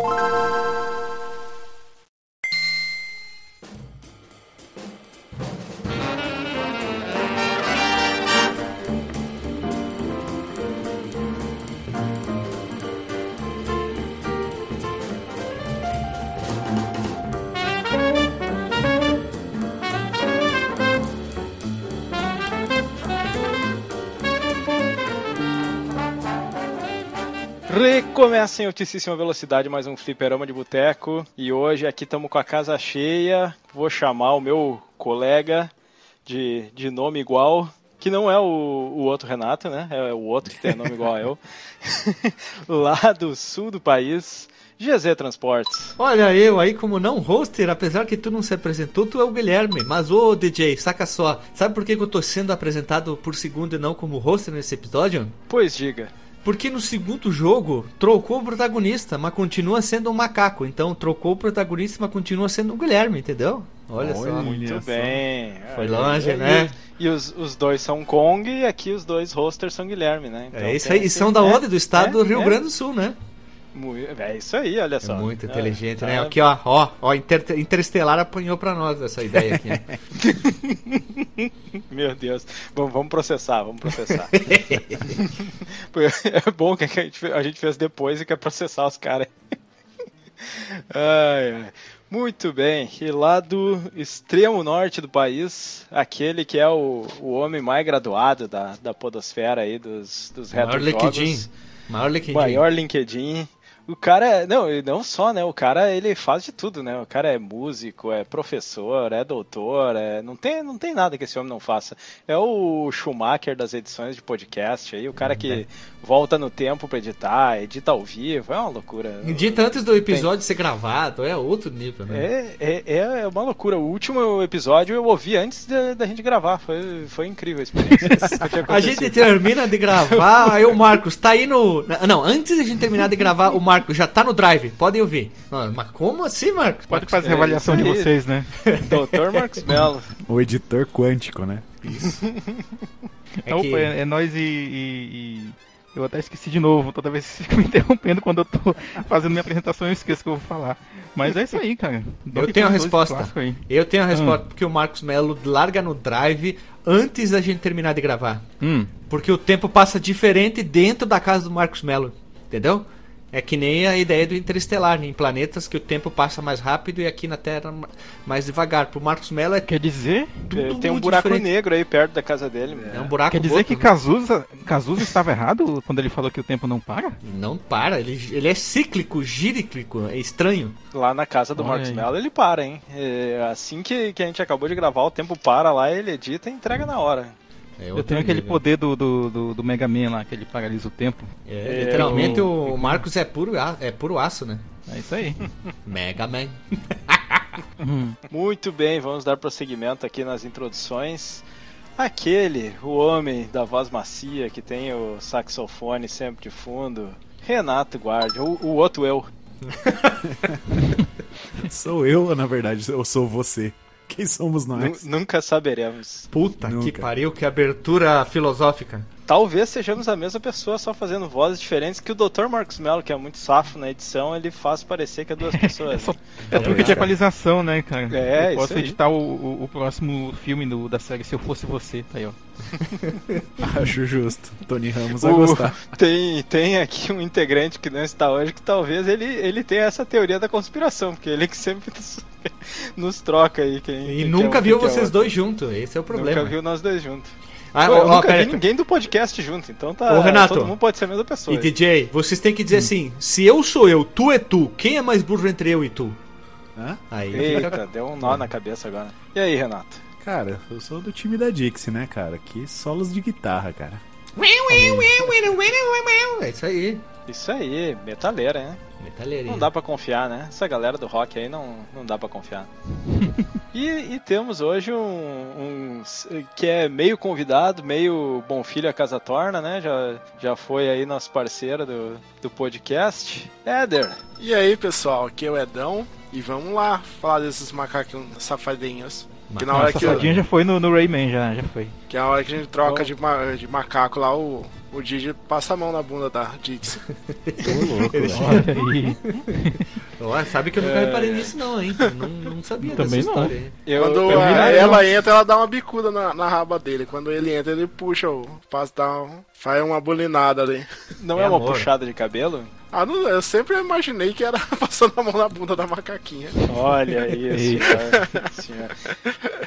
you Recomeça em altíssima velocidade mais um fliperama de boteco e hoje aqui estamos com a casa cheia. Vou chamar o meu colega de, de nome igual, que não é o, o outro Renato, né? É o outro que tem nome igual a eu. Lá do sul do país, GZ Transportes. Olha, eu aí como não hoster, apesar que tu não se apresentou, tu é o Guilherme. Mas ô DJ, saca só, sabe por que que eu tô sendo apresentado por segundo e não como hoster nesse episódio? Pois diga. Porque no segundo jogo trocou o protagonista, mas continua sendo um macaco. Então trocou o protagonista, mas continua sendo um Guilherme, entendeu? Olha, só. Muito só. bem. Foi Aí, longe, e- né? E os, os dois são Kong e aqui os dois hosters são Guilherme, né? Então é isso aí. E esse- são da é, onde? Do estado é, do Rio é. Grande do Sul, né? É isso aí, olha É só. muito É, inteligente, tá- né? Aqui, ó, ó, ó, Inter Interestelar apanhou pra nós essa ideia aqui. Meu Deus. Vamos, vamos processar, vamos processar. é bom que a gente, a gente fez depois e quer processar os caras. Ai, ai. Muito bem. E lá do extremo norte do país, aquele que é o, o homem mais graduado da, da podosfera aí, dos, dos Maior. LinkedIn. Maior LinkedIn. Maior LinkedIn. O cara, não, e não só, né? O cara, ele faz de tudo, né? O cara é músico, é professor, é doutor, é... Não, tem, não tem nada que esse homem não faça. É o Schumacher das edições de podcast aí, o cara que volta no tempo pra editar, edita ao vivo, é uma loucura. Edita antes do episódio ser gravado, é outro nível, né? É, é, é uma loucura. O último episódio eu ouvi antes da, da gente gravar. Foi, foi incrível a experiência. A gente termina de gravar, aí o Marcos tá aí no. Não, antes da gente terminar de gravar, o Marcos já tá no drive, podem ouvir. Mas como assim, Marcos? Pode Marcos, fazer a é avaliação de isso vocês, né? Doutor Marcos Mello. O editor quântico, né? É Opa, que- é, é nós e, e- e- Eu até esqueci de novo, toda vez vocês ficam me interrompendo quando eu tô fazendo minha apresentação, eu esqueço o que eu vou falar. Mas é isso aí, cara. Eu tenho a Dois resposta. Eu tenho a Hum. resposta, porque o Marcos Melo larga no drive antes da gente terminar de gravar. Hum, Porque o tempo passa diferente dentro da casa do Marcos Melo. Entendeu? É que nem a ideia do interestelar, né? em planetas que o tempo passa mais rápido e aqui na Terra ma- mais devagar. Pro Marcos Melo é quer dizer. tudo Tem um buraco diferente. negro aí perto da casa dele. É um buraco Quer dizer boto, que né? Cazuza, Cazuza estava errado quando ele falou que o tempo não para? Não para, ele, ele é cíclico, gírico, é estranho. Lá na casa do Olha Marcos aí. Mello ele para, hein? É, assim que, que a gente acabou de gravar, o tempo para lá, ele edita e entrega na hora. É Eu tenho aquele nível. poder do, do, do, do Mega Man lá, que ele paralisa o tempo. É, literalmente o- o Marcos é puro, é puro aço, né? É isso aí. Mega Man. Muito bem, vamos dar prosseguimento aqui nas introduções. Aquele, o homem da voz macia que tem o saxofone sempre de fundo, Renato Guardi, o, o outro eu. Sou eu, na verdade, ou sou você? Quem somos nós? nunca saberemos. Puta que Nunca. pariu, que abertura filosófica. Talvez sejamos a mesma pessoa, só fazendo vozes diferentes que o Dr. Marcos Mello, que é muito safo na edição, ele faz parecer que é duas pessoas. só- É truque de atualização, né, cara? É, eu posso isso aí. editar o, o, o próximo filme do- da série Se Eu Fosse Você. Tá aí, ó. Acho justo. Tony Ramos vai O- gostar. tem, tem aqui um integrante que não está hoje que talvez ele, ele tenha essa teoria da conspiração, porque ele que sempre nos, troca aí. Quem, E quem nunca um, viu vocês dois juntos, esse é o problema. Nunca viu nós dois juntos. Ah, Pô, ó, eu ó, nunca pera, vi ninguém do podcast junto, então tá. Ô, Renato. Todo mundo pode ser a mesma pessoa. E DJ, vocês têm que dizer assim: se eu sou eu, tu é tu, quem é mais burro entre eu e tu? Hã? Aí Eita, deu um nó na cabeça agora. E aí, Renato? Cara, eu sou do time da Dixie, né, cara? Que solos de guitarra, cara. É isso aí. Isso aí, metaleira, né? Não dá pra confiar, né? Essa galera do rock aí não, não dá pra confiar. e, e temos hoje um, um que é meio convidado, meio bom filho a casa torna, né? Já, já foi aí nosso parceiro do, do podcast. Éder, E aí, pessoal, aqui é o Edão e vamos lá falar desses macacos safadinhos. Que na hora Nossa, que, Sardinha já foi no, no Rayman, já, já foi. que na hora que a gente troca de, ma- de macaco lá, o, o Didi passa a mão na bunda da Dixie. Ô, louco. Olha aí. Ó, sabe que eu nunca reparei nisso não, hein? Não, não sabia Também dessa não. história. hein? Eu, Quando eu- a- ela entra, ela dá uma bicuda na, na raba dele. Quando ele entra, ele puxa o. Faz, dar um- faz uma bulinada ali. não É é, uma amor. puxada de cabelo? Ah, não, eu sempre imaginei que era passando a mão na bunda da macaquinha. Olha isso, senhora.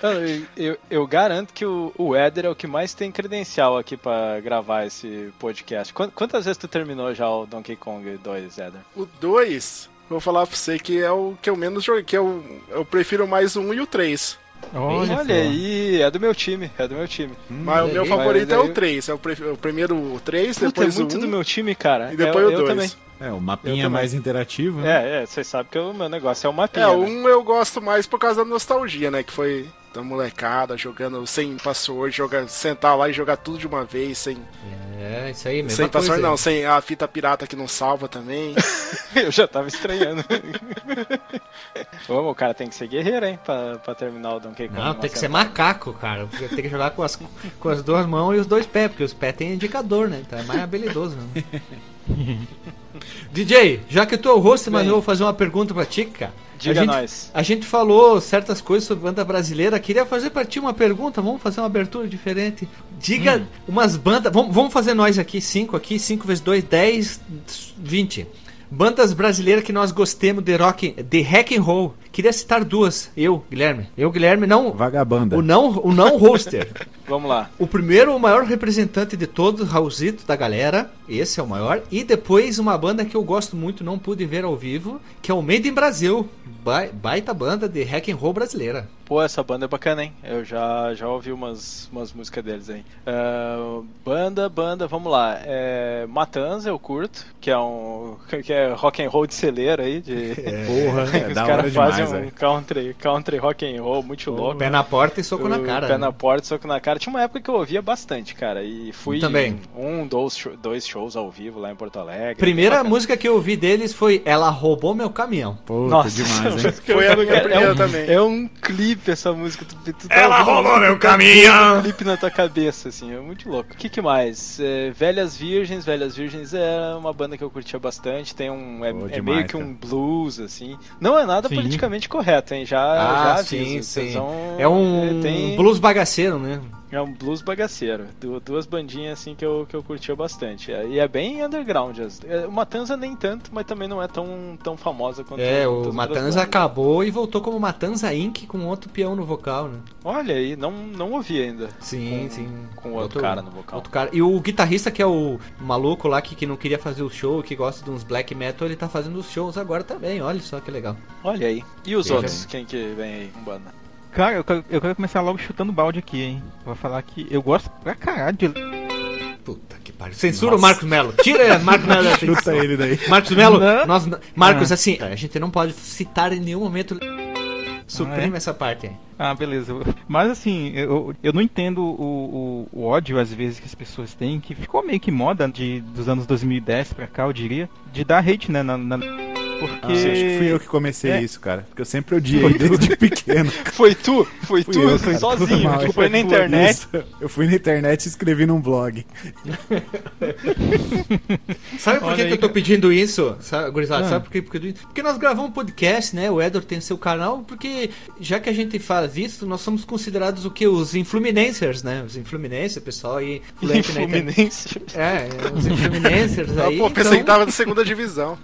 Eu, eu- eu garanto que o, o Éder é o que mais tem credencial aqui pra gravar esse podcast. Quan- Quantas vezes tu terminou já o Donkey Kong 2, Éder? O 2, vou falar pra você que é o que eu menos joguei. Que eu, eu prefiro mais o 1 e o 3. Olha, Olha aí, é do meu time, é do meu time. Mas o meu aí, favorito é o 3. É o, pre- o primeiro o 3, Puta, é depois muito o 1 do meu time, cara. e depois eu, o eu 2. também. É, o mapinha também. mais interativo, né? É, é, vocês sabem que o meu negócio é o mapinha. É, o né? 1 eu gosto mais por causa da nostalgia, né? Que foi da molecada jogando sem password, jogar, sentar lá e jogar tudo de uma vez, sem, É, isso aí, mesma sem coisa. password não, sem a fita pirata que não salva também. Eu já tava estranhando. Vamos, o cara tem que ser guerreiro, hein, pra, pra terminar o Donkey Kong. Não, tem que ser macaco, cara. Tem que jogar com as, com as duas mãos e os dois pés, porque os pés tem indicador, né? Então é mais habilidoso. Né? DJ, já que tu é o host, mas eu vou fazer uma pergunta pra ti, cara. Diga a gente, nós. A gente falou certas coisas sobre banda brasileira. Queria fazer pra ti uma pergunta. Vamos fazer uma abertura diferente. Diga Hum. umas bandas. Vamos, vamos fazer nós aqui, 5 aqui, 5 vezes 2, 10, 20. Bandas brasileiras que nós gostemos de rock, de hack and roll. Queria citar duas. Eu, Guilherme. Eu, Guilherme, não. Vagabanda. O não, o não hoster. Vamos lá. O primeiro, o maior representante de todos, Raulzito da galera. Esse é o maior. E depois uma banda que eu gosto muito, não pude ver ao vivo, que é o Made in Brasil. Ba- baita banda de hack and roll brasileira. Pô, essa banda é bacana, hein? Eu já, já ouvi umas, umas músicas deles aí. Ah, banda, banda, vamos lá. É, Matanza eu curto, que é um que é rock and roll de celeiro aí, de Porra, é os caras fazem demais, um country, country rock and roll muito louco. Pé na porta e soco na cara. Pé né? na porta, soco na cara. Tinha uma época que eu ouvia bastante, cara. E fui Também. um, dois, dois shows ao vivo lá em Porto Alegre. Primeira música que eu ouvi deles foi Ela Roubou Meu Caminhão. Puta, Nossa, demais, hein? Foi a minha é, primeira um, também. é um clipe essa música. Tu, tu tá Ela ouvindo, tu meu caminhão. um clipe na tua cabeça, assim, é muito louco. O que, que mais? É, Velhas Virgens, Velhas Virgens é uma banda que eu curtia bastante. Tem um. É, é demais, meio que um blues, assim. Não é nada Sim. politicamente correto, hein? Já, Ah, já sim, aviso. sim. Vocês vão- É um tem- blues bagaceiro, né? É um blues bagaceiro. Du- Duas bandinhas assim que eu, que eu curtia bastante. É, E é bem underground. as- é, O Matanza nem tanto, mas também não é tão, tão famosa quanto É, o Matanza acabou e voltou como Matanza Inc. com outro peão no vocal, né? Olha aí, não, não ouvi ainda. Sim, Com- sim. com outro cara no vocal. Outro cara. E o guitarrista, que é o maluco lá que, que não queria fazer o show, que gosta de uns black metal, ele tá fazendo os shows agora também. Olha só que legal. Olha aí. E os Veja outros? Quem que vem aí com banda? Cara, eu quero, eu quero começar logo chutando balde aqui, hein? Vou falar que eu gosto pra caralho de. Puta que pariu. Censura o Marcos Melo. Tira Marcos Melo dessa Chuta ele daí. Marcos Melo, Não. nós, Marcos, Ah. assim, a gente não pode citar em nenhum momento. Suprime Ah, é? essa parte aí. Ah, beleza. Mas assim, eu, eu não entendo o, o, o ódio às vezes que as pessoas têm, que ficou meio que moda de, dos anos 2010 pra cá, eu diria, de dar hate, né? Na, na- porque. Ah, acho que fui eu que comecei É. isso, cara. Porque eu sempre odiei desde pequeno. Foi tu? Foi Fui tu? eu, cara. sozinho. Mal, Tu eu foi na internet. Isso. Eu fui na internet e escrevi num blog. Sabe por que, aí, que eu tô pedindo isso, sabe, gurizada? Ah. Sabe por quê? Porque, porque nós gravamos um podcast, né? O Edward tem seu canal, porque já que a gente faz isso, nós somos considerados o que? Os influminancers, né? Os influminancers, pessoal aí, fluente na internet. Fluminense. É, os influminancers Ah, aí. pô, pensei que então- tava na segunda divisão.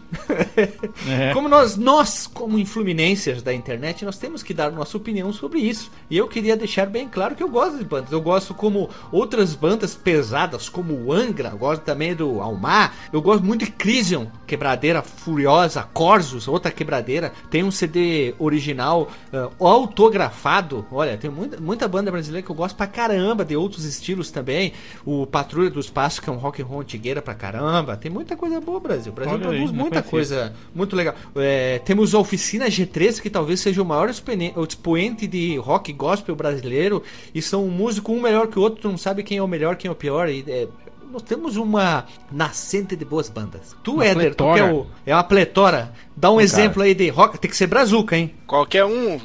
É. Como nós, nós, como influminancers da internet, nós temos que dar nossa opinião sobre isso. E eu queria deixar bem claro que eu gosto de bandas. Eu gosto como outras bandas pesadas, como o Angra, eu gosto também do Almar. Eu gosto muito de Crisium, quebradeira furiosa, Corsos, outra quebradeira. Tem um CD original ah, autografado. Olha, tem muita, muita banda brasileira que eu gosto pra caramba, de outros estilos também. O Patrulha do Espaço, que é um rock and roll antigueira pra caramba. Tem muita coisa boa, Brasil. O Brasil Olha aí, produz não muita conhecia. coisa muito legal. É, temos a Oficina G3, que talvez seja o maior expoente de rock gospel brasileiro. E são um músico um melhor que o outro, tu não sabe quem é o melhor, quem é o pior. E, é, nós temos uma nascente de boas bandas. Tu, Uma Éder, tu que é, o, é uma pletora. Dá um Cara. exemplo aí de rock. Tem que ser brazuca, hein? Qualquer um,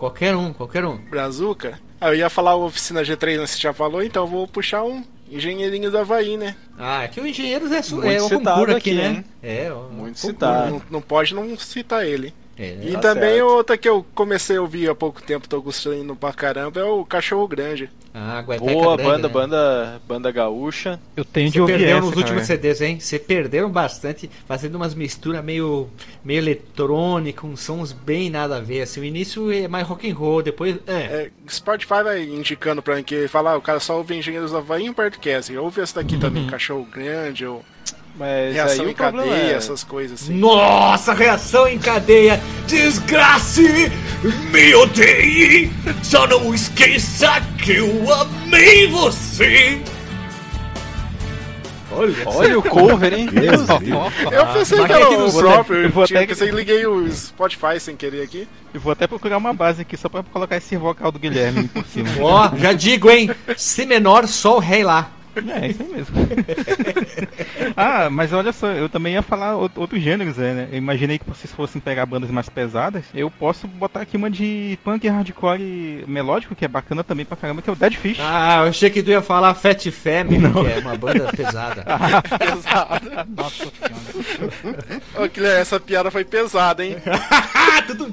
Qualquer um, qualquer um. Brazuca. Ah, eu ia falar o Oficina G3, mas você já falou, então eu vou puxar um, Engenheirinhos do Havaí, né? Ah, é que o Engenheiros é, su- é o citado concurso aqui, aqui, né? hein? É, ó, Muito concurso. citado. Não, não pode não citar ele. É, E Tá também certo. outra que eu comecei a ouvir há pouco tempo, tô gostando pra caramba, é o Cachorro Grande. Ah, Boa Grande, banda, né? banda, banda gaúcha. Eu tenho de Você ouvir perdeu nos últimos. CDs, hein? Você perderam bastante, fazendo umas misturas meio, meio eletrônica, uns sons bem nada a ver. Assim, o início é mais rock and roll, depois. É. É, Spotify vai indicando pra mim que fala, ah, o cara só ouve Engenheiros do Havaí e um podcast. Ouve essa daqui também, Cachorro Grande, ou Mas Reação aí em Cadeia, é... essas coisas assim. Nossa, reação em cadeia! Desgrace! Me odeie! Só não esqueça que eu amei você! Olha, Olha o cover, hein? Deus, Deus. Deus. Eu pensei que Maquete era o próprio, eu vou até- pensei que liguei o Spotify sem querer aqui. Eu vou até procurar uma base aqui só pra colocar esse vocal do Guilherme por cima. Ó, já digo, hein? Si menor, sol, rei lá. É, isso aí mesmo. ah, mas olha só, eu também ia falar out- outros gêneros, né? Eu imaginei que vocês fossem pegar bandas mais pesadas. Eu posso botar aqui uma de punk hardcore melódico, que é bacana também pra caramba, que é o Dead Fish. Ah, eu achei que tu ia falar Fat Family, que é uma banda pesada. Nossa senhora. Ô, Guilherme, essa piada foi pesada, hein? Ah, tudo.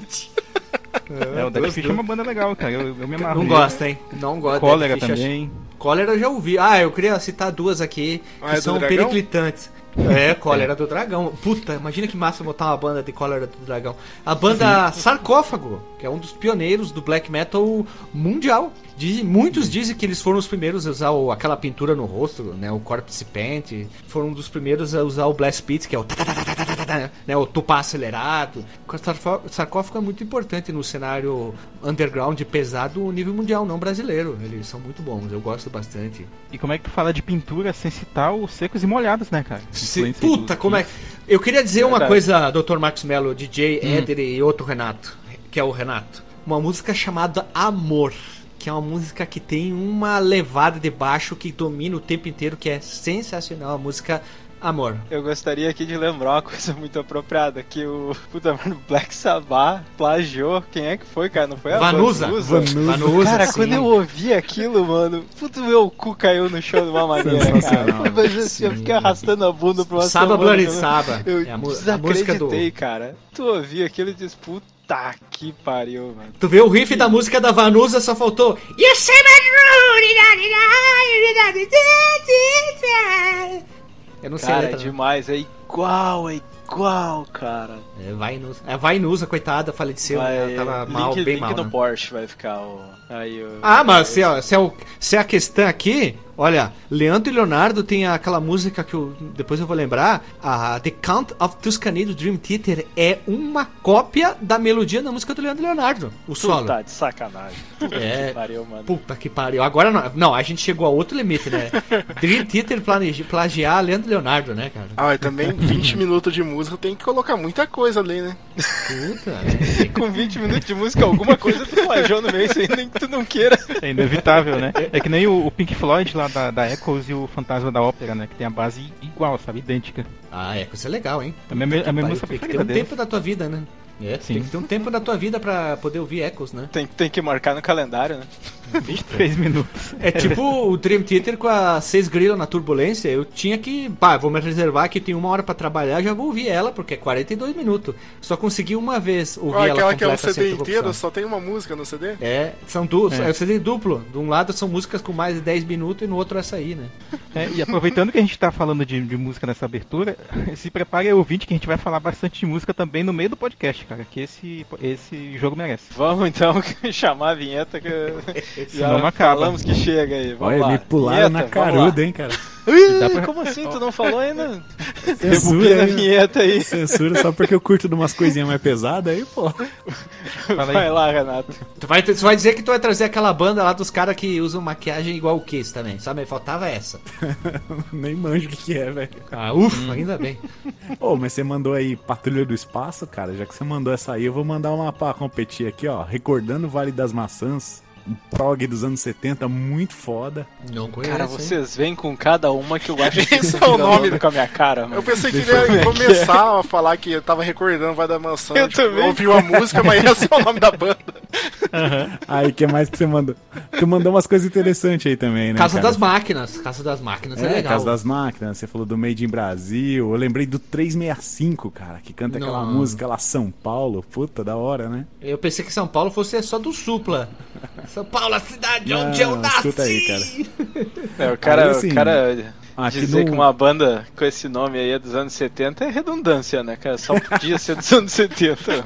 É, o Dead Fish é uma banda legal, cara. Eu, eu me amarro. Não gosta, hein? Não gosta. Cólera Fish, também. Cólera eu já ouvi. Ah, eu queria citar duas aqui Ah, que é do são Dragão? periclitantes. É, Cólera do Dragão. Puta, imagina que massa botar uma banda de Cólera do Dragão. A banda Sarcófago, que é um dos pioneiros do black metal mundial. Dizem, muitos dizem que eles foram os primeiros a usar o- aquela pintura no rosto, né? O corpse paint. Foram um dos primeiros a usar o blast beat, que é o né, o tupá acelerado. O sarcófago é muito importante no cenário underground pesado nível mundial, não brasileiro. Eles são muito bons, eu gosto bastante. E como é que tu fala de pintura sem citar os secos e molhados, né, cara? Se- puta, como é. Eu queria dizer uma coisa, Dr. Marcos Mello, DJ Éder e outro Renato, que é o Renato. Uma música chamada Amor. Que é uma música que tem uma levada de baixo que domina o tempo inteiro, que é sensacional. A música Amor. Eu gostaria aqui de lembrar uma coisa muito apropriada, que o puta, mano, Black Sabbath plagiou. Quem é que foi, cara? Não foi a Vanusa. Vanusa? Vanusa, Cara, sim. quando eu ouvi aquilo, mano, puto meu cu caiu no chão de uma maneira, cara. Mas assim, eu fiquei arrastando a bunda pra uma Saba Bloody né? Saba. Eu É a, mu- a do. desacreditei, cara. Tu ouviu aquilo e disse, puta que pariu, mano. Tu vê o riff da música da Vanusa, só faltou. You say my Eu não sei a Cara, é não. demais, é igual, é igual, cara. É, vai Nusa. É, vai Nusa, coitada, faleceu. né? Vai, Ela tava link, mal, bem link mal. no né? Porsche vai ficar o... Aí, o... Ah, mas se, ó, se, é o- se é a questão aqui, olha, Leandro e Leonardo tem aquela música que eu, depois eu vou lembrar, a The Count of Tuscany do Dream Theater é uma cópia da melodia da música do Leandro e Leonardo, o solo. tá de sacanagem. É. Que pariu, mano. Puta que pariu. Agora não, não, a gente chegou a outro limite, né? Dream Theater plane- plagiar Leandro e Leonardo, né, cara? Ah, e também 20 minutos de música tem que colocar muita coisa ali, né? Puta. E com 20 minutos de música, alguma coisa tu plagiou no meio, sem nem que tu não queira. É inevitável, né? É que nem o Pink Floyd lá da, da Echoes e o Fantasma da Ópera, né? Que tem a base igual, sabe? Idêntica. Ah, é, isso é legal, hein? A minha, a minha Pariu, música tem que ter um deles. tempo da tua vida, né? É, Sim. tem que ter um tempo da tua vida pra poder ouvir Echoes, né? Tem, tem que marcar no calendário, né? 23 minutos. É tipo o Dream Theater com a 6 grila na turbulência. Eu tinha que. Pá, vou me reservar que tem uma hora pra trabalhar, já vou ouvir ela, porque é 42 minutos. Só consegui uma vez ouvir Ah, ela aquela que é um completa sem CD inteiro, só tem uma música no CD? É, são duas. É. É. CD duplo. De um lado são músicas com mais de 10 minutos e no outro essa aí, né? É, e aproveitando que a gente tá falando de, de música nessa abertura, se prepare ouvinte que a gente vai falar bastante de música também no meio do podcast, cara. Que esse, esse jogo merece. Vamos então chamar a vinheta que Senão não acaba. falamos que chega aí. Vamos Olha, lá. me pularam Vinheta, na caruda, hein, cara. Dá pra- Como assim? Tu não falou ainda? Censura aí. vinheta aí. Censura só porque eu curto de umas coisinhas mais pesadas aí, pô. Fala aí. Vai lá, Renato. Tu vai, tu vai dizer que tu vai trazer aquela banda lá dos caras que usam maquiagem igual o Kiss também, sabe? Faltava essa. Nem manjo o que que é, velho. Ah, ufa, ainda bem. Ô, mas você mandou aí Patrulha do Espaço, cara. Já que você mandou essa aí, eu vou mandar uma pra competir aqui, ó. Recordando o Vale das Maçãs. Um prog dos anos 70, muito foda. Não conheço. Cara, vocês vêm com cada uma que eu acho que Esse vocês é o nome. com a minha cara, mano. Eu pensei que ele ia começar a falar que eu tava recordando Vai da Mansão. Eu tipo, também. ouviu a música, mas esse é o nome da banda. Aí, que mais que você mandou? Tu mandou umas coisas interessantes aí também, né? Casa cara? das Máquinas. Casa das Máquinas é, É, legal. Casa das Máquinas, você falou do Made in Brasil. Eu lembrei do 365, cara, que canta aquela Não. música lá, São Paulo. Puta, da hora, né? Eu pensei que São Paulo fosse só do Supla. São Paulo, a cidade onde eu nasci. escuta aí, cara. É, o cara, Aí, assim, o cara aqui dizer no- que uma banda com esse nome aí é dos anos 70 é redundância, né, cara? Só podia ser dos anos 70. Tinha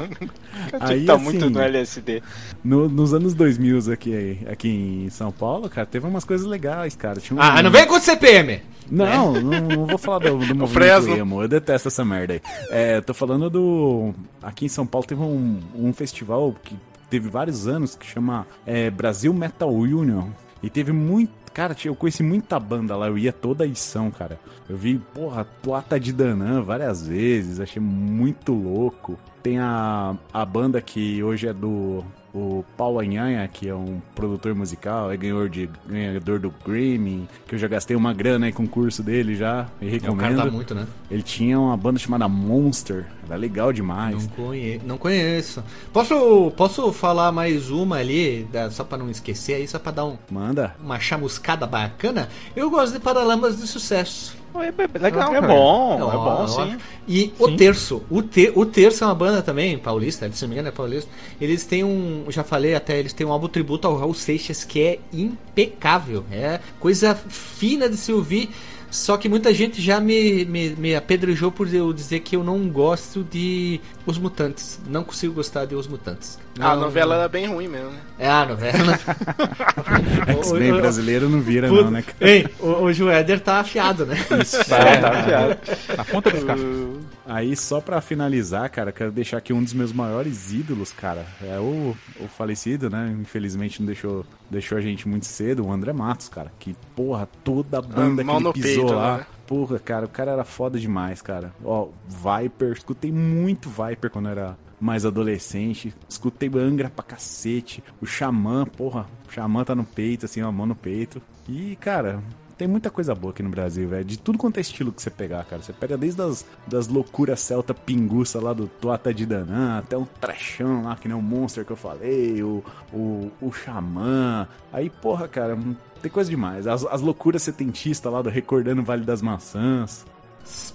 Aí, que tá assim, muito no LSD. No- nos anos 2000 aqui, aqui em São Paulo, cara, teve umas coisas legais, cara. Tinha um- Ah, não vem com o CPM. Não, não, não vou falar do, do movimento emo, eu detesto essa merda aí. É, tô falando do... Aqui em São Paulo teve um, um festival que teve vários anos que chama é, Brasil Metal Union. E teve muito... Cara, eu conheci muita banda lá, eu ia toda a edição, cara. Eu vi, porra, Plata de Danã várias vezes, achei muito louco. Tem a, a banda que hoje é do o Paulo Anhanha, que é um produtor musical, é ganhador, de, ganhador do Grammy, que eu já gastei uma grana aí com o curso dele já, e O cara recomendo. tá muito, né? Ele tinha uma banda chamada Monster, era legal demais. Não, conhe... não conheço. Posso, posso falar mais uma ali, só pra não esquecer aí, só pra dar um- Manda. uma chamuscada bacana? Eu gosto de Paralamas de Sucesso. É, é legal, É cara. bom, é bom sim. E o Terço, o, te, o Terço é uma banda também, paulista, se não me engano é paulista. Eles têm um, já falei até, eles têm um álbum tributo ao Raul Seixas que é impecável. É coisa fina de se ouvir. Só que muita gente já me, me, me apedrejou por eu dizer que eu não gosto de Os Mutantes. Não consigo gostar de Os Mutantes. A Não- novela era bem ruim mesmo, né? É a novela. X-Men brasileiro não vira Puta, não, né? cara? Ei, o, o Joéder tá afiado, né? Tá, tá piada. Na ponta dos cachos. Aí, só pra finalizar, cara, quero deixar aqui um dos meus maiores ídolos, cara. É o, o falecido, né? Infelizmente não deixou, deixou a gente muito cedo, o André Matos, cara. Que, porra, toda a banda mão que ele pisou peito, lá. né? Porra, cara, o cara era foda demais, cara. Ó, Viper, escutei muito Viper quando era mais adolescente. Escutei Angra pra cacete. O Xamã, porra, o Xamã tá no peito, assim, uma mão no peito. E, cara, tem muita coisa boa aqui no Brasil, velho. De tudo quanto é estilo que você pegar, cara. Você pega desde as das loucuras celta pinguça lá do Toata de Danã, até um trechão lá, que nem o Monster que eu falei, o, o, o Xamã. Aí, porra, cara, tem coisa demais. As, as loucuras setentistas lá do Recordando o Vale das Maçãs.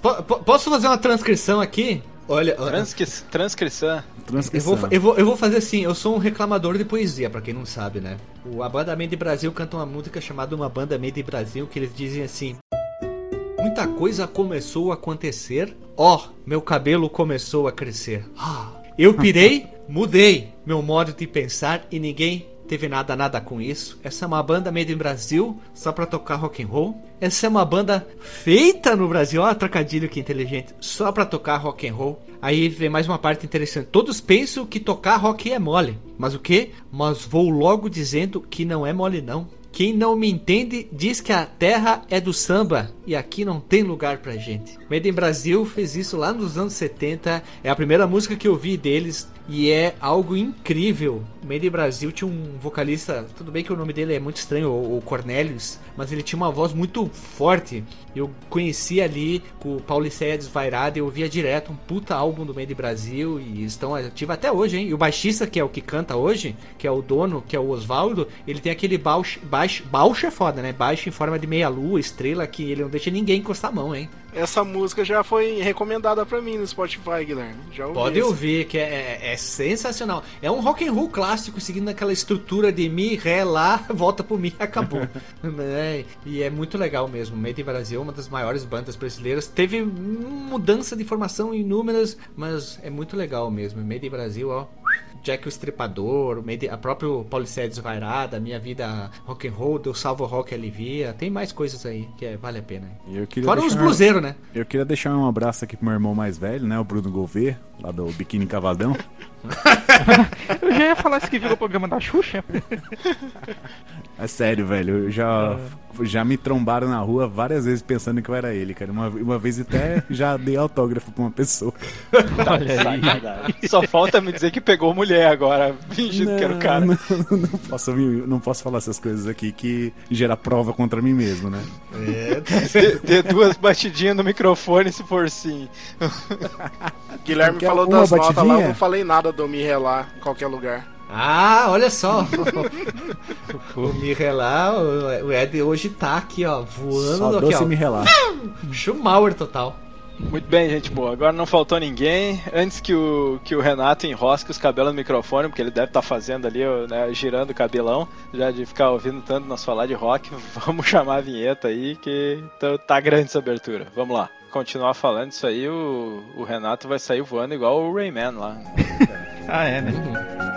Po- posso fazer uma transcrição aqui? Olha, Transcri transcrição. Eu Transcrição. vou, eu, vou, eu vou fazer assim, eu sou um reclamador de poesia, pra quem não sabe, né? O, a banda Made in Brasil canta uma música chamada Uma Banda Made in Brasil, que eles dizem assim... Muita coisa começou a acontecer, ó, meu cabelo começou a crescer. Ah, eu pirei, mudei meu modo de pensar e ninguém teve nada nada com isso. Essa é uma banda made in Brasil, só pra tocar rock and roll. Essa é uma banda feita no Brasil, ó, trocadilho que inteligente, só pra tocar rock and roll. Aí vem mais uma parte interessante. Todos pensam que tocar rock é mole. Mas o que? Mas vou logo dizendo que não é mole não. Quem não me entende diz que a terra é do samba e aqui não tem lugar pra gente. Made in Brasil fez isso lá nos anos 70. É a primeira música que eu vi deles e é algo incrível. Made in Brasil tinha um vocalista, tudo bem que o nome dele é muito estranho, o Cornelius, mas ele tinha uma voz muito forte. Eu conheci ali com o Paulicéia Desvairada, eu ouvia direto um puta álbum do Made in Brasil e estão ativos até hoje, hein? E o baixista, que é o que canta hoje, que é o dono, que é o Oswaldo, ele tem aquele baixo, baixo, baixo é foda, né? Baixo em forma de meia lua, estrela, que ele não deixa ninguém encostar a mão, hein? Essa música já foi recomendada pra mim no Spotify, Guilherme. Já ouvi Pode essa. ouvir, que é, é- é sensacional. É um rock and roll clássico, seguindo aquela estrutura de mi, ré, lá, volta pro mi, acabou. Né? E é muito legal mesmo. Made in Brasil é uma das maiores bandas brasileiras. Teve mudança de formação inúmeras, mas é muito legal mesmo. Made in Brasil, ó. Jack o Estripador, o a próprio Paulicéia Desvairada, Minha Vida Rock and Roll, do Salvo Rock Alivia. Tem mais coisas aí que é- vale a pena. Eu queria Fora os bluseiros, né? Eu queria deixar um abraço aqui pro meu irmão mais velho, né? O Bruno Gouveia, lá do Biquíni Cavadão. Eu já ia falar isso que virou o programa da Xuxa. É sério, velho. Eu já, já me trombaram na rua várias vezes pensando que eu era ele, cara. Uma, uma vez até já dei autógrafo pra uma pessoa. Olha aí. Sacanagem. Só falta me dizer que pegou mulher agora, fingindo que era o cara. Não, não posso, não posso falar essas coisas aqui que gera prova contra mim mesmo, né? Dê, dê duas batidinhas no microfone se for sim. Guilherme Quer falou das notas lá, eu batidinha? não falei nada do Me Relar em qualquer lugar. Ah, olha só. o Mirrelar, o Ed hoje tá aqui, ó, voando Só aqui, doce ó. me relar. Schumauer total. Muito bem, gente boa. Agora não faltou ninguém. Antes que o, que o Renato enrosque os cabelos no microfone, porque ele deve estar fazendo ali, né, girando o cabelão, já de ficar ouvindo tanto nós falar de rock, vamos chamar a vinheta aí, que tá, tá grande essa abertura. Vamos lá. Continuar falando isso aí, o, o Renato vai sair voando igual o Rayman lá. Ah, é, né?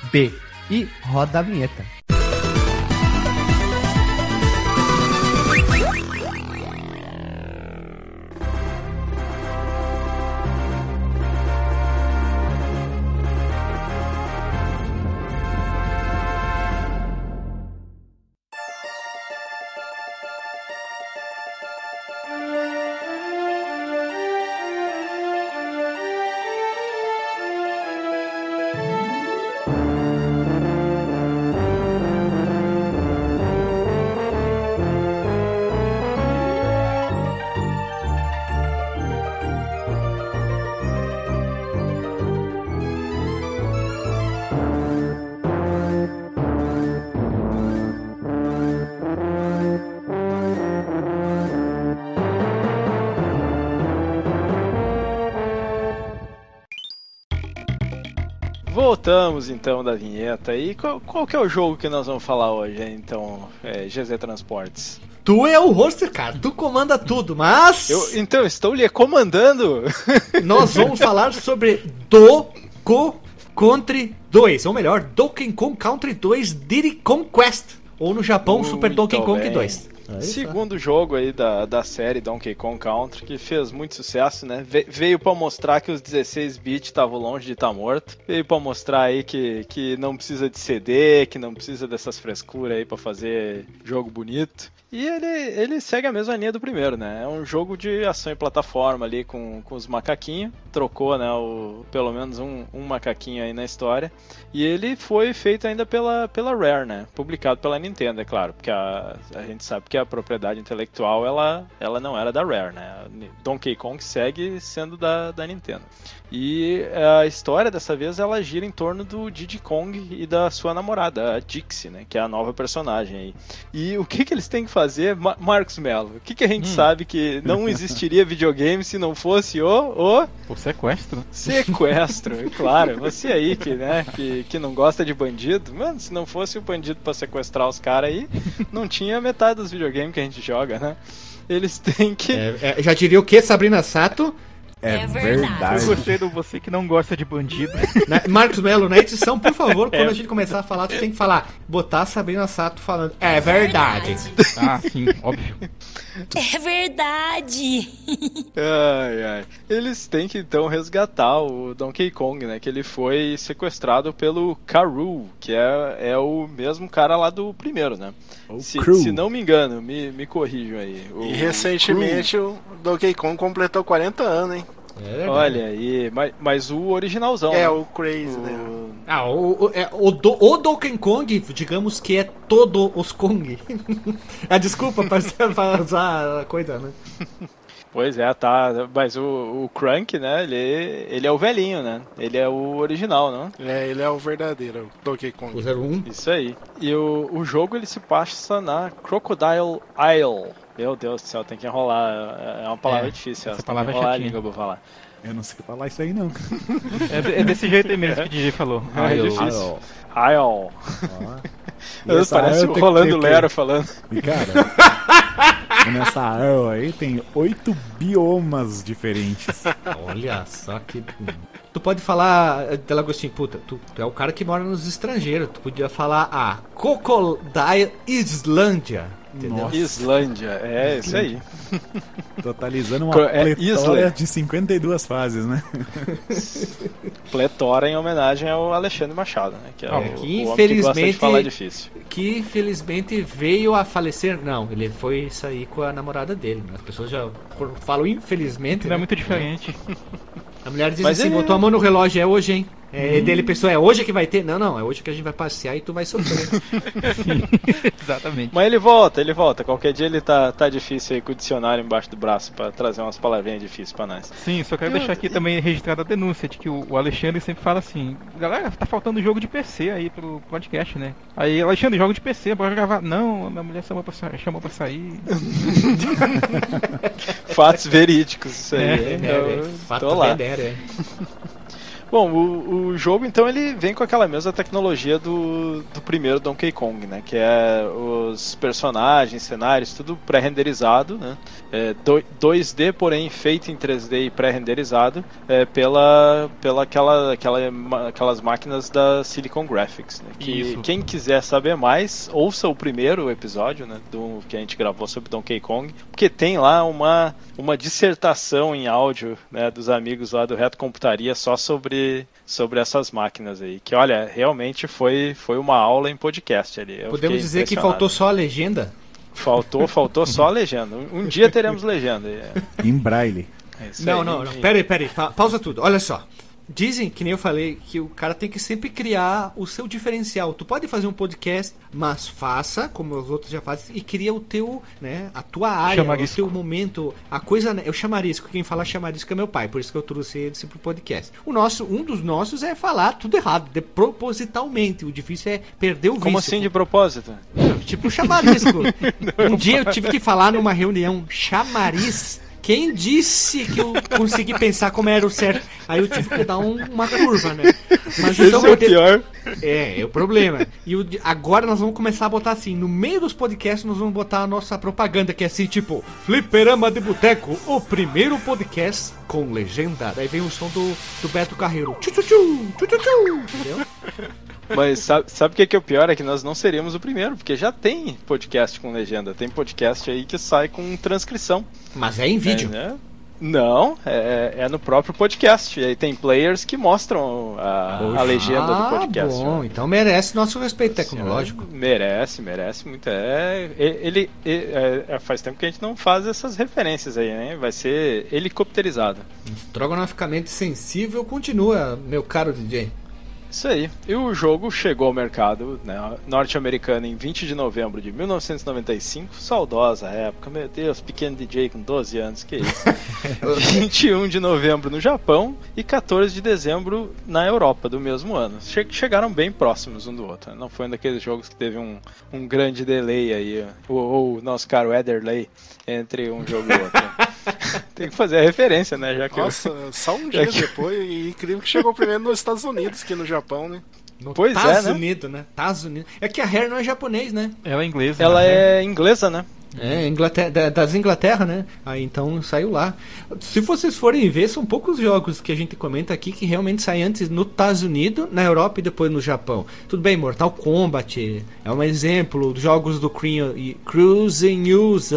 fdb. E roda a vinheta. Voltamos então da vinheta aí. Qual, qual que é o jogo que nós vamos falar hoje, então, é, GZ Transportes? Tu é o hoster, cara. Tu comanda tudo, mas Eu, então, estou lhe comandando. nós vamos falar sobre Doco Country 2, ou melhor, Donkey Kong Country 2 Diddy Conquest, ou no Japão Super Muito Donkey Kong bem. 2. Segundo jogo aí da, da série Donkey Kong Country, que fez muito sucesso, né? Ve- veio pra mostrar que os 16 bits estavam longe de estar morto. Veio pra mostrar aí que, que não precisa de CD, que não precisa dessas frescuras aí pra fazer jogo bonito. E ele, ele segue a mesma linha do primeiro, né? É um jogo de ação e plataforma ali com, com os macaquinhos. Trocou, né? O, pelo menos um, um macaquinho aí na história. E ele foi feito ainda pela, pela Rare, né? Publicado pela Nintendo, é claro. Porque a, a gente sabe que a propriedade intelectual ela, ela não era da Rare, né? Donkey Kong segue sendo da, da Nintendo. E a história dessa vez ela gira em torno do Diddy Kong e da sua namorada, a Dixie, né? Que é a nova personagem aí. E o que, que eles têm que fazer, Ma Marcos Mello? O que, que a gente sabe que não existiria videogame se não fosse o, o O sequestro. sequestro? É claro, você aí que, né, que, que não gosta de bandido, mano, se não fosse o bandido pra sequestrar os caras aí, não tinha metade dos videogames que a gente joga, né? Eles têm que. É, é, já diria o que, Sabrina Sato? É, É verdade. Eu gostei do você que não gosta de bandido. Na- Marcos Melo, na edição, por favor, quando a gente começar a falar, tu tem que falar, botar a Sabrina Sato falando. É verdade. Ah, sim, óbvio. É verdade. Ai, ai. Eles têm que então resgatar o Donkey Kong, né? Que ele foi sequestrado pelo Karu, que é, é o mesmo cara lá do primeiro, né? O Se, Crew. se não me engano, me, me corrijam aí. O- E o recentemente o Donkey Kong completou 40 anos, hein? É. Olha aí, mas, mas o originalzão. É, né? o Crazy, né? O- Ah, o, o, é, o, do, o Donkey Kong, digamos que é todo os Kong. ah, desculpa pra, pra usar a coisa, né? Pois é, tá. Mas o, o Crank, né? Ele, ele é o velhinho, né? Ele é o original, não? É, ele é o verdadeiro o Donkey Kong. O 01. Isso aí. E o, o jogo ele se passa na Crocodile Isle. Meu Deus do céu, tem que enrolar. É uma palavra É, difícil. essa palavra é enrolar a chatinha. língua pra falar. Eu não sei falar isso aí, não. É, é desse jeito aí mesmo que o DJ falou. É eu- difícil. Ah. E essa Parece o Rolando quê? Lero falando. E, cara, nessa arma aí tem oito biomas diferentes. Olha só que. Tu pode falar, Delagostinho, puta, tu, tu é o cara que mora nos estrangeiros. Tu podia falar a Crocodile Islândia. Entendeu? Nossa. Islândia, é isso aí. Totalizando uma é pletora Isley. de 52 fases, né? Pletora em homenagem ao Alexandre Machado, né? Que é, É, o, que o homem que gosta de infelizmente- falar difícil. Que infelizmente veio a falecer. Não, ele foi sair com a namorada dele. né? As pessoas já falam infelizmente. Não é né? muito diferente. A mulher diz Mas assim: ele- botou a mão no relógio, é hoje, hein? É dele, pessoa, é hoje que vai ter? Não, não, é hoje que a gente vai passear e tu vai sofrer. Exatamente. Mas ele volta, ele volta. Qualquer dia ele tá, tá difícil aí com o dicionário embaixo do braço pra trazer umas palavrinhas difíceis pra nós. Sim, só quero deixar aqui também registrada a denúncia de que o, o Alexandre sempre fala assim: galera, tá faltando jogo de PC aí pro podcast, né? Aí, Alexandre, jogo de PC, bora gravar. Não, minha mulher chamou pra, sa- chamou pra sair. Fatos verídicos, isso aí. É, então, é, fato tô lá. vedero, é. Bom, o, o jogo então ele vem com aquela mesma tecnologia do, do primeiro Donkey Kong, né? Que é os personagens, cenários, tudo pré-renderizado, né? É, do- 2D, porém feito em 3D e pré-renderizado é, pela, pela aquela, aquela, aquelas máquinas da Silicon Graphics. Né? Que Isso. quem quiser saber mais, ouça o primeiro episódio, né? Do que a gente gravou sobre Donkey Kong, porque tem lá uma, uma dissertação em áudio né, dos amigos lá do Reto Computaria só sobre, sobre essas máquinas aí. Que olha, realmente foi, foi uma aula em podcast ali. Eu Podemos dizer que faltou só a legenda? Faltou, faltou só a legenda. Um, dia teremos legenda. é- Em braille. é Não, aí. não, não. Pera aí, pera aí. Pa- pausa tudo. Olha só. Dizem, que nem eu falei, que o cara tem que sempre criar o seu diferencial. Tu pode fazer um podcast, mas faça, como os outros já fazem, e cria o teu, né, a tua área, Chamarisco. o teu momento, a coisa, né, eu chamarisco, quem fala chamarisco é meu pai, por isso que eu trouxe ele pro podcast. O nosso, um dos nossos é falar tudo errado, de, propositalmente, o difícil é perder o Como vício. assim de propósito? Tipo chamarisco. um dia eu tive que falar numa reunião chamariz. Quem disse que eu consegui pensar como era o certo? Aí eu tive que dar um- uma curva, né? Mas Esse então é o pior. É, é o problema. E o agora nós vamos começar a botar assim, no meio dos podcasts nós vamos botar a nossa propaganda, que é assim, tipo, Fliperama de Boteco, o primeiro podcast com legenda. Daí vem o som do, do Beto Carreiro. Tchu, tchu, tchu, tchu, tchu, entendeu? Mas sabe, sabe o que, que é o pior? É que nós não seríamos o primeiro, porque já tem podcast com legenda. Tem podcast aí que sai com transcrição. Mas é em vídeo. É, né? Não, é, é no próprio podcast. E aí tem players que mostram a, a legenda do ah, podcast. bom, né? então merece nosso respeito tecnológico. Merece, merece muito. É, ele, e- é, é, faz tempo que a gente não faz essas referências aí, né? Vai ser helicopterizado. Estrogonoficamente sensível continua, meu caro DJ. Isso aí. E o jogo chegou ao mercado né, norte-americano em 20 de novembro de 1995. Saudosa época, meu Deus, pequeno DJ com 12 anos, que isso. 21 de novembro no Japão e 14 de dezembro na Europa do mesmo ano. Che- chegaram bem próximos um do outro. né? Não foi um daqueles jogos que teve um, um grande delay aí, ou o nosso caro Ederley entre um jogo e outro. Tem que fazer a referência, né? Já que eu- Nossa, só um dia que- depois, e incrível que chegou primeiro nos Estados Unidos que no Japão, né? No Pois é, Estados né? Unidos, né? Estados Unidos. É que a Rare não é japonês, né? Ela é inglesa. Ela né? é inglesa, né? É, Inglaterra, da- das Inglaterra, né? Aí então saiu lá. Se vocês forem ver, são poucos jogos que a gente comenta aqui que realmente saem antes no Estados Unidos, na Europa e depois no Japão. Tudo bem, Mortal Kombat é um exemplo, jogos do Cru- e Cruising News.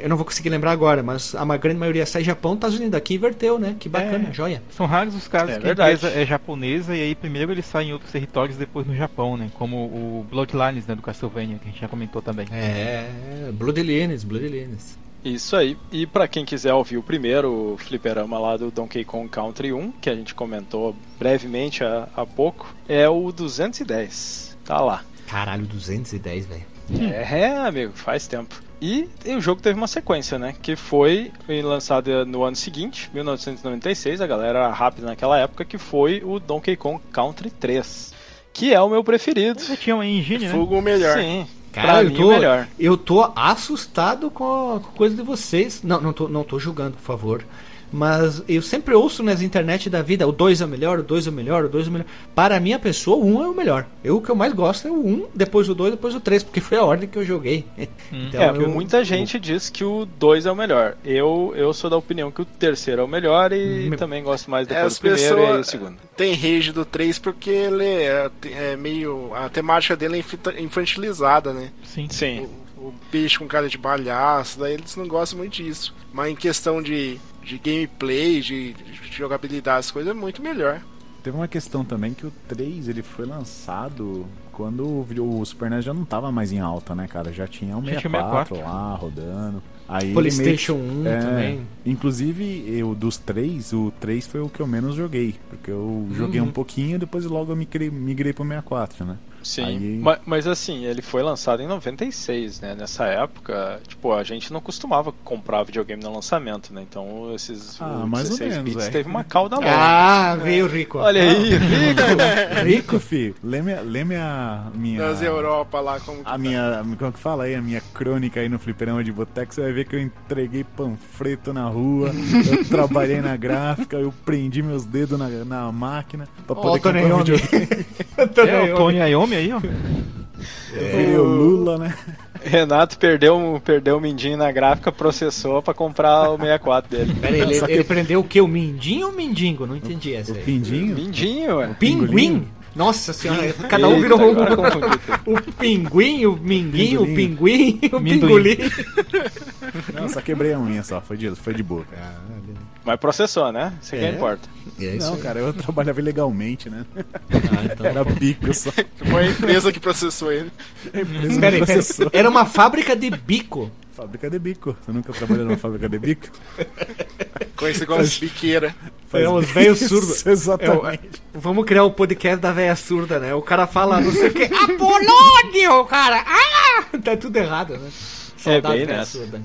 Eu não vou conseguir lembrar agora, mas a grande maioria sai Japão, Estados Unidos. Aqui inverteu, né? Que bacana, É. joia. São raros os casos É que verdade. a empresa é japonesa e aí primeiro eles saem em outros territórios e depois no Japão, né? Como o Bloodlines, né, do Castlevania, que a gente já comentou também. É, Bloodlines, Bloodlines. Isso aí. E pra quem quiser ouvir o primeiro fliperama lá do Donkey Kong Country 1, que a gente comentou brevemente há, há pouco, é o 210. Tá lá. Caralho, 210, velho. É, é, amigo, faz tempo. E, e o jogo teve uma sequência, né? Que foi lançado no ano seguinte, 1996, a galera era rápida naquela época, que foi o Donkey Kong Country 3. Que é o meu preferido. Já tinha uma engine, né? Fogo melhor. Sim. Cara, pra eu mim, tô, o melhor. eu tô assustado com a com a coisa de vocês. Não, não tô, não tô julgando, por favor. Mas eu sempre ouço nas internet da vida, o 2 é o melhor, o 2 é o melhor, o 2 é o melhor. Para a minha pessoa, o 1 um é o melhor. Eu o que eu mais gosto é o 1, um, depois o 2, depois o 3, porque foi a ordem que eu joguei. Então, é, eu- muita gente diz que o 2 é o melhor. Eu, eu sou da opinião que o terceiro é o melhor e Me- também gosto mais É, depois as do primeiro e aí o pessoas segundo. tem rage do 3 porque ele é, é meio. A temática dele é infantilizada, né? Sim. Sim. O, o bicho com cara de palhaço, daí eles não gostam muito disso. Mas em questão de, de gameplay, de, de jogabilidade, as coisas é muito melhor. Teve uma questão também que o 3 ele foi lançado quando o, Super NES já não tava mais em alta, né, cara? Já tinha um Já tinha 64, 64. lá rodando. Aí PlayStation meio 1 que- é, também. Inclusive, eu dos três, o 3 foi o que eu menos joguei. Porque eu joguei Uhum. um pouquinho e depois logo eu migrei, migrei pro 64, né? Sim, Aí- ma- mas, assim, ele foi lançado em 96, né? Nessa época, tipo, a gente não costumava comprar videogame no lançamento, né? Então, esses Ah, mais ou 16 menos, bits é. teve uma cauda longa. Ah, veio rico. Olha aí, Rico. Rico, fi, lê minha, lê minha, minha Das Europa lá, como que A minha, como que fala aí, a minha crônica aí no fliperama de boteco, você vai ver que eu entreguei panfleto na rua, eu trabalhei na gráfica, eu prendi meus dedos na, na máquina pra poder o Tony comprar videogame. É, Tony Iommi aí, ó. Virei o Lula, né? Renato perdeu, um- perdeu o mindinho na gráfica, processou pra comprar o 64 dele. Pera aí, ele, que- ele prendeu o que? O mindinho ou o mindingo? Não entendi essa O aí. Pindinho. Mindinho, ué. Pinguim? Nossa senhora, cada um Eita, virou um. O pinguim, o minguinho, o pinguim, o pingolim. Não, só quebrei a unha só, foi de, foi de boa. Mas processou, né? Isso que É. importa. Não, cara, eu trabalhava ilegalmente, né? Ah, então. Era bico só. foi a empresa que processou ele. A empresa Pera aí, me pera aí. processou. Era uma fábrica de bico. Fábrica de bico. Você nunca trabalhou numa fábrica de bico? Conhece igual as biqueiras. É, os velhos surdos. Exatamente. Vamos criar o podcast da velha surda, né? O cara fala não sei o que. Apolônio, cara! Ah! Tá tudo errado, né? Saudade bem velha nessa. surda.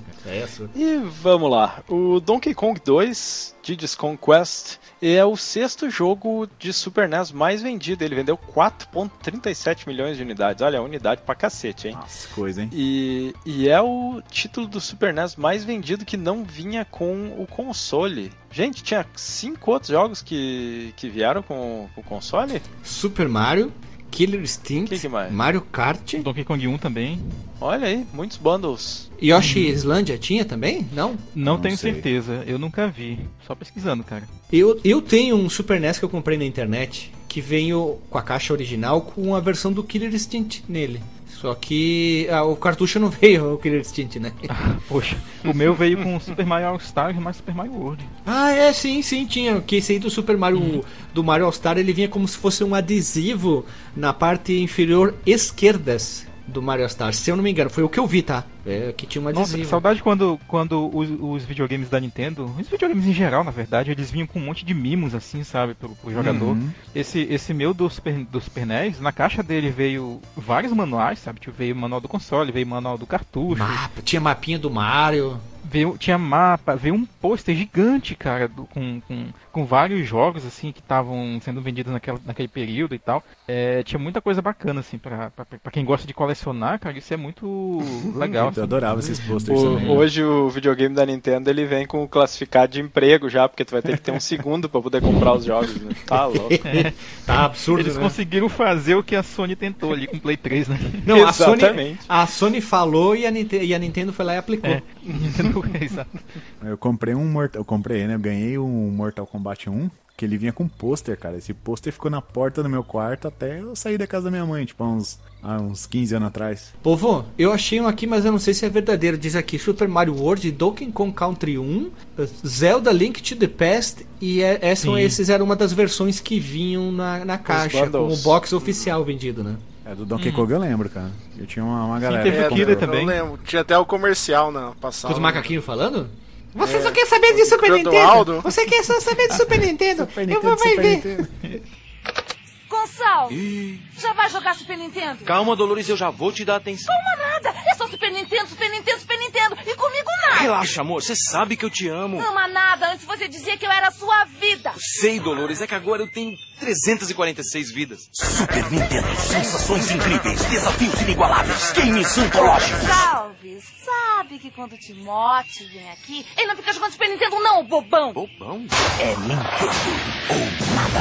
E vamos lá. O Donkey Kong 2, Diddy's Conquest, é o sexto jogo de Super NES mais vendido. Ele vendeu 4,37 milhões de unidades. Olha, unidade pra cacete, hein? Nossa, coisa, hein? E, e é o título do Super NES mais vendido que não vinha com o console. Gente, tinha cinco outros jogos que, que vieram com, com o console? Super Mario, Killer Instinct, Que que mais? Mario Kart, Donkey Kong 1 também. Olha aí, muitos bundles. Yoshi Islandia tinha também? Não? Não, Não tenho sei. certeza, eu nunca vi. Só pesquisando, cara. Eu, eu tenho um Super NES que eu comprei na internet que veio com a caixa original com a versão do Killer Instinct nele. Só que ah, o cartucho não veio o Killer Instinct, né? Poxa, o meu veio com Super Mario All Stars e mais Super Mario World. Ah, é, sim, sim, tinha. Que esse aí do Super Mario, do Mario All Star, ele vinha como se fosse um adesivo na parte inferior esquerdas do Mario All Star. Se eu não me engano, foi o que eu vi, tá? É, que tinha um Nossa, adesivo. saudade quando, quando os, os videogames da Nintendo, os videogames em geral, na verdade, eles vinham com um monte de mimos, assim, sabe, pro, pro jogador. Uhum. Esse, esse meu do Super, do Super NES, na caixa dele veio vários manuais, sabe? Tipo, veio o manual do console, veio o manual do cartucho, Mapa, tinha mapinha do Mario. veio, tinha mapa, veio um pôster gigante, cara, do- com, com, com vários jogos, assim, que estavam sendo vendidos naquela, naquele período e tal. É, tinha muita coisa bacana, assim, pra quem gosta de colecionar, cara, isso é muito legal. Eu assim. adorava esses posters O- também. hoje o videogame da Nintendo ele vem com o classificado de emprego já, porque tu vai ter que ter um segundo pra poder comprar os jogos. Né? Tá louco. Tá absurdo, Eles né? conseguiram fazer o que a Sony tentou ali com o Play 3, né? Não, a Sony, Exatamente. a Sony falou e a, Ninte- e a Nintendo foi lá e aplicou. É, Nintendo, exato. Eu comprei um Mortal, eu comprei, né? Eu ganhei um Mortal Kombat 1, que ele vinha com pôster, cara. Esse pôster ficou na porta do meu quarto até eu sair da casa da minha mãe, tipo, há uns, há uns 15 anos atrás. Povo, eu achei um aqui, mas eu não sei se é verdadeiro. Diz aqui Super Mario World, Donkey Kong Country 1, Zelda Link to the Past e é, essa, Sim. esses eram uma das versões que vinham na, na caixa, como box oficial vendido, né? É, do Donkey Kong eu lembro, cara. Eu tinha uma, uma galera. teve que o. Killer também. Eu lembro. Tinha até o comercial na Com passada. os macaquinhos falando? Você só quer saber de Super Nintendo? Você quer só saber de Super Nintendo? Super eu vou Nintendo, Super ver. Nintendo. Gonçalo, já vai jogar Super Nintendo? Calma, Dolores, eu já vou te dar atenção. Calma nada, é só Super Nintendo, Super Nintendo, Super Nintendo. E comigo nada. Relaxa, amor, você sabe que eu te amo. Ama nada, antes você dizia que eu era a sua vida. Sei, Dolores, é que agora eu tenho 346 vidas. Super Nintendo, sensações incríveis, desafios inigualáveis, games antológicos. Salve, sabe que quando o Timote vem aqui, ele não fica jogando Super Nintendo não, bobão. Bobão? É Nintendo ou nada.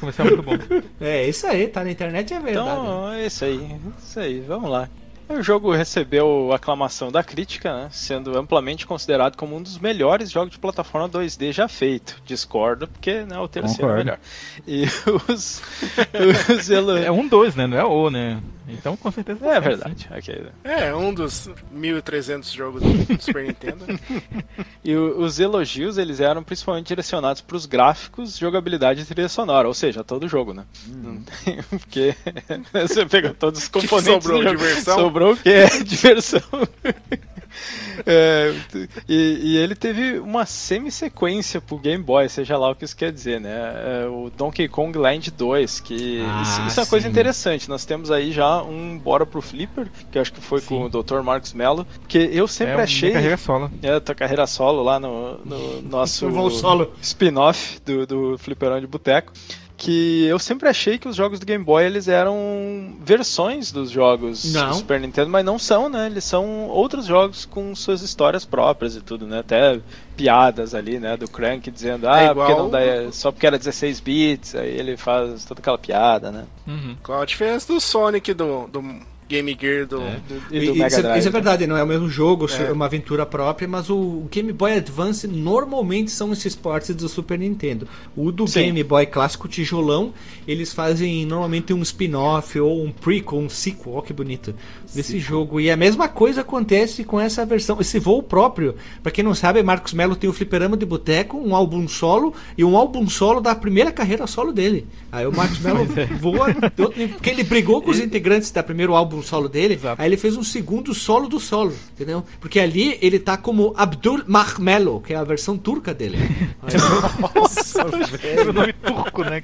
Comercial é muito bom. É, isso aí, tá na internet é verdade. Então, é isso aí. Isso aí, vamos lá. O jogo recebeu aclamação da crítica, né, sendo amplamente considerado como um dos melhores jogos de plataforma 2D já feito. Discordo, porque né, o terceiro é Concordo. melhor. E os, os elo- É um dois, né? Não é o, né? Então com certeza. É sim. verdade. ok. É, um dos 1.300 jogos do Super Nintendo. E o- os elogios eles eram principalmente direcionados para os gráficos, jogabilidade e trilha sonora, ou seja, todo o jogo, né? Tem- Porque você pega todos os que componentes sobrou? do jogo. Diversão? Sobrou o quê? Diversão. É, e, e ele teve uma semi-sequência pro Game Boy, seja lá o que isso quer dizer, né? É, o Donkey Kong Land 2, que Ah, isso, isso é uma coisa sim. interessante. Nós temos aí já um Bora pro Flipper, que eu acho que foi com o Dr. Marcos Mello, que eu sempre É achei. carreira solo. É, tua carreira solo lá no, no nosso spin-off do, do Fliperão de Boteco. Que eu sempre achei que os jogos do Game Boy eles eram versões dos jogos Não. do Super Nintendo, mas não são, né? Eles são outros jogos com suas histórias próprias e tudo, né? Até piadas ali, né? Do Crank dizendo, ah, É igual- porque não dá, só porque era 16 bits, aí ele faz toda aquela piada, né? Uhum. Qual a diferença do Sonic do, do Game Gear do. E do E- Mega isso, é- isso é verdade, não é o mesmo jogo, É. é uma aventura própria, mas o Game Boy Advance normalmente são esses portes do Super Nintendo. O do Sim. Game Boy clássico tijolão, eles fazem normalmente um spin-off ou um prequel, um sequel, ó que bonito, desse jogo. E a mesma coisa acontece com essa versão, esse voo próprio. Pra quem não sabe, Marcos Melo tem o Fliperama de Boteco, um álbum solo e um álbum solo da primeira carreira solo dele. Aí o Marcos Melo voa, outro nível, porque ele brigou com os integrantes da primeiro álbum solo dele, Exato. aí ele fez um segundo solo do solo, entendeu? Porque ali ele tá como Abdul Mahmelo, que é a versão turca dele. Nossa, É o nome turco, né?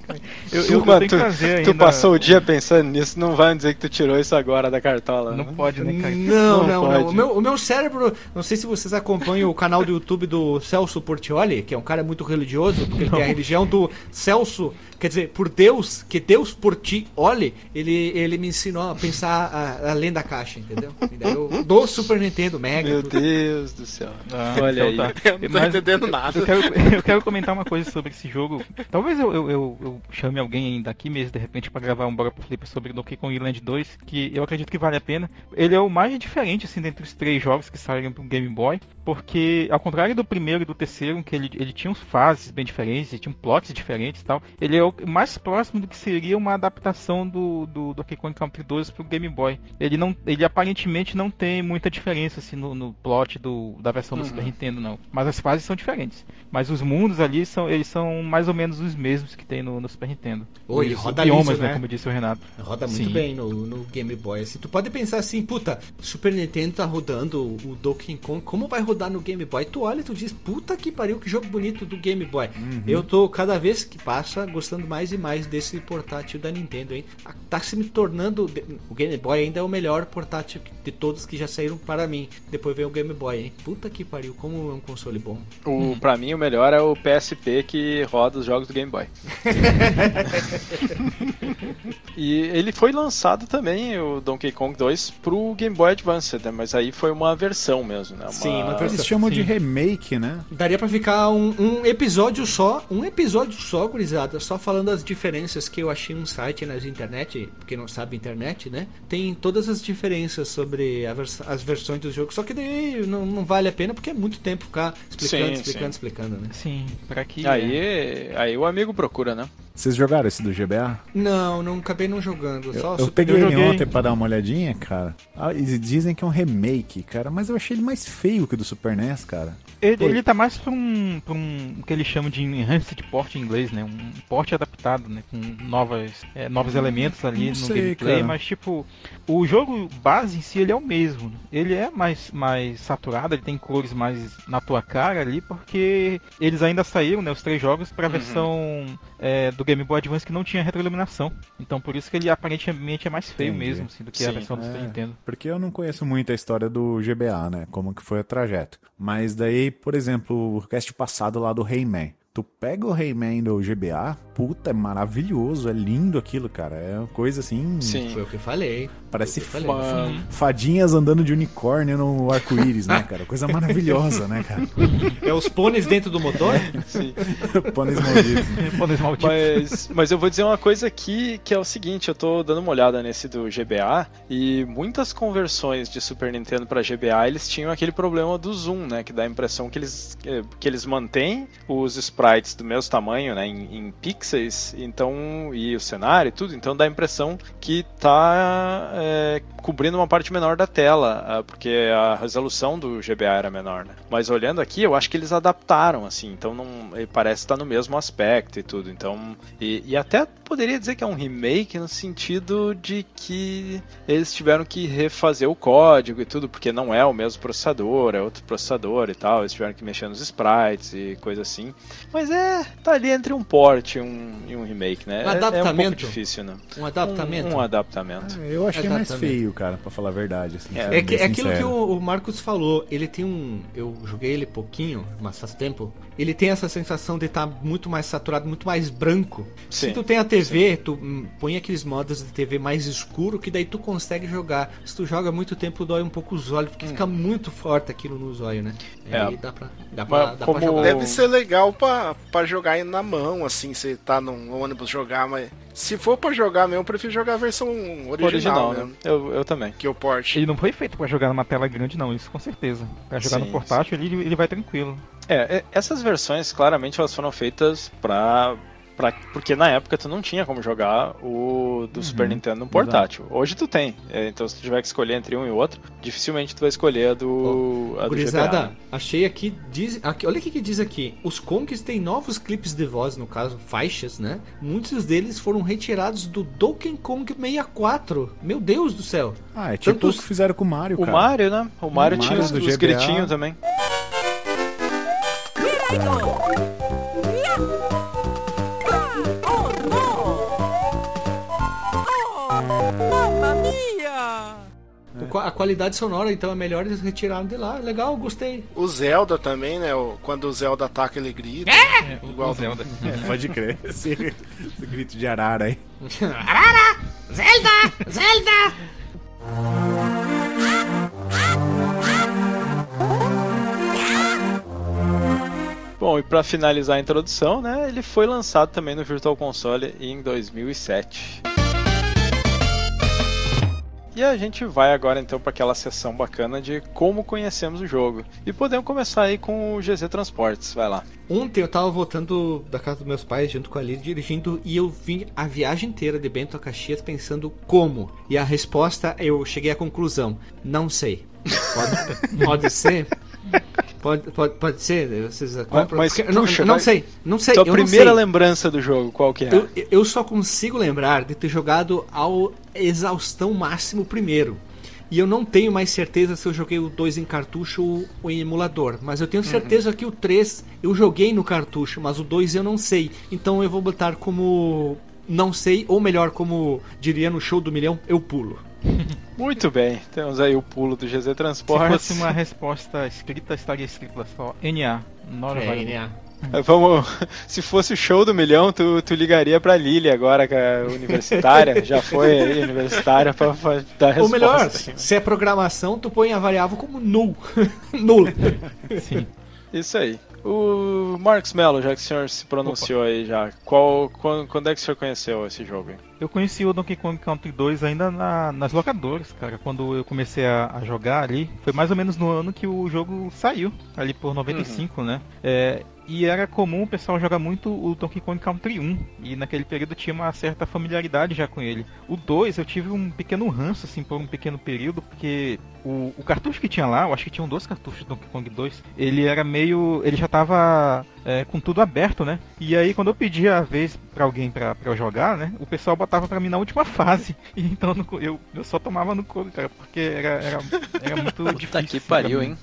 Eu, tu, tu ainda. passou o dia pensando nisso, não vai dizer que tu tirou isso agora da cartola. Não né? pode, né, cara? Não, Não não, não. pode. O meu, o meu cérebro, não sei se vocês acompanham o canal do YouTube do Celso Portioli, que é um cara muito religioso, porque ele tem a religião do Celso, quer dizer, por Deus, que Deus por ti olhe, ele, ele me ensinou a pensar a- além da caixa, entendeu? E daí eu- do Super Nintendo Mega. Meu tudo. Deus do céu. Ah, Olha então aí. tá. Eu não tô entendendo nada. Eu quero, eu quero comentar uma coisa sobre esse jogo. Talvez eu, eu, eu, eu chame alguém daqui mesmo, de repente, pra gravar um Bora pro Flip sobre Donkey Kong Land 2, que eu acredito que vale a pena. Ele é o mais diferente, assim, dentre os três jogos que saíram pro Game Boy, porque, ao contrário do primeiro e do terceiro, que ele, ele tinha fases bem diferentes, ele tinha plots diferentes e tal, ele é o mais próximo do que seria uma adaptação do, do Donkey Kong Country 2 pro Game Boy. Ele não, ele aparentemente não tem muita diferença, assim, no, no plot do, da versão do Super Nintendo, não. Mas as fases são diferentes. Mas os mundos ali são, eles são mais ou menos os mesmos que tem no, no Super Nintendo. Oi, E roda biomas, liso, né? né? Como disse o Renato. Roda muito Sim. bem no, no Game Boy. Assim, tu pode pensar assim, puta, Super Nintendo tá rodando o Donkey Kong, como vai rodar no Game Boy? Tu olha e tu diz, puta que pariu, que jogo bonito do Game Boy. Eu tô, cada vez que passa, gostando mais e mais desse portátil da Nintendo, hein? Tá se me tornando. O Game Boy ainda é o melhor portátil de todos que já saíram para mim. Depois vem o Game Boy, hein? Puta que pariu, como é um console bom. O, pra mim, o melhor é o PSP que roda os jogos do Game Boy. e ele foi lançado também, o Donkey Kong 2, pro Game Boy Advance, né? mas aí foi uma versão mesmo, né? Uma... Sim, uma. Eles chamam de Sim. remake, né? Daria pra ficar um, um episódio só, um episódio só, gurizada, só falando as diferenças que eu achei um site nas internet, porque não sabe internet, né? Tem todas as diferenças sobre a vers- as versões dos jogos, só que daí não, não vale a pena porque é muito tempo ficar explicando, Sim, explicando, sim. explicando, né? Sim, pra que. Aí, aí o amigo procura, né? Vocês jogaram esse do GBA? Não, não acabei não jogando, Eu, só eu peguei eu ele ontem pra dar uma olhadinha, cara. Ah, e dizem que é um remake, cara. Mas eu achei ele mais feio que o do Super NES, cara. Ele, Pô. ele tá mais pra um, pra um. o que eles chamam de enhanced port em inglês, né? Um porte adaptado, né? Com novas, é, novos elementos ali não no sei, gameplay, cara. mas tipo, o jogo base em si ele é o mesmo. né? Ele é mais, mais saturado, ele tem cores mais na tua cara ali, porque eles ainda saíram, né? Os três jogos pra versão é, do Game Boy Advance que não tinha retroiluminação. Então por isso que ele aparentemente é mais feio Entendi. mesmo, assim, do que a Sim, versão do É, Super Nintendo. Porque eu não conheço muito a história do GBA, né? Como que foi o trajeto. Mas daí, por exemplo, o cast passado lá do Rayman. Tu pega o Rayman do GBA, puta, é maravilhoso, é lindo aquilo, cara. É uma coisa assim. Sim. Foi o que eu falei. Parece eu falei. Fadinhas andando de unicórnio no arco-íris, né, cara? Coisa maravilhosa, né, cara? É os pôneis dentro do motor? Sim. Pôneis malditos. Pôneis malditos. Mas, mas eu vou dizer uma coisa aqui que é o seguinte, eu tô dando uma olhada nesse do GBA e muitas conversões de Super Nintendo para GBA eles tinham aquele problema do zoom, né? Que dá a impressão que eles, que eles mantêm os sprites do mesmo tamanho, né? Em, em pixels, então e o cenário e tudo, então dá a impressão que tá eh, cobrindo uma parte menor da tela, ah, porque a resolução do GBA era menor, né? Mas olhando aqui, eu acho que eles adaptaram, assim, então não parece estar no mesmo aspecto e tudo. Então, e, e até poderia dizer que é um remake no sentido de que eles tiveram que refazer o código e tudo, porque não é o mesmo processador, é outro processador e tal. Eles tiveram que mexer nos sprites e coisa assim. Mas é, tá ali entre um port e um, e um remake, né? Um É- É, um adaptamento. pouco difícil, né? Um adaptamento. Um, um adaptamento. Eu achei mais Exatamente. feio, cara, pra falar a verdade. Assim, É, É, que- é aquilo que o, o Marcos falou. Ele tem um. Eu joguei ele pouquinho, mas faz tempo. Ele tem essa sensação de estar muito mais saturado, muito mais branco. Sim, Se tu tem a TV, tu hum, põe aqueles modos de TV mais escuro que daí tu consegue jogar. Se tu joga muito tempo, dói um pouco os olhos, porque fica muito forte aquilo nos olhos, né? É. Aí dá pra, dá pra, dá como- pra jogar. Deve ser legal pra, pra jogar aí na mão, assim, você tá num ônibus jogar, mas se for pra jogar mesmo, eu prefiro jogar a versão original, Original, mesmo, né? Eu, eu também. que o port. Ele não foi feito pra jogar numa tela grande, não, isso com certeza. Pra jogar Sim, no portátil, ele, ele vai tranquilo. É, é, essas versões claramente elas foram feitas pra, pra. Porque na época tu não tinha como jogar o do Super Nintendo no portátil. Hoje tu tem. É, então se tu tiver que escolher entre um e outro, dificilmente tu vai escolher a do. a do Gurizada, GBA, né? achei aqui, diz, aqui, olha o que diz aqui. Os Kongs têm novos clipes de voz, no caso, faixas, né? Muitos deles foram retirados do Donkey Kong 64. Meu Deus do céu. Ah, é tipo Tanto o os- que fizeram com o Mario, O cara. Mario, né? O Mario O tinha Mario os, do os GBA. gritinhos também. O qua- A qualidade sonora, então, é melhor eles retiraram de lá. Legal, gostei. O Zelda também, né? Quando o Zelda ataca, ele grita. Igual O Zelda. É, pode crer. Esse, esse grito de arara aí. Arara! Zelda! Zelda! Bom, e pra finalizar a introdução, né? Ele foi lançado também no Virtual Console em 2007. E a gente vai agora então para aquela sessão bacana de como conhecemos o jogo. E podemos começar aí com o GZ Transportes, vai lá. Ontem eu tava voltando da casa dos meus pais junto com a Lili dirigindo e eu vim a viagem inteira de Bento a Caxias pensando como. E a resposta eu cheguei à conclusão: não sei. Pode, pode ser? Pode, pode, pode ser? Vocês compram? mas, não, puxa, não vai- sei, não sei. Tua eu não primeira sei. lembrança do jogo, qual que é? Eu, eu só consigo lembrar de ter jogado ao exaustão máximo primeiro. E eu não tenho mais certeza se eu joguei o 2 em cartucho ou- ou em emulador. Mas eu tenho certeza que o 3 eu joguei no cartucho, mas o 2 eu não sei. Então eu vou botar como não sei, ou melhor, como diria no show do milhão, eu pulo. Muito bem, temos aí o pulo do GZ Se Transportes. fosse uma resposta escrita, estaria escrita só NA. Not É, né? É, Vamos, se fosse o show do milhão, tu, tu ligaria pra Lily agora, que é universitária, já foi aí, universitária, pra, pra dar resposta. Ou melhor, se é programação, tu põe a variável como null. null. Sim. Isso aí. O Marcos Mello, já que o senhor se pronunciou aí já, qual, quando, quando é que o senhor conheceu esse jogo? aí? Eu conheci o Donkey Kong Country 2 ainda na- nas locadoras, cara. Quando eu comecei a, a jogar ali, foi mais ou menos no ano que o jogo saiu, ali por 95, né? É, e era comum o pessoal jogar muito o Donkey Kong Country 1, e naquele período tinha uma certa familiaridade já com ele. O 2 eu tive um pequeno ranço, assim, por um pequeno período, porque o, o cartucho que tinha lá, eu acho que tinham dois cartuchos do Donkey Kong 2, ele era meio. ele já tava é, com tudo aberto, né? E aí quando eu pedia a vez pra alguém pra, pra eu jogar, né? O pessoal botava pra mim na última fase. E então eu, eu só tomava no couro, cara, porque era, era, era muito Puta difícil. que assim, pariu, hein?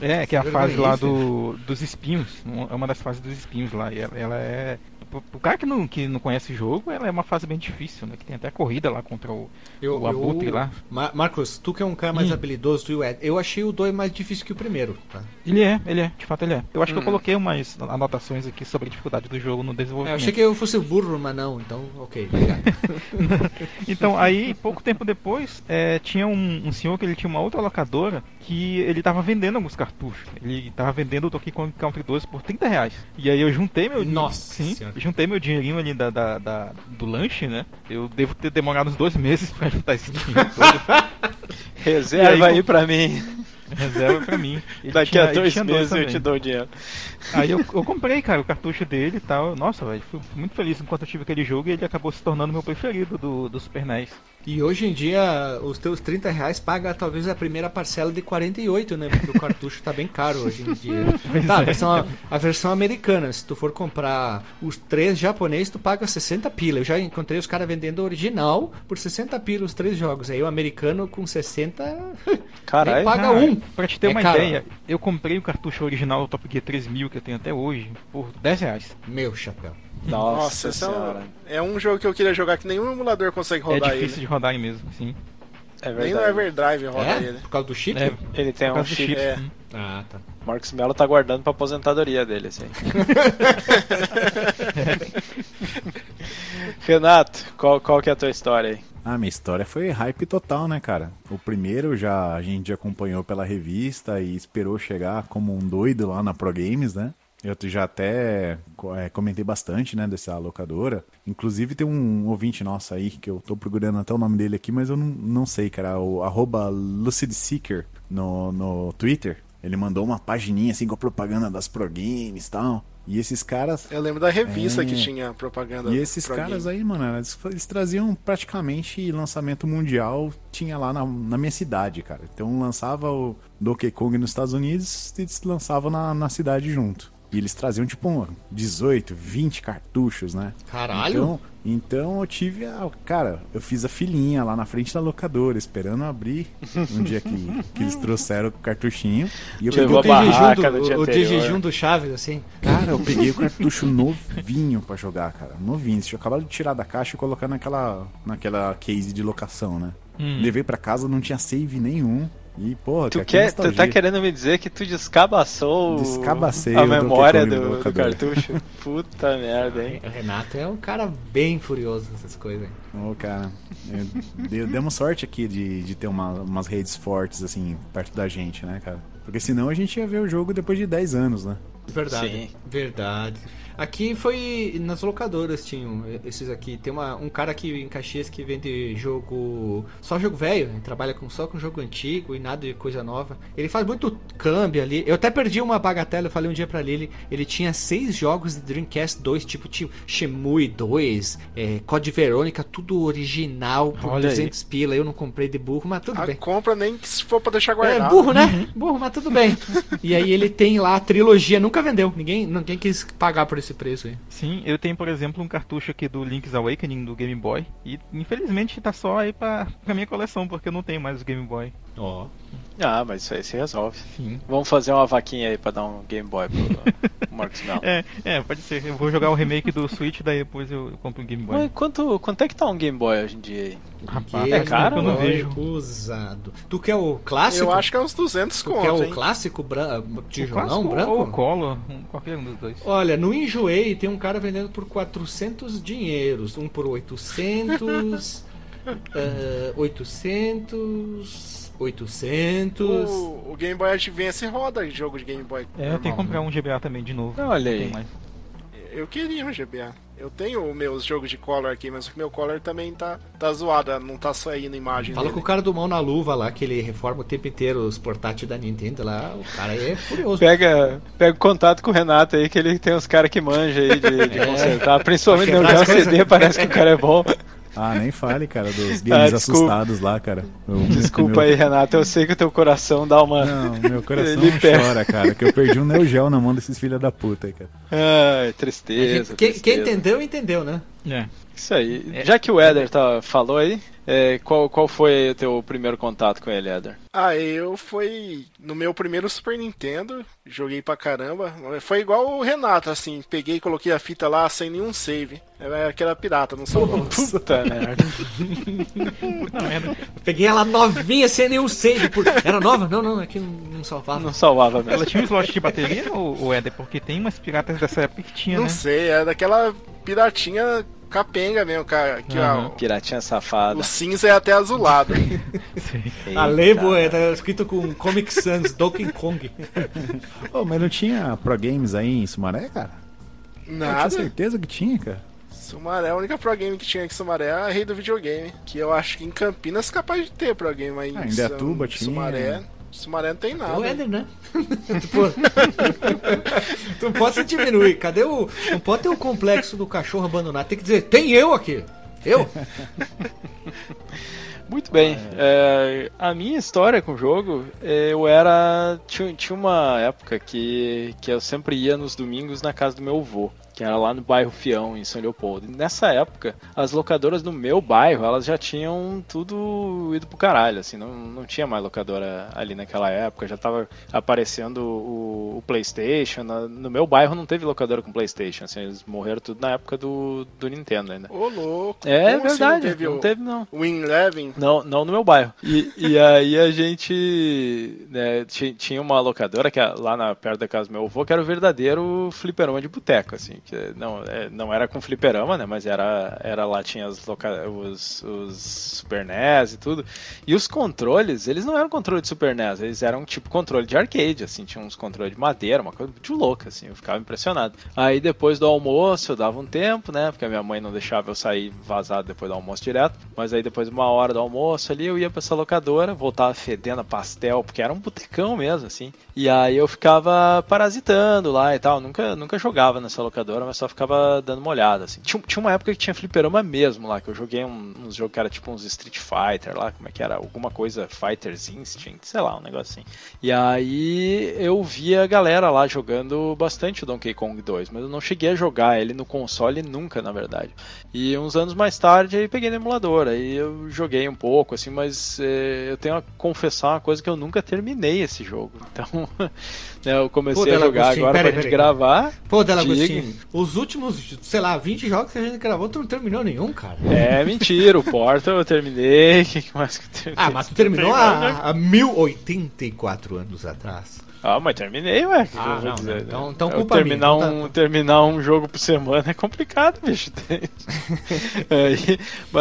É, que é a fase lá isso, do, dos espinhos. É uma das fases dos espinhos lá. E ela, ela é. Pro, pro cara que não, que não conhece o jogo, ela é uma fase bem difícil, né? Que tem até corrida lá contra o, o Abutre lá. Ma- Marcos, tu que é um cara mais Hum. habilidoso, tu e o Ed, eu achei o 2 mais difícil que o primeiro. Tá? Ele é, ele é, de fato ele é. Eu acho que Hum. eu coloquei umas anotações aqui sobre a dificuldade do jogo no É, eu desenvolvimento. achei que eu fosse burro, mas não, então ok, obrigado. Então, aí, pouco tempo depois, é, tinha um, um senhor que ele tinha uma outra locadora que ele tava vendendo alguns cartuchos. Ele tava vendendo o Donkey Kong Country 2 por 30 reais. E aí eu juntei meu Nossa sim, Senhora. Juntei meu dinheirinho ali da, da- da- do lanche, né? Eu devo ter demorado uns dois meses pra juntar esse dinheiro todo. Reserva aí, aí pra mim. Reserva pra mim. Ele Daqui tinha- a dois tinha meses eu te dou o dinheiro. Aí eu, eu comprei, cara, o cartucho dele e tal. Nossa, velho, fui muito feliz enquanto eu tive aquele jogo e ele acabou se tornando meu preferido do, do Super NES. E hoje em dia, os teus 30 reais paga talvez a primeira parcela de 48, né? Porque o cartucho tá bem caro hoje em dia. Tá, a é. versão, a versão americana, se tu for comprar os três japoneses, tu paga 60 pila. Eu já encontrei os caras vendendo o original por 60 pila os três jogos. Aí o americano com 60 Caralho. nem paga um. Pra te ter É uma caro. ideia, eu comprei o cartucho original do Top Gear 3000 que eu tenho até hoje por 10 reais. Meu chapéu. Nossa, Nossa, esse é senhora. um, é um jogo que eu queria jogar que nenhum emulador consegue é rodar difícil ele. de rodar aí mesmo, sim. É Nem no verdade. Everdrive roda É? ele. Por causa do chip? É, Ele tem um chip. chip. É. Ah, tá. Marcos Mello tá guardando pra aposentadoria dele, assim. Renato, qual, qual que é a tua história aí? Ah, minha história foi hype total, né, cara? O primeiro já a gente acompanhou pela revista e esperou chegar como um doido lá na Pro Games, né? Eu já até é, comentei bastante, né, dessa locadora. Inclusive tem um ouvinte nosso aí, que eu tô procurando até o nome dele aqui, mas eu não, não sei, cara. O arroba Lucid Seeker no, no Twitter. Ele mandou uma pagininha assim com a propaganda das Pro Games e tal. E esses caras Eu lembro da revista É. que tinha propaganda. e esses caras Game. aí, mano, eles, eles traziam praticamente lançamento mundial, tinha lá na, na minha cidade, cara. Então lançava o Donkey Kong nos Estados Unidos e eles lançavam na, na cidade junto. E eles traziam tipo um 18, 20 cartuchos, né? Caralho! Então, então eu tive a. Cara, eu fiz a filinha lá na frente da locadora, esperando abrir um dia que, que eles trouxeram o cartuchinho. E eu Levou peguei a o barraca dia do, o de anterior. jejum do Chaves, assim. Cara, eu peguei o cartucho novinho pra jogar, cara. Novinho. Tinham acabado de tirar da caixa e colocar naquela, naquela case de locação, né? Hum. Levei pra casa, não tinha save nenhum. E, porra, Tu, que quer, tu tá querendo me dizer que tu descabaçou Descabacei a memória do, do cartucho? Puta merda, hein? O Renato é um cara bem furioso nessas coisas. hein? Ô, cara, de- demos sorte aqui de, de ter uma- umas redes fortes, assim, perto da gente, né, cara? Porque senão a gente ia ver o jogo depois de 10 anos, né? Verdade. Sim. Verdade. Aqui foi nas locadoras tinham esses aqui. Tem uma, um cara aqui em Caxias que vende jogo. Só jogo velho, ele trabalha com, só com jogo antigo e nada de coisa nova. Ele faz muito câmbio ali. Eu até perdi uma bagatela, eu falei um dia pra Lily. Ele tinha seis jogos de Dreamcast 2, tipo, tipo Shemui 2, é, Code Verônica, tudo original por Olha aí. 200 pila. Eu não comprei de burro, mas tudo A bem. compra nem que se for pra deixar É, guardado. burro, né? Burro, mas tudo bem. E aí ele tem lá a trilogia, nunca vendeu. Ninguém, ninguém quis pagar por esse preço aí. Sim, eu tenho, por exemplo, um cartucho aqui do Link's Awakening do Game Boy. E infelizmente tá só aí pra, pra minha coleção, porque eu não tenho mais o Game Boy. Ó. Ah, mas isso aí se resolve. Sim. Vamos fazer uma vaquinha aí pra dar um Game Boy pro Marcos Mello. É, é, pode ser. Eu vou jogar o remake do Switch, daí depois eu, compro um Game Boy. Mas quanto, quanto é que tá um Game Boy hoje em dia aí? Rapaz, é caro, eu não vejo. Usado. Tu quer o clássico? Eu acho que é uns 200 Tu quer conto, o hein? clássico bran... O tijolão clássico branco? ou o Color, um- qualquer um dos dois. Olha, no Enjoei tem um cara vendendo por 400 dinheiros. Um por 800. eh, 800. 800. O, o Game Boy Advance roda jogo de Game Boy. É, eu tenho que comprar um GBA também de novo. Olha aí. mais. Eu queria um GBA. Eu tenho meus jogos de Color aqui, mas o meu Color também tá, tá zoado, não tá saindo imagem Fala dele. com o cara do mão na luva lá, que ele reforma o tempo inteiro os portáteis da Nintendo lá. O cara aí é furioso. Pega, pega o contato com o Renato aí, que ele tem uns caras que manjam aí de, de É. consertar. Principalmente no Neo CD, parece que o cara é bom. Ah, nem fale, cara, dos games Ah, assustados lá, cara. O- Desculpa meu- aí, Renato, eu sei que o teu coração dá uma. Não, meu coração Ele chora, cara, que eu perdi um Neo Geo na mão desses filha da puta aí, cara. Ai, tristeza. gente- quem, quem tristeza. entendeu, entendeu, né? É. Isso aí. Já que o Eder tá, falou aí, é, qual, qual foi o teu primeiro contato com ele, Eder? Ah, eu fui no meu primeiro Super Nintendo, joguei pra caramba. Foi igual o Renato, assim, peguei e coloquei a fita lá sem nenhum save. Era aquela pirata, não sou Puta merda. Peguei ela novinha sem nenhum save. Por... Era nova? Não, não, aqui não, não salvava. Não salvava mesmo. Ela tinha um slot de bateria, ou, ou Éder? Porque tem umas piratas dessa época que tinha, Não né? sei, é daquela piratinha capenga mesmo, cara. Que, ó, Piratinha safada. o cinza é até azulado. A Lebo é tá escrito com Comic Sans, Donkey Kong. Ô, mas não tinha Pro Games aí em Sumaré, cara? Eu tinha Nada. certeza que tinha, cara. Sumaré, a única pro game que tinha aqui em Sumaré é a rei do videogame. Que eu acho que em Campinas é capaz de ter pro game, mas Ah, em São- tinha. Sumaré, Sumaré não tem É o nada. Eder, né? tipo, tu não pode se diminuir. Cadê o. Não pode ter o complexo do cachorro abandonado. Tem que dizer, tem eu aqui. Eu? Muito bem. É, a minha história com o jogo, é, eu era. Tinha, tinha uma época que, que eu sempre ia nos domingos na casa do meu avô. Que era lá no bairro Fião, em São Leopoldo. E nessa época, as locadoras do meu bairro, elas já tinham tudo ido pro caralho, assim, não, não tinha mais locadora ali naquela época, já tava aparecendo o, o Playstation, no meu bairro não teve locadora com Playstation, assim, eles morreram tudo na época do, do Nintendo ainda. Ô, louco. É Como assim verdade, não teve não teve não. Win Eleven? Não, não no meu bairro. E, e aí a gente né, ti- tinha uma locadora que é lá na, perto da casa do meu avô, que era o verdadeiro fliperama de boteco, assim. Que não, é, não era com fliperama, né? Mas era, era lá, tinha os, loca- os, os Super NES e tudo. E os controles, eles não eram controle de Super NES, eles eram tipo controle de arcade, assim. Tinha uns controles de madeira, uma coisa muito louca, assim. Eu ficava impressionado. Aí depois do almoço, eu dava um tempo, né? Porque a minha mãe não deixava eu sair vazado depois do almoço direto. Mas aí depois de uma hora do almoço ali, eu ia pra essa locadora, voltava fedendo a pastel, porque era um botecão mesmo, assim. E aí eu ficava parasitando lá e tal. Nunca, nunca jogava nessa locadora, mas só ficava dando uma olhada, assim. Tinha, tinha uma época que tinha fliperama mesmo lá, que eu joguei um, uns jogos que era tipo uns Street Fighter lá, como é que era? Alguma coisa Fighters Instinct, sei lá, um negócio assim. E aí eu via a galera lá jogando bastante o Donkey Kong 2, mas eu não cheguei a jogar ele no console nunca, na verdade. E uns anos mais tarde aí peguei no emulador, aí eu joguei um pouco, assim, mas eh, eu tenho a confessar uma coisa que eu nunca terminei esse jogo. Então, né, eu comecei Pô, a jogar agora peraí, pra gente peraí. gravar. Pô, Diga. Delagostinho, os últimos, sei lá, 20 jogos que a gente gravou, tu não terminou nenhum, cara. É mentira, o Portal eu terminei. O que mais que eu terminei? Ah, mas tu terminou há, há 1084 anos atrás. Ah, mas terminei, ué. que Ah, não, dizer, então- né? então Eu culpa terminar minha, um então tá- terminar um jogo por semana é complicado, bicho. aí,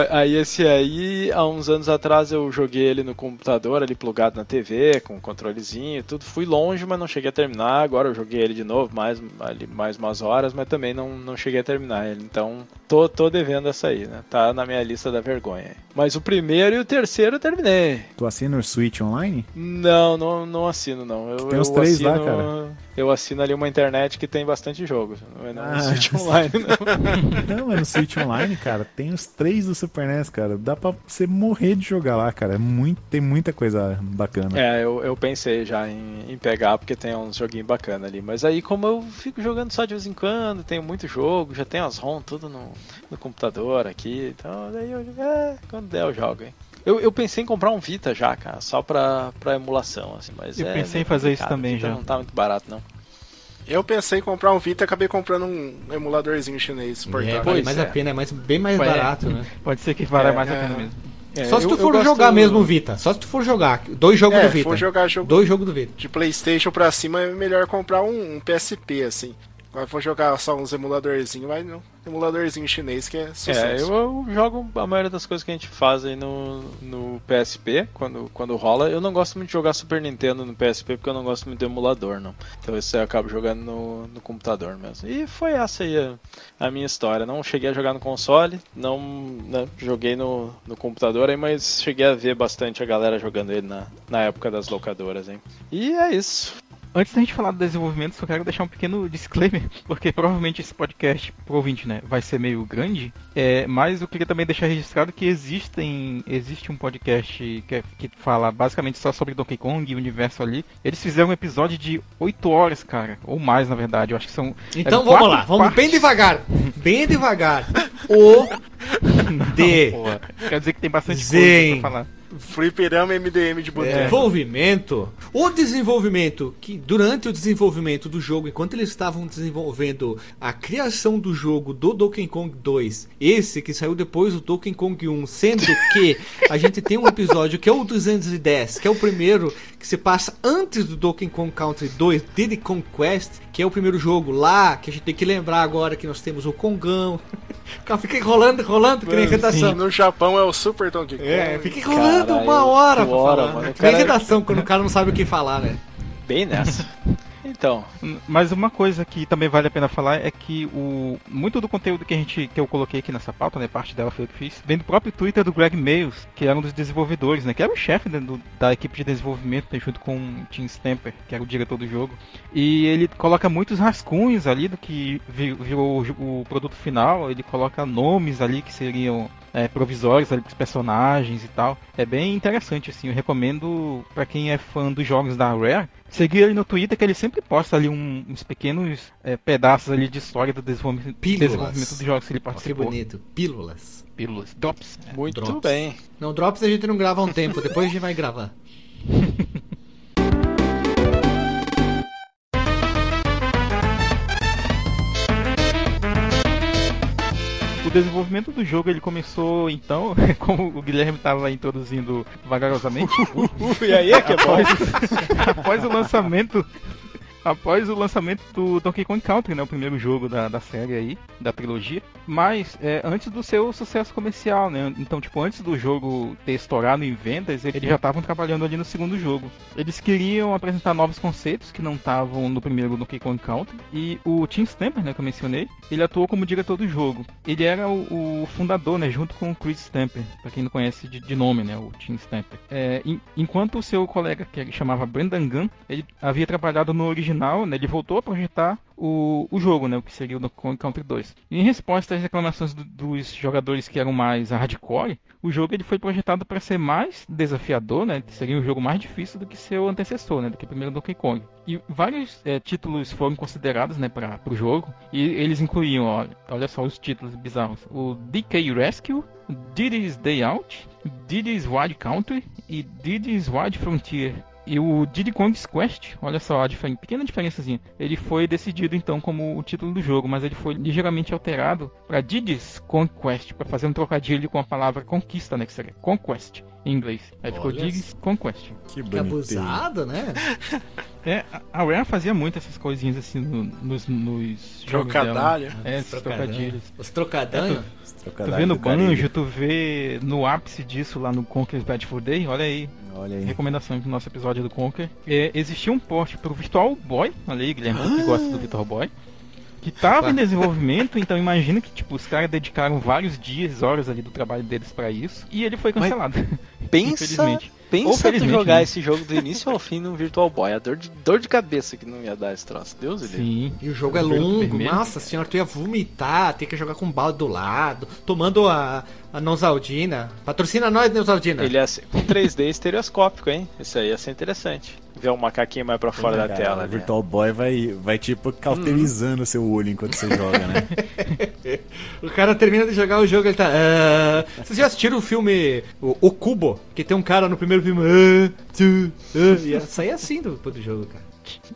aí esse aí, há uns anos atrás eu joguei ele no computador, ali plugado na TV, com um controlezinho, e tudo. Fui longe, mas não cheguei a terminar. Agora eu joguei ele de novo, mais ali mais umas horas, mas também não, não cheguei a terminar ele. Então, tô, tô devendo essa aí, né? Tá na minha lista da vergonha. Mas o primeiro e o terceiro eu terminei. Tu assina o Switch Online? Não, não, não assino não. Eu, Tem os eu três lá, assino- cara. Eu assino ali uma internet que tem bastante jogos. Não é não Ah. Switch Online, não. Não, mas no Switch Online, cara, tem os três do Super NES, cara. Dá pra você morrer de jogar lá, cara. É muito, tem muita coisa bacana. É, eu, eu pensei já em, em pegar, porque tem uns joguinhos bacanas ali. Mas aí, como eu fico jogando só de vez em quando, tenho muito jogo, já tenho as ROM tudo no, no computador aqui. Então, daí eu. É, quando der eu jogo, hein. Eu, eu pensei em comprar um Vita já, cara, só pra, pra emulação, assim, mas Eu é pensei em fazer isso também Vita já. Não tá muito barato, não. Eu pensei em comprar um Vita e acabei comprando um emuladorzinho chinês É, portátil. vale mais a pena, é mais, bem mais Ué, barato, né? Pode ser que valha É, mais a é. pena mesmo. É, Só se eu- tu eu for gosto- jogar mesmo o Vita. Só se tu for jogar. Dois jogos É, do se Vita. for jogar jogo Dois jogos do Vita. de Playstation pra cima é melhor comprar um, um PSP, assim. Agora for jogar só uns emuladorzinhos, vai no emuladorzinho chinês que é sucesso. É, eu, eu jogo a maioria das coisas que a gente faz aí no, no PSP, quando, quando rola. Eu não gosto muito de jogar Super Nintendo no PSP, porque eu não gosto muito do emulador, não. Então isso eu acabo jogando no, no computador mesmo. E foi essa aí a, a minha história. Não cheguei a jogar no console, não né, joguei no, no computador aí, mas cheguei a ver bastante a galera jogando ele na, na época das locadoras, hein. E é isso. Antes da gente falar do desenvolvimento, só quero deixar um pequeno disclaimer, porque provavelmente esse podcast, pro ouvinte, né, vai ser meio grande, é, mas eu queria também deixar registrado que existem, existe um podcast que, é- que fala basicamente só sobre Donkey Kong e o universo ali. Eles fizeram um episódio de 8 horas, cara, ou mais na verdade, eu acho que são... Então eram vamos lá, vamos partes. bem devagar. Bem devagar. O D. Porra, quer dizer que tem bastante Zen. coisa pra falar. Fliperama MDM de boteco. Desenvolvimento. O desenvolvimento, que durante o desenvolvimento do jogo, enquanto eles estavam desenvolvendo a criação do jogo do Donkey Kong 2, esse que saiu depois do Donkey Kong 1, sendo que a gente tem um episódio que é o 210, que é o primeiro que se passa antes do Donkey Kong Country 2, Diddy Kong Quest, que é o primeiro jogo lá, que a gente tem que lembrar agora que nós temos o Kongão. Fica enrolando, enrolando, que nem redação. No Japão é o Super Donkey Kong. É, fica enrolando Caralho, uma hora pra hora, falar. mano. O cara- redação quando o cara não sabe o que falar, né? Bem nessa. Então, Mas uma coisa que também vale a pena falar é que o muito do conteúdo que a gente que eu coloquei aqui nessa pauta, né, parte dela foi eu que fiz, vem do próprio Twitter do Greg Mayles, que era um dos desenvolvedores, né, que era o chefe né, do- da equipe de desenvolvimento, né, junto com o Tim Stamper, que era o diretor do jogo. E ele coloca muitos rascunhos ali do que vi- virou o, o produto final, ele coloca nomes ali que seriam é, provisórios ali pros personagens e tal. É bem interessante, assim. Eu recomendo pra quem é fã dos jogos da Rare, seguir ele no Twitter, que ele sempre posta ali um- uns pequenos é, pedaços ali de história do desenvolvimento, Pílulas. desenvolvimento dos jogos que ele Ó, que participou. bonito. Pílulas. Pílulas. Drops. muito Drops. bem. Não, Drops a gente não grava há um tempo, depois a gente vai gravar. desenvolvimento do jogo ele começou então, como o Guilherme estava introduzindo vagarosamente, E aí, que é bom. após, após o lançamento após o lançamento do Donkey Kong Country, né, o primeiro jogo da, da série aí, da trilogia, mas é, antes do seu sucesso comercial, né, então tipo antes do jogo ter estourado em vendas, eles já estavam trabalhando ali no segundo jogo. Eles queriam apresentar novos conceitos que não estavam no primeiro Donkey Kong Country e o Tim Stamper, né, que eu mencionei, ele atuou como diretor do jogo. Ele era o, o fundador, né, junto com o Chris Stamper, para quem não conhece de, de nome, né, o Tim Stamper. É, en- enquanto o seu colega, que ele chamava Brendan Gunn, ele havia trabalhado no original, né, ele voltou a projetar o, o jogo, né, o que seria o Donkey Kong Country 2. E em resposta às reclamações do- dos jogadores que eram mais hardcore, o jogo ele foi projetado para ser mais desafiador, né, seria um jogo mais difícil do que seu antecessor, né, do que o primeiro Donkey Kong. E vários é, títulos foram considerados, né, para o jogo, e eles incluíam, ó, olha só os títulos bizarros, o DK Rescue, Diddy's Day Out, Diddy's Wild Country e Diddy's Wild Frontier. E o Diddy Kong's Quest, olha só a diferen- pequena diferençazinha, ele foi decidido então como o título do jogo, mas ele foi ligeiramente alterado para Diddy's Conquest, para fazer um trocadilho com a palavra conquista, né, que seria Conquest em inglês. Aí ficou Diddy's Conquest. Que abusado, né? É, a- Rare fazia muito essas coisinhas assim no- nos, nos jogos dela. Trocadalho. É, esses trocadilhos. Os trocadalhos. Esse Tu trocadilho vê no. Banjo, tu vê no ápice disso lá no Conker's Bad for Day, olha aí, Olha aí. recomendação do nosso episódio do Conker. É, existia um porte pro Virtual Boy, olha aí, Guilherme, tu que gosta do Virtual Boy, que tava em desenvolvimento, então imagina que tipo, os caras dedicaram vários dias, horas ali do trabalho deles pra isso, e ele foi cancelado. Pensa, Infelizmente. Ou pensa tu jogar né? esse jogo do início ao fim no Virtual Boy. A dor de, dor de cabeça que não ia dar esse troço. Deus ele. Sim. E o jogo é Verde longo, vermelho. nossa senhora, tu ia vomitar, ter que jogar com balde do lado, tomando a, a Neusaldina. Patrocina nós, Neusaldina. Ele ia ser com 3D estereoscópico, hein? Isso aí ia ser interessante. Ver um macaquinho mais pra fora da Cara, tela. O ali. Virtual Boy vai, vai tipo cauterizando o seu olho enquanto você joga, né? O cara termina de jogar o jogo, ele tá. "Ah". Vocês já assistiram o filme o, O Cubo? Que tem um cara no primeiro filme. "Ah, tchu, ah", e sai assim do, do jogo, cara.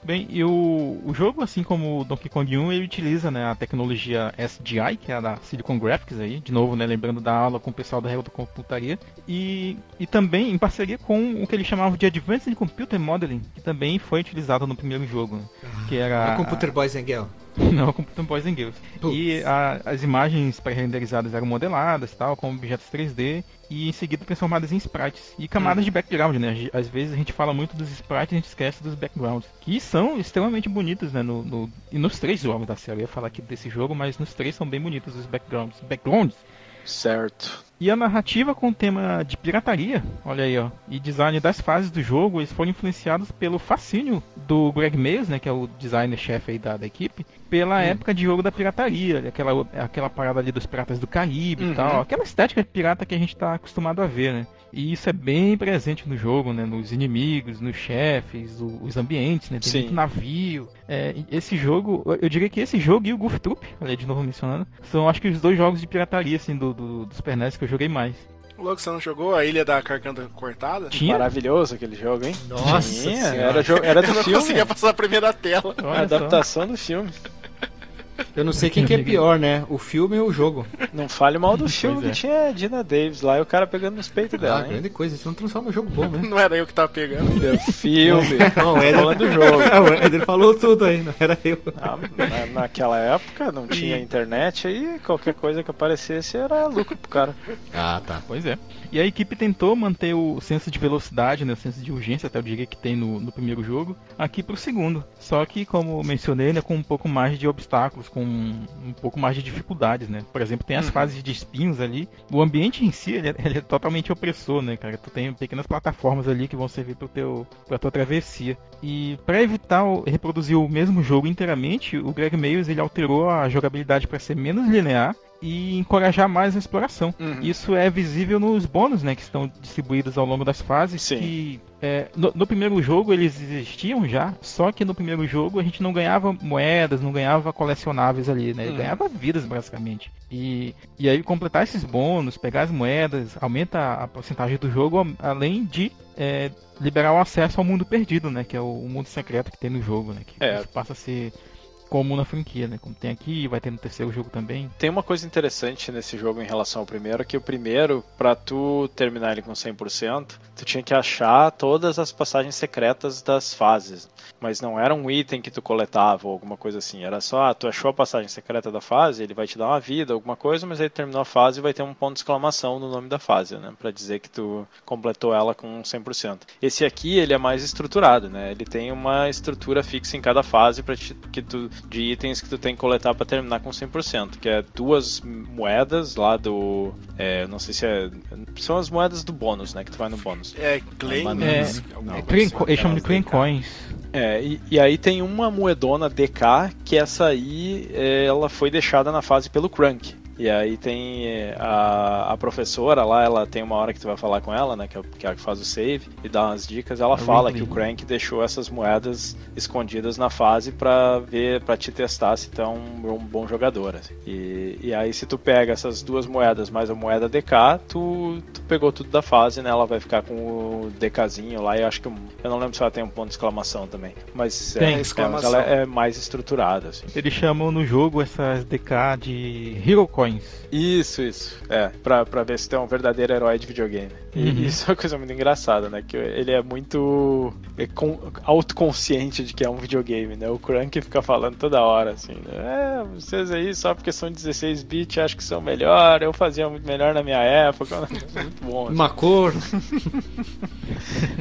Bem, e o, o jogo, assim como o Donkey Kong 1, ele utiliza né, a tecnologia SGI, que é a da Silicon Graphics aí, de novo, né, lembrando da aula com o pessoal da Computaria, e, e também em parceria com o que eles chamavam de Advanced Computer Modeling, que também foi utilizado no primeiro jogo, né, que era... É Computer Boys and Girl. Não, Computer Boys and Girls. E a- as imagens pré-renderizadas eram modeladas, tal, com objetos 3D, e em seguida transformadas em sprites. E camadas de background, né? Às vezes a gente fala muito dos sprites e a gente esquece dos backgrounds. Que são extremamente bonitos, né? No, no- e nos três jogos da série. Eu ia falar aqui desse jogo, mas nos três são bem bonitos os backgrounds. Backgrounds Certo. E a narrativa com o tema de pirataria, olha aí, ó, e design das fases do jogo, eles foram influenciados pelo fascínio do Greg Mayes, né, que é o designer-chefe aí da, da equipe, pela época de jogo da pirataria, aquela, aquela parada ali dos piratas do Caribe Uhum. e tal, aquela estética de pirata que a gente tá acostumado a ver, né. E isso é bem presente no jogo, né? Nos inimigos, nos chefes, o- os ambientes, né? Tem Sim. muito navio. É, esse jogo, eu diria que esse jogo e o Goof Troop, olha de novo mencionando, são acho que os dois jogos de pirataria, assim, do, do, do Super NES que eu joguei mais. Louco, você não jogou a Ilha da Carcanda Cortada? Tinha? Maravilhoso aquele jogo, hein? Nossa Tinha, era, era do Eu não filme. conseguia passar a primeira tela. A Olha só. adaptação do filme. Eu não sei quem que é pior, né? O filme ou o jogo? Não fale mal do filme é. que tinha a Dina Davis lá e o cara pegando nos peitos Ah, dela, hein? grande coisa. Isso não transforma o jogo bom, né? Não era eu que tava pegando. É filme. Não, era- falando do jogo. Eder falou tudo aí, não era eu. Ah, na- naquela época não tinha internet aí, qualquer coisa que aparecesse era lucro pro cara. Ah, tá. Pois é. E a equipe tentou manter o senso de velocidade, né, o senso de urgência, até eu diria que tem no, no primeiro jogo, aqui pro segundo. Só que, como mencionei, né, com um pouco mais de obstáculos, com um pouco mais de dificuldades, né? Por exemplo, tem as fases de espinhos ali. O ambiente em si, ele é, ele é totalmente opressor, né, cara? Tu tem pequenas plataformas ali que vão servir pro teu, pra tua travessia. E para evitar o- reproduzir o mesmo jogo inteiramente, o Greg Mayles ele alterou a jogabilidade para ser menos linear e encorajar mais a exploração. Uhum. Isso é visível nos bônus, né, que estão distribuídos ao longo das fases. Sim. Que é, no, no primeiro jogo eles existiam já, só que no primeiro jogo a gente não ganhava moedas, não ganhava colecionáveis ali, né? Uhum. Ganhava vidas basicamente. E, e aí completar esses bônus, pegar as moedas, aumenta a porcentagem do jogo, além de é, liberar o acesso ao mundo perdido, né? Que é o, o mundo secreto que tem no jogo, né? Que É. isso passa a ser comum na franquia, né? Como tem aqui, vai ter no terceiro jogo também. Tem uma coisa interessante nesse jogo em relação ao primeiro, que o primeiro, pra tu terminar ele com 100%, tu tinha que achar todas as passagens secretas das fases. Mas não era um item que tu coletava ou alguma coisa assim. Era só, ah, tu achou a passagem secreta da fase, ele vai te dar uma vida, alguma coisa, mas aí terminou a fase e vai ter um ponto de exclamação no nome da fase, né? Pra dizer que tu completou ela com 100%. Esse aqui, ele é mais estruturado, né? Ele tem uma estrutura fixa em cada fase para que tu de itens que tu tem que coletar para terminar com 100%, que é duas moedas lá do, é, não sei se é, são as moedas do bônus, né, que tu vai no bônus. É, Clay. É, é eles chamam de Clean Coins. É, e, e aí tem uma moedona DK que essa aí é, ela foi deixada na fase pelo Crank. E aí tem é, a, a professora lá, ela tem uma hora que tu vai falar com ela, né? Que é, que é a que faz o save e dá umas dicas. Ela A fala que o Crank deixou essas moedas escondidas na fase pra ver, para te testar se tu é um, um bom jogador. assim. E, e aí se tu pega essas duas moedas mais a moeda DK, tu, tu pegou tudo da fase, né? Ela vai ficar com o DKzinho lá. E eu acho que eu não lembro se ela tem um ponto de exclamação também, mas, Tem. é, é, mas ela é mais estruturada. Assim. Eles chamam no jogo essas DK de Hero Coins. Isso, isso. É, pra, pra ver se tu é um verdadeiro herói de videogame. E Uhum. isso é uma coisa muito engraçada, né? Que ele é muito é con- autoconsciente de que é um videogame, né? O Crank fica falando toda hora, assim, né? É, vocês aí só porque são 16 bits acham que são melhor, eu fazia muito melhor na minha época. muito bom. assim. Uma cor.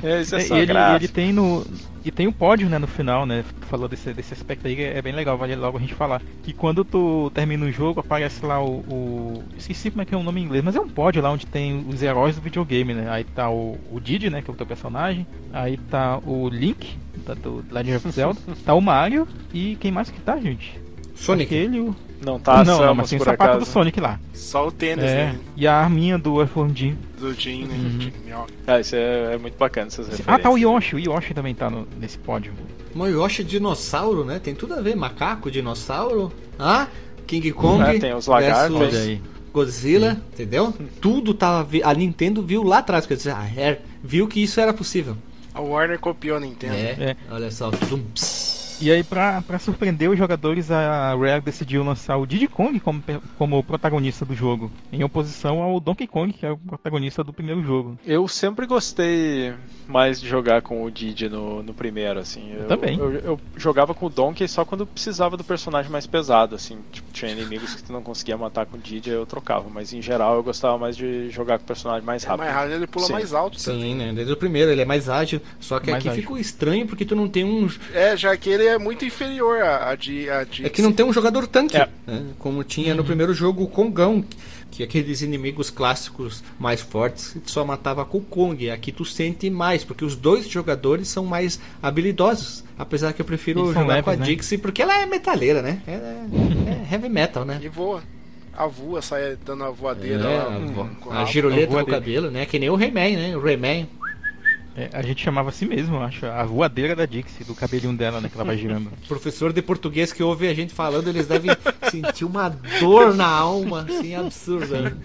É, isso é É, só e ele, ele tem no. E tem o pódio, né, no final, né? Tu falou desse, desse aspecto aí, que é bem legal, vale logo a gente falar. Que quando tu termina o jogo, aparece lá o. o- Esqueci como é que é o nome em inglês, mas é um pódio lá onde tem os heróis do videogame, né? Aí tá o, o Didi, né? Que é o teu personagem. Aí tá o Link, tá do Legend of Zelda. tá o Mario e quem mais que tá, gente? Sonic. Aquele, o... Não tá não, não, Samus, mas tem o por sapato acaso. do Sonic lá. Só o tênis, É, né? e a arminha do Earthworm Jim. Do Jim, né? Uhum. Ah, isso é, é muito bacana essas Ah, referências. tá o Yoshi, o Yoshi também tá no- nesse pódio. Mas Yoshi é dinossauro, né? Tem tudo a ver. Macaco, dinossauro. Ah, King Kong. É, tem os lagartos. versus. Godzilla, entendeu? Tudo tava. vi- A Nintendo viu lá atrás, quer dizer, a Rare viu que isso era possível. A Warner copiou a Nintendo. É, É. olha só. Pss. E aí, pra, pra surpreender os jogadores, a Rare decidiu lançar o Diddy Kong como, como protagonista do jogo, em oposição ao Donkey Kong, que é o protagonista do primeiro jogo. Eu sempre gostei mais de jogar com o Didi no, no primeiro, assim. Eu, também. Eu, eu jogava com o Donkey só quando precisava do personagem mais pesado, assim. Tipo, tinha inimigos que tu não conseguia matar com o Didi, eu trocava. Mas em geral eu gostava mais de jogar com o personagem mais É rápido. mais rápido, ele pula Sim. mais alto. Sim, né? Desde o primeiro, ele é mais ágil. Só que Mais aqui ágil. ficou estranho porque tu não tem um. É, já que ele é muito inferior a, a de. A de É que não tem um jogador tanque, É. né? como tinha no primeiro jogo o Kongão, que é aqueles inimigos clássicos mais fortes que tu só matava com o Kong. Aqui tu sente mais, porque os dois jogadores são mais habilidosos. Apesar que eu prefiro Eles jogar com a leves, né? Dixie, porque ela é metaleira, né? Ela é, é heavy metal, né? E voa. avua, sai dando a voadeira É, lá. a, vo- a a- giroleta a no cabelo, né? Que nem o He-Man, né? O He-Man. É, a gente chamava assim mesmo, eu acho. A voadeira da Dixie, do cabelinho dela, né? Que ela vai girando. Professor de português que ouve a gente falando, eles devem sentir uma dor na alma, assim, absurda.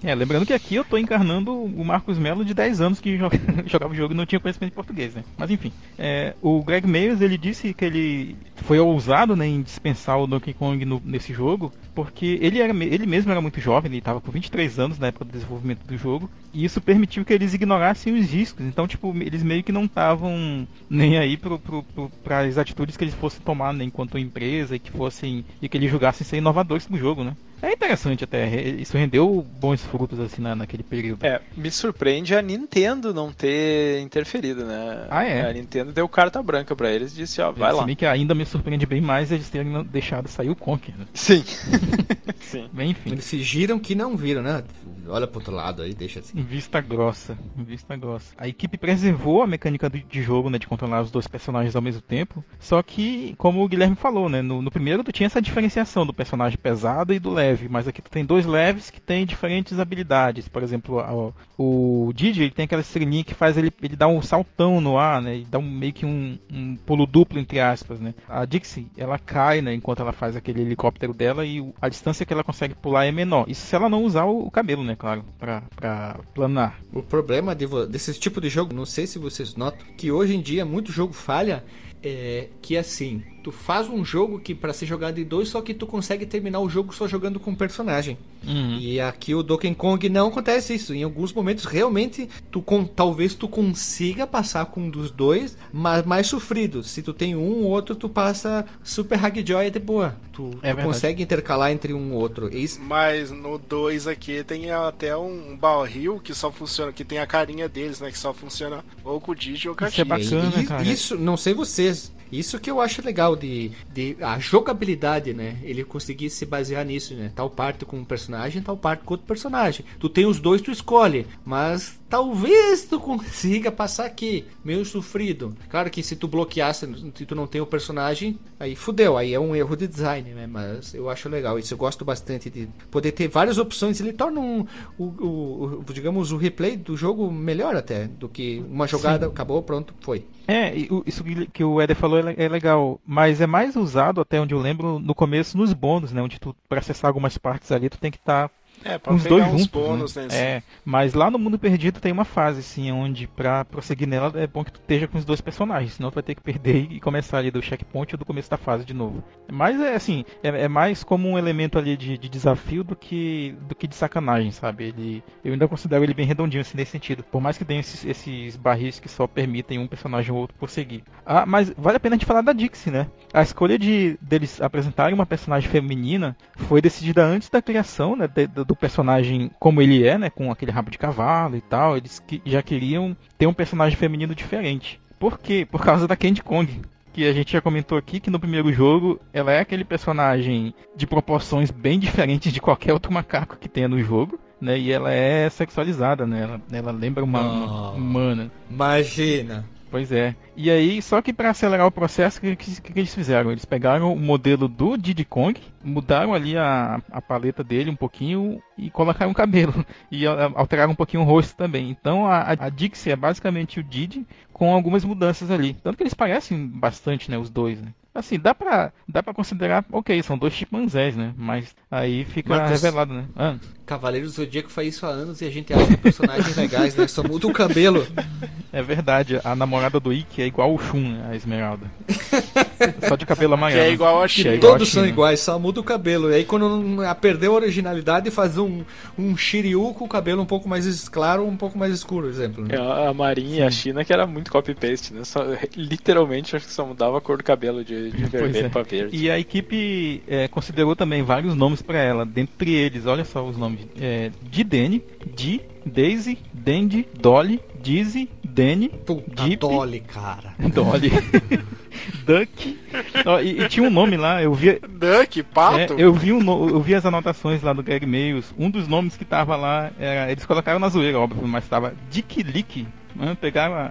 É, lembrando que aqui eu tô encarnando o Marcos Melo de 10 anos que joga- jogava o jogo e não tinha conhecimento de português, né? Mas enfim, é, o Greg Mayers ele disse que ele foi ousado né, em dispensar o Donkey Kong no- nesse jogo, porque ele, era, ele mesmo era muito jovem, ele estava com 23 anos na época do desenvolvimento do jogo, e isso permitiu que eles ignorassem os riscos. Então, tipo, eles meio que não estavam nem aí para as atitudes que eles fossem tomar né, enquanto empresa e que fossem e que eles julgassem ser inovadores no jogo, né? É interessante até, isso rendeu bons frutos assim na, naquele período. É, me surpreende a Nintendo não ter interferido, né? Ah, é? A Nintendo deu carta branca pra eles e disse, ó, vai Se lá. bem que ainda me surpreende bem mais eles terem deixado sair o Conker, né? Sim. Sim. Bem, enfim. Eles se giram que não viram, né? Olha pro outro lado aí, deixa assim. Vista grossa, vista grossa. A equipe preservou a mecânica de jogo, né, de controlar os dois personagens ao mesmo tempo. Só que, como o Guilherme falou, né, no, no primeiro tu tinha essa diferenciação do personagem pesado e do leve, mas aqui tu tem dois leves que têm diferentes habilidades. Por exemplo, a- o Didi ele tem aquela estrelinha que faz ele, ele dar um saltão no ar, né, e dá um, meio que um, um pulo duplo entre aspas, né. A Dixie ela cai, né, enquanto ela faz aquele helicóptero dela e o- a distância que ela consegue pular é menor. Isso se ela não usar o, o cabelo, né, claro, pra, pra planar. O problema de desse tipo de jogo, não sei se vocês notam, que hoje em dia muito jogo falha, é que assim, tu faz um jogo que para ser jogado em dois, só que tu consegue terminar o jogo só jogando com um personagem. E aqui o Donkey Kong não acontece isso. Em alguns momentos realmente tu com, talvez tu consiga passar com um dos dois, mas mais sofrido. Se tu tem um ou outro, tu passa super Hackjoy de boa. Tu, tu verdade. consegue intercalar entre um e outro. Isso Mas no 2 aqui tem até um barril que só funciona, que tem a carinha deles, né? Que só funciona ou com o Digi ou com a Isso é bacana, E- cara. Isso, não sei vocês. Isso que eu acho legal de, de a jogabilidade, né? Ele conseguir se basear nisso, né? Tal parte com um personagem, tal parte com outro personagem. Tu tem os dois, tu escolhe. Mas talvez tu consiga passar aqui, meio sofrido. Claro que se tu bloqueasse, se tu não tem o personagem, aí fudeu. Aí é um erro de design, né? Mas eu acho legal. Isso eu gosto bastante de poder ter várias opções. Ele torna um, o, o- o- digamos, o replay do jogo melhor até do que uma jogada, acabou, pronto, foi. É, e isso que o Eder falou é é legal, mas é mais usado, até onde eu lembro, no começo nos bônus, né? Onde tu, pra acessar algumas partes ali, tu tem que estar É, pra os dois uns juntos. bônus, né? né? É, mas lá no Mundo Perdido tem uma fase, assim, onde pra prosseguir nela é bom que tu esteja com os dois personagens, senão tu vai ter que perder e começar ali do checkpoint ou do começo da fase de novo. Mas é assim, é, é mais como um elemento ali de, de desafio do que, do que de sacanagem, sabe? Ele, eu ainda considero ele bem redondinho, assim, nesse sentido. Por mais que tenha esses, esses barris que só permitem um personagem ou outro prosseguir. Ah, mas vale a pena a gente falar da Dixie, né? A escolha de deles apresentarem uma personagem feminina foi decidida antes da criação, né, de- do do personagem como ele é, né, com aquele rabo de cavalo e tal. Eles que já queriam ter um personagem feminino diferente. Por quê? Por causa da Candy Kong. Que a gente já comentou aqui que no primeiro jogo ela é aquele personagem de proporções bem diferentes de qualquer outro macaco que tenha no jogo. Né, e ela é sexualizada, né? Ela, ela lembra uma, uma Ah. humana. Imagina. Pois é. E aí, só que para acelerar o processo, o que, que, que eles fizeram? Eles pegaram o modelo do Diddy Kong, mudaram ali a, a paleta dele um pouquinho e colocaram o cabelo. E alteraram um pouquinho o rosto também. Então a, a- a Dixie é basicamente o Diddy com algumas mudanças ali. Tanto que eles parecem bastante, né, os dois, né? Assim, dá pra, dá pra considerar, ok, são dois chimpanzés, né? Mas aí fica Marcos. revelado, né? Ah, Cavaleiros do Zodíaco faz isso há anos e a gente acha personagens legais, né? Só muda o cabelo. é verdade, a namorada do Ikki é igual o Shun, né, a Esmeralda. Só de cabelo amarelo. Que é igual a China. é a Todos são iguais, só muda o cabelo. E aí quando a perdeu a originalidade, faz um, um Shiryu com o cabelo um pouco mais claro um pouco mais escuro, exemplo. né? É, A Marinha e a China que era muito copy-paste, né? Só, literalmente acho que só mudava a cor do cabelo de, de Pois vermelho é. pra verde. E a equipe é, considerou também vários nomes pra ela. Dentre eles, olha só os nomes: é, de Danny, Di, Daisy, Dandy, Dolly, Dizzy, Danny, Puta. Dolly, cara. Dolly, Duck. Ó, e, e tinha um nome lá, eu vi, Duck, pato? é, eu vi um no- eu vi as anotações lá do Greg Mails. Um dos nomes que tava lá, era, eles colocaram na zoeira, óbvio, mas tava Dick Lick. Né? Pegaram a,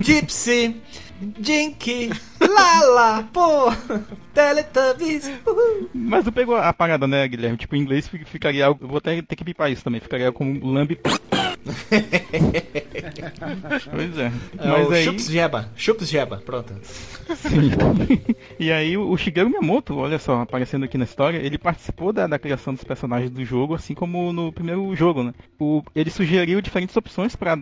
Gypsy! Jink, Lala, pô, Teletubbies, uhul. Mas tu pegou a parada, né, Guilherme? Tipo, em inglês fi- ficaria algo. Eu vou até ter que bipar isso também. Ficaria como lambe. pois é. É Mas o aí. Chups Jeba, Chups Jeba, pronto. Sim. e aí o Shigeru Miyamoto, olha só, aparecendo aqui na história, ele participou da, da criação dos personagens do jogo, assim como no primeiro jogo, né? O, ele sugeriu diferentes opções para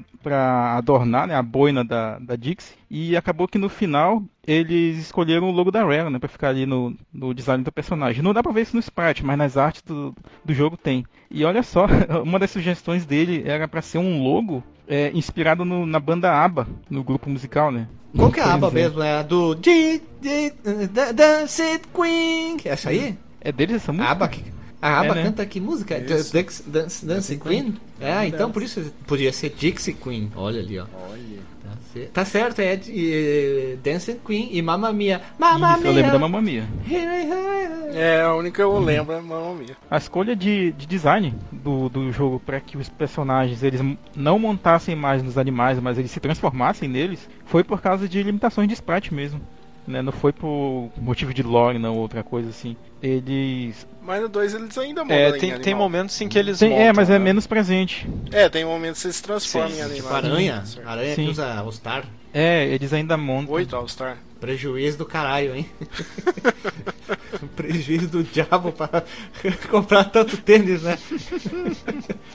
adornar né, a boina da, da Dixie e acabou que no final eles escolheram o logo da Rare, né, para ficar ali no, no design do personagem. Não dá pra ver isso no sprite, mas nas artes do, do jogo tem. E olha só, uma das sugestões dele era para ser um logo é, inspirado no- na banda ABBA, no grupo musical, né? Qual que é a aba Pois é. mesmo? É a do Dance It Queen. Essa aí? É deles essa música? A aba, que- a aba É, né? canta que música? Isso. Dance, Dance, Dance Queen? É, então por isso podia ser Dixie Queen. Olha ali, ó. Olha. Tá cer- Tá certo, é de, eh, Dance Queen e Mamma Mia. Mamma Isso, Mia. eu lembro da Mamma Mia. É, a única que eu lembro é Mamma Mia. A escolha de, de design do, do jogo para que os personagens eles não montassem mais nos animais, mas eles se transformassem neles, foi por causa de limitações de sprite mesmo. Né? Não foi por motivo de lore, não, outra coisa assim. Eles. Mas no 2 eles ainda mudam É, em tem, tem momentos em que eles Tem- é, montam, mas é né? menos presente. É, tem momentos que eles se transformam Sim, em Tipo animais. aranha. Certo. Aranha Sim. que usa All-Star. É, eles ainda montam. Oito All-Star. Prejuízo do caralho, hein? Prejuízo do diabo pra comprar tanto tênis, né?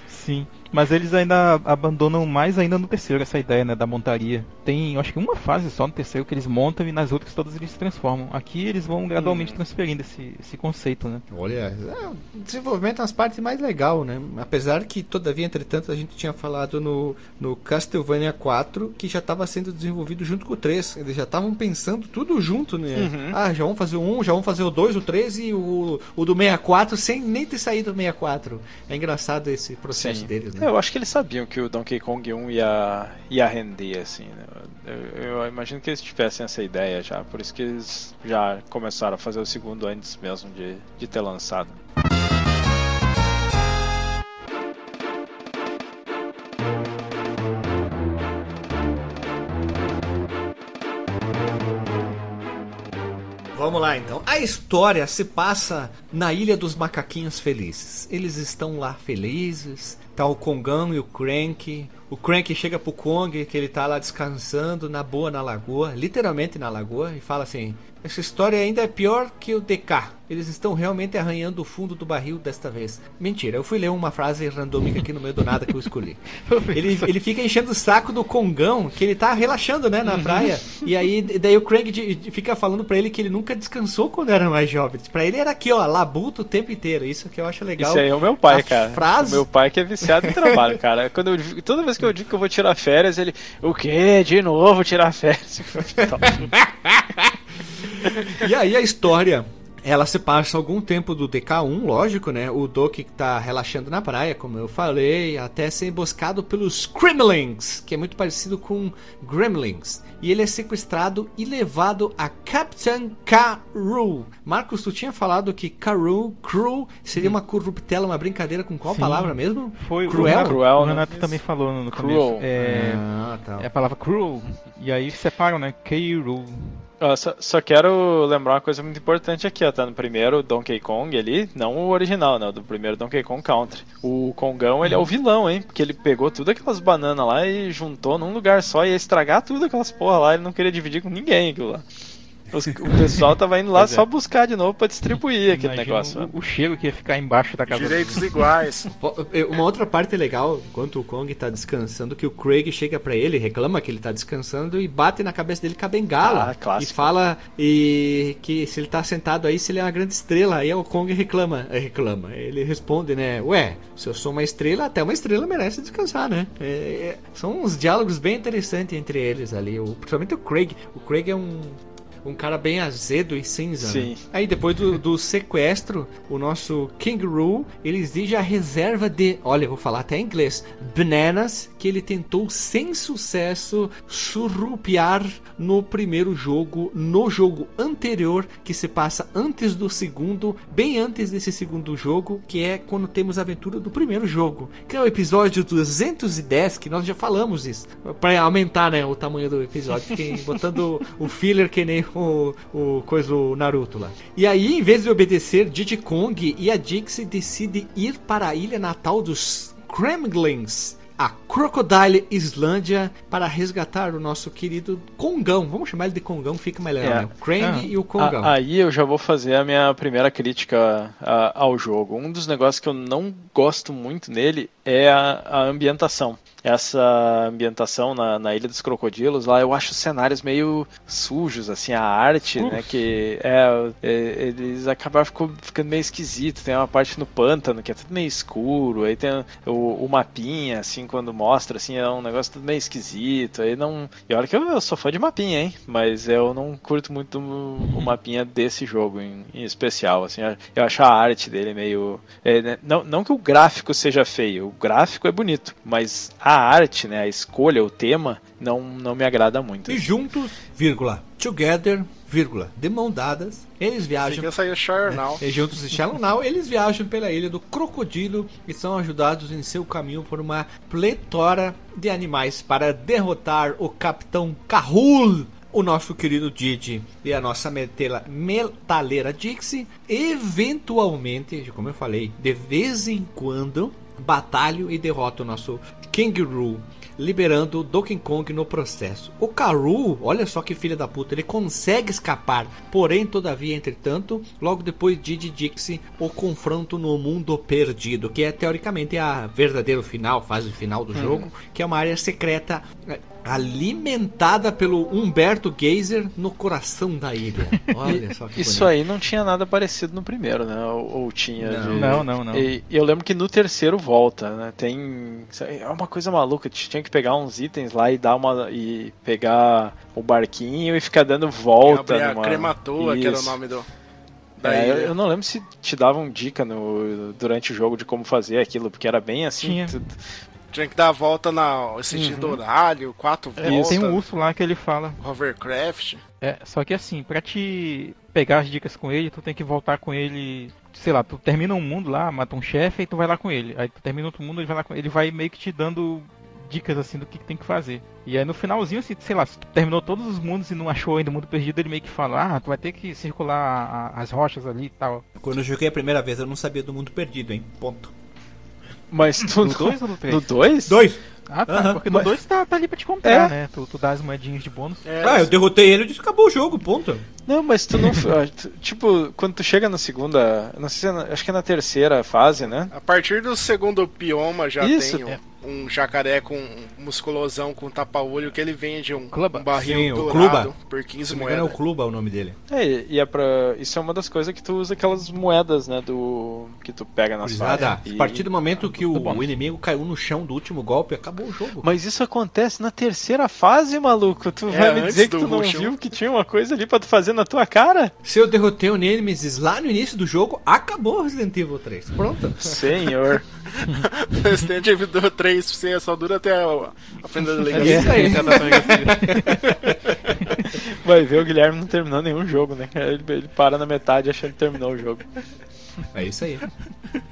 Sim. Mas eles ainda abandonam mais ainda no terceiro essa ideia, né, da montaria. Tem, eu acho que uma fase só no terceiro que eles montam e nas outras todas eles se transformam. Aqui eles vão gradualmente transferindo esse, esse conceito, né? Olha, é, o desenvolvimento é as partes mais legal, né? Apesar que, todavia, entretanto, a gente tinha falado no, no Castlevania 4 que já estava sendo desenvolvido junto com o 3. Eles já estavam pensando tudo junto, né? Uhum. Ah, já vamos fazer o 1, já vamos fazer o 2, o 3 e o, o do 64 sem nem ter saído do 64. É engraçado esse processo Sim. deles, né? Eu acho que eles sabiam que o Donkey Kong 1 ia, ia render, assim, né? Eu, eu imagino que eles tivessem essa ideia já, por isso que eles já começaram a fazer o segundo antes mesmo de, de ter lançado. Vamos lá então. A história se passa na Ilha dos Macaquinhos Felizes. Eles estão lá felizes. Tá o Kongão e o Crank. O Crank chega pro Kong, que ele tá lá descansando na boa na lagoa, literalmente na lagoa, e fala assim: Essa história ainda é pior que o DK. Eles estão realmente arranhando o fundo do barril desta vez. Mentira, eu fui ler uma frase randômica aqui no meio do nada que eu escolhi. Ele, ele fica enchendo o saco do Kongão, que ele tá relaxando, né, na praia. E aí, daí o Craig de- de- fica falando pra ele que ele nunca descansou quando era mais jovem. Pra ele era aqui, ó, labuta o tempo inteiro. Isso que eu acho legal. Isso aí é o meu pai, A cara. frase- O meu pai que é viciado em trabalho, cara. Quando eu, toda vez que eu digo que eu vou tirar férias, ele. O quê? De novo tirar férias? E aí a história, ela se passa algum tempo do DK1, lógico, né? O Doki tá relaxando na praia, como eu falei, até ser emboscado pelos Kremlings, que é muito parecido com Gremlins. E ele é sequestrado e levado a Captain Karu. Marcos, tu tinha falado que Karu, Cru, seria uma corruptela, uma brincadeira com qual Sim. palavra mesmo? Foi Cruel? o Renato, Cruel, o né? Renato também falou no Cruel. começo. É, Ah, tá. é a palavra cruel. E aí separam, né? Keiru. Só, só quero lembrar uma coisa muito importante aqui, ó. Tá no primeiro Donkey Kong ali, não o original, né? Do primeiro Donkey Kong Country. O Kongão, ele é o vilão, hein? Porque ele pegou tudo aquelas bananas lá e juntou num lugar só e ia estragar tudo aquelas porra lá. Ele não queria dividir com ninguém aquilo lá. Os- o pessoal tava indo lá Pois é. só buscar de novo pra distribuir aquele Imagina negócio. né? O, o cheiro que ia ficar embaixo da casa Direitos iguais. Uma outra parte legal, enquanto o Kong tá descansando, que o Craig chega pra ele, reclama que ele tá descansando e bate na cabeça dele com a bengala. Ah, clássico. E fala e que se ele tá sentado aí, se ele é uma grande estrela. Aí o Kong reclama, eh, reclama. Ele responde, né? Ué, se eu sou uma estrela, até uma estrela merece descansar, né? É, é, são uns diálogos bem interessantes entre eles ali. O, principalmente o Craig. O Craig é um um cara bem azedo e cinza. Sim. né? Aí depois do, do sequestro, o nosso King Roo, ele exige a reserva de, olha, eu vou falar até em inglês, bananas, que ele tentou sem sucesso surrupiar no primeiro jogo, no jogo anterior que se passa antes do segundo, bem antes desse segundo jogo, que é quando temos a aventura do primeiro jogo, que é o episódio 210, que nós já falamos isso, para aumentar né, o tamanho do episódio, botando o filler que nem o, o coisa o Naruto lá. E aí, em vez de obedecer, Diddy Kong e a Dixie decidem ir para a ilha natal dos Kremlins a Crocodile Islândia para resgatar o nosso querido Kongão. Vamos chamar ele de Kongão, fica melhor, É. né? O Krang Ah, e o Kongão. a- aí eu já vou fazer a minha primeira crítica a- ao jogo. Um dos negócios que eu não gosto muito nele é a, a ambientação. Essa ambientação na, na Ilha dos Crocodilos, lá eu acho os cenários meio sujos, assim, a arte, né, que é, é, eles acabaram ficando meio esquisito. Tem uma parte no pântano que é tudo meio escuro, aí tem o, o mapinha, assim, quando mostra, assim, é um negócio tudo meio esquisito. Aí não. E olha que eu, eu sou fã de mapinha, hein? Mas eu não curto muito o, o mapinha desse jogo em, em especial, assim. Eu acho a arte dele meio. é, né, não, não que o gráfico seja feio, o gráfico é bonito, mas a arte, né, a escolha, o tema, não, não me agrada muito. E juntos, vírgula, together, vírgula, de mão dadas, eles viajam. Shire Now. E juntos de Shallow Now, eles viajam pela ilha do Crocodilo e são ajudados em seu caminho por uma pletora de animais para derrotar o Capitão Carrul, o nosso querido Didi e a nossa metela, metaleira Dixie. Eventualmente, como eu falei, de vez em quando, batalham e derrotam o nosso Kangaroo liberando Donkey Kong no processo. O Karu, olha só que filha da puta, ele consegue escapar, porém, todavia, entretanto, logo depois Didi Dixie, o confronto no mundo perdido, que é teoricamente a verdadeiro final, fase final do jogo, que é uma área secreta eh, alimentada pelo Humberto Geyser no coração da ilha. Olha só que Isso bonito. aí não tinha nada parecido no primeiro, né? Ou, ou tinha. Não. de- Não, não, não. E eu lembro que no terceiro volta, né? Tem. É uma coisa maluca. Tinha que pegar uns itens lá e dar uma. e pegar o barquinho e ficar dando volta. A numa... Crematoa, que era o nome do. É, eu, eu não lembro se te davam dica no, durante o jogo de como fazer aquilo, porque era bem assim. Tu- Tinha que dar a volta na sentido horário, quatro É, voltas. tem um urso lá que ele fala. Hovercraft. É, só que assim, pra te pegar as dicas com ele, tu tem que voltar com ele. Sei lá, tu termina um mundo lá, mata um chefe e tu vai lá com ele. Aí tu termina outro mundo, ele vai lá com ele, vai meio que te dando dicas assim do que, que tem que fazer. E aí no finalzinho, assim, sei lá, se tu terminou todos os mundos e não achou ainda o mundo perdido, ele meio que fala, ah, tu vai ter que circular a- as rochas ali e tal. Quando eu joguei a primeira vez, eu não sabia do mundo perdido, hein? Ponto. Mas tu. No 2 ou no 3? No 2? Dois. Ah, tá, porque mas- no 2 tá, tá ali pra te comprar, É. né? Tu, tu dá as moedinhas de bônus. É, Ah, eu derrotei ele e disse acabou o jogo, ponto. Não, mas tu não. ah, tipo, quando tu chega na segunda. Não sei se é acho que é na terceira fase, né? A partir do segundo bioma já Isso, tem um, é. um jacaré com um musculosão com tapa-olho que ele vende um, Cluba. um barril Sim, o dourado Cluba. por 15 Se não me engano, é moedas. o Cluba o nome dele. É, e- é pra. Isso é uma das coisas que tu usa aquelas moedas, né? Do. Que tu pega nas Gurizada, fases. a partir do momento que o, o inimigo caiu no chão do último golpe, acabou o jogo. Mas isso acontece na terceira fase, maluco. Tu É, vai me dizer que tu não Rush, viu que tinha uma coisa ali pra tu fazer na tua cara? Se eu derrotei o Nemesis lá no início do jogo, acabou o Resident Evil 3. Pronto. Senhor. Resident Evil 3 sim, só dura até a, a fenda da É delegacia. isso aí. Vai ver, o Guilherme não terminou nenhum jogo, né? Ele, ele para na metade achando que terminou o jogo. É isso aí.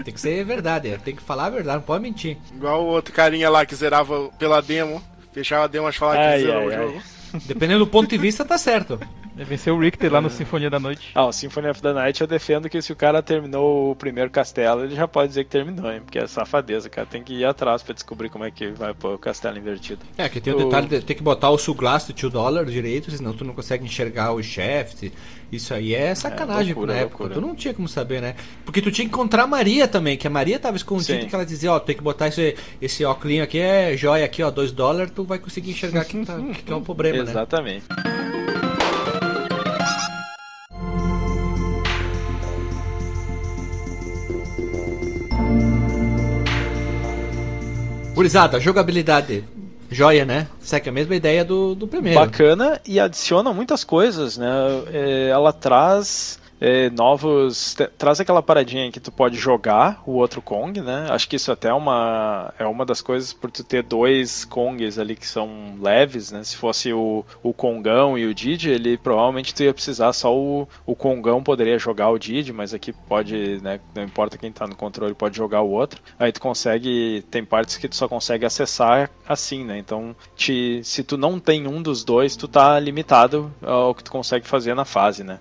Tem que ser verdade, é. tem que falar a verdade, não pode mentir. Igual o outro carinha lá que zerava pela demo. Fechava a demo e falava Ai, que zerou o ai. Dependendo do ponto de vista, tá certo. Ele venceu o Richter lá no Sinfonia da Noite. Ah, o of the Night eu defendo que se o cara terminou o primeiro castelo, ele já pode dizer que terminou, hein? Porque é safadeza, cara. Tem que ir atrás pra descobrir como é que vai pôr o castelo invertido. É, que tem o O- detalhe de ter que botar o suglass de 2 dólares direito, senão tu não consegue enxergar os chefes. Isso aí é sacanagem É, loucura, na época. loucura. Tu não tinha como saber, né? Porque tu tinha que encontrar a Maria também, que a Maria tava escondida Sim. que ela dizia, ó, tem que botar esse, esse óculos aqui, é joia aqui, ó, 2 dólares, tu vai conseguir enxergar que, tá, que é o problema, né? Exatamente. Gurizada, jogabilidade. Joia, né? Segue a mesma ideia do, do primeiro. Bacana e adiciona muitas coisas, né? É, ela traz é, novos. traz aquela paradinha que tu pode jogar o outro Kong, né? Acho que isso até é uma, é uma das coisas por tu ter dois Kongs ali que são leves, né? Se fosse o, o Kongão e o Didi, ele provavelmente tu ia precisar só o, o Kongão poderia jogar o Didi, mas aqui pode, né? Não importa quem tá no controle, pode jogar o outro. Aí tu consegue. Tem partes que tu só consegue acessar assim, né? Então, te, se tu não tem um dos dois, tu tá limitado ao que tu consegue fazer na fase, né?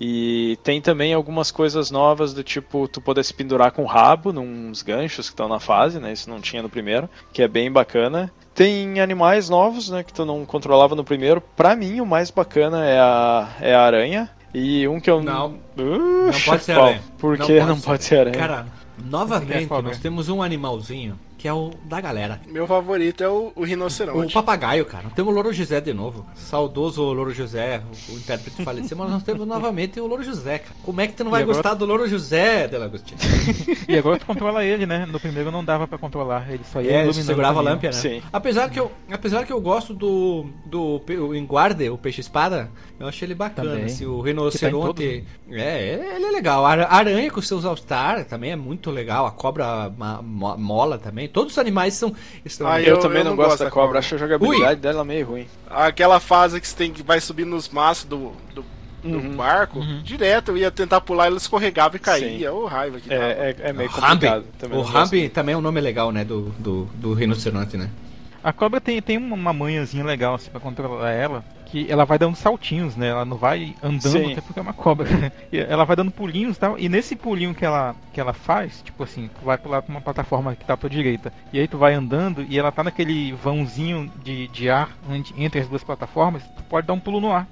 E tem também algumas coisas novas do tipo tu poder se pendurar com o rabo nos ganchos que estão na fase, né? Isso não tinha no primeiro, que é bem bacana. Tem animais novos, né, que tu não controlava no primeiro. Pra mim, o mais bacana é a, é a aranha. E um que eu Não. Uh, Não pode ser aranha. Por que não pode ser aranha? Cara, novamente nós temos um animalzinho que é o da galera. Meu favorito é o, o O rinoceronte. papagaio, cara. Temos o Louro José de novo. Saudoso Louro José, o, o intérprete faleceu, mas nós temos novamente o Louro José, cara. Como é que tu não vai agora- gostar do Louro José, Delagostinho? E agora tu controla ele, né? No primeiro não dava pra controlar, ele só ia É, iluminando. segurava a o lâmpada, né? Sim. Apesar que, eu, apesar que eu gosto do, do o Enguarde, o peixe-espada, eu achei ele bacana. Também. Assim, o Que rinoceronte. É, ele é legal. A ara- aranha com seus All-Star também é muito legal. A cobra mola também. Todos os animais são. estão Ah, Eu, Eu- também eu não, não gosto da cobra, cobra. acho a jogabilidade dela meio ruim. Aquela fase que você tem que vai subir nos maços do, do, do Uhum. barco, direto eu ia tentar pular, ele escorregava e caía. Ô, raiva que dava. É, é, é meio complicado. Também O gosto. Rambi também é um nome legal, né? Do, do, do rinoceronte, né? A cobra tem, tem uma manhãzinha legal assim pra controlar ela, que ela vai dando saltinhos, né? Ela não vai andando, Sim. até porque é uma cobra. Ela vai dando pulinhos e tal. E nesse pulinho que ela, que ela faz, tipo assim, tu vai pular pra uma plataforma que tá à tua direita. E aí tu vai andando e ela tá naquele vãozinho de, de ar entre as duas plataformas, tu pode dar um pulo no ar.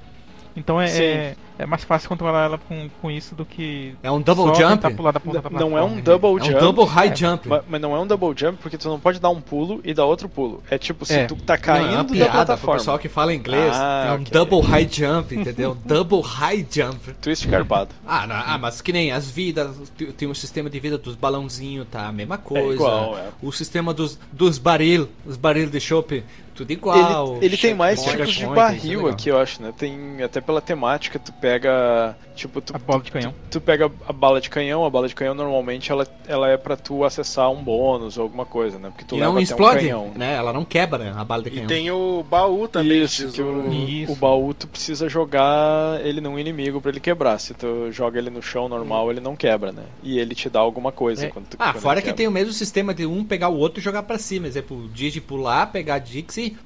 Então é, é, é mais fácil controlar ela com, com isso do que. É um double só jump? tentar pular da ponta da Não é um double É um jump. double high jump. Mas, mas não é um double jump porque tu não pode dar um pulo e dar outro pulo. É tipo, se É. tu tá Não, caindo é uma da piada pro plataforma. pessoal que fala inglês. Ah, é um ok. double high jump, entendeu? double high jump. Twist carpado. Ah, não, ah, mas que nem as vidas, tem- o sistema de vida dos balãozinhos, tá? A mesma coisa. igual, é. O sistema dos, dos baril, os baril de chopp, tudo igual. Ele, ele tem mais tipos de barril aqui, eu acho, né? Tem até pela temática, tu pega. Tipo, tu, A bola de canhão. tu pega a bala de canhão, a bala de canhão normalmente ela, ela é pra tu acessar um bônus ou alguma coisa, né? Porque tu E leva não até explode, um canhão. né? Ela não quebra né, a bala de E canhão. tem o baú também. Isso, que o. Isso. o baú tu precisa jogar ele num inimigo pra ele quebrar. Se tu joga ele no chão normal, ele não quebra, né? E ele te dá alguma coisa É. quando tu Ah, quando fora que tem o mesmo sistema de um pegar o outro e jogar pra cima. Exemplo, o Digi pular, pegar a Dixie,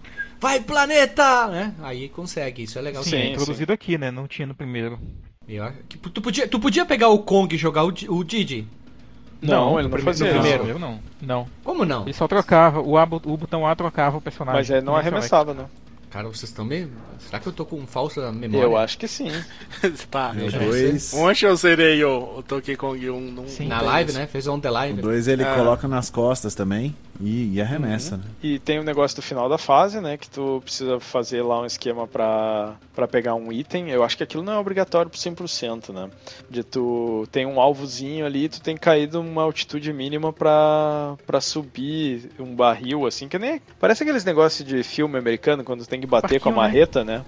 vai planeta! Né? Aí consegue, isso é legal. Sim, Sim, é introduzido aqui, né? Não tinha no primeiro. Eu acho que tu, podia, tu podia pegar o Kong e jogar o, o Didi? Não, ele não primeiro- fazia isso. primeiro. Eu não. Não. Como não? Ele só trocava. O, A, o botão A trocava o personagem. Mas é, não select. arremessava, né? Cara, vocês estão meio. Será que eu tô com falsa memória? Eu acho que sim. tá. O Já dois, Ontem eu zerei o, o Donkey Kong 1. Não, Sim. não Na live, isso. né? Fez on the o live. dois ele Ah. coloca nas costas também e, e arremessa, né? E tem o negócio do final da fase, né? Que tu precisa fazer lá um esquema pra, pra pegar um item. Eu acho que aquilo não é obrigatório pro 100%, né? De tu tem um alvozinho ali, tu tem que cair de uma altitude mínima pra, pra subir um barril, assim, que nem. Parece aqueles negócios de filme americano quando tu tem que bater com a né? marreta, né?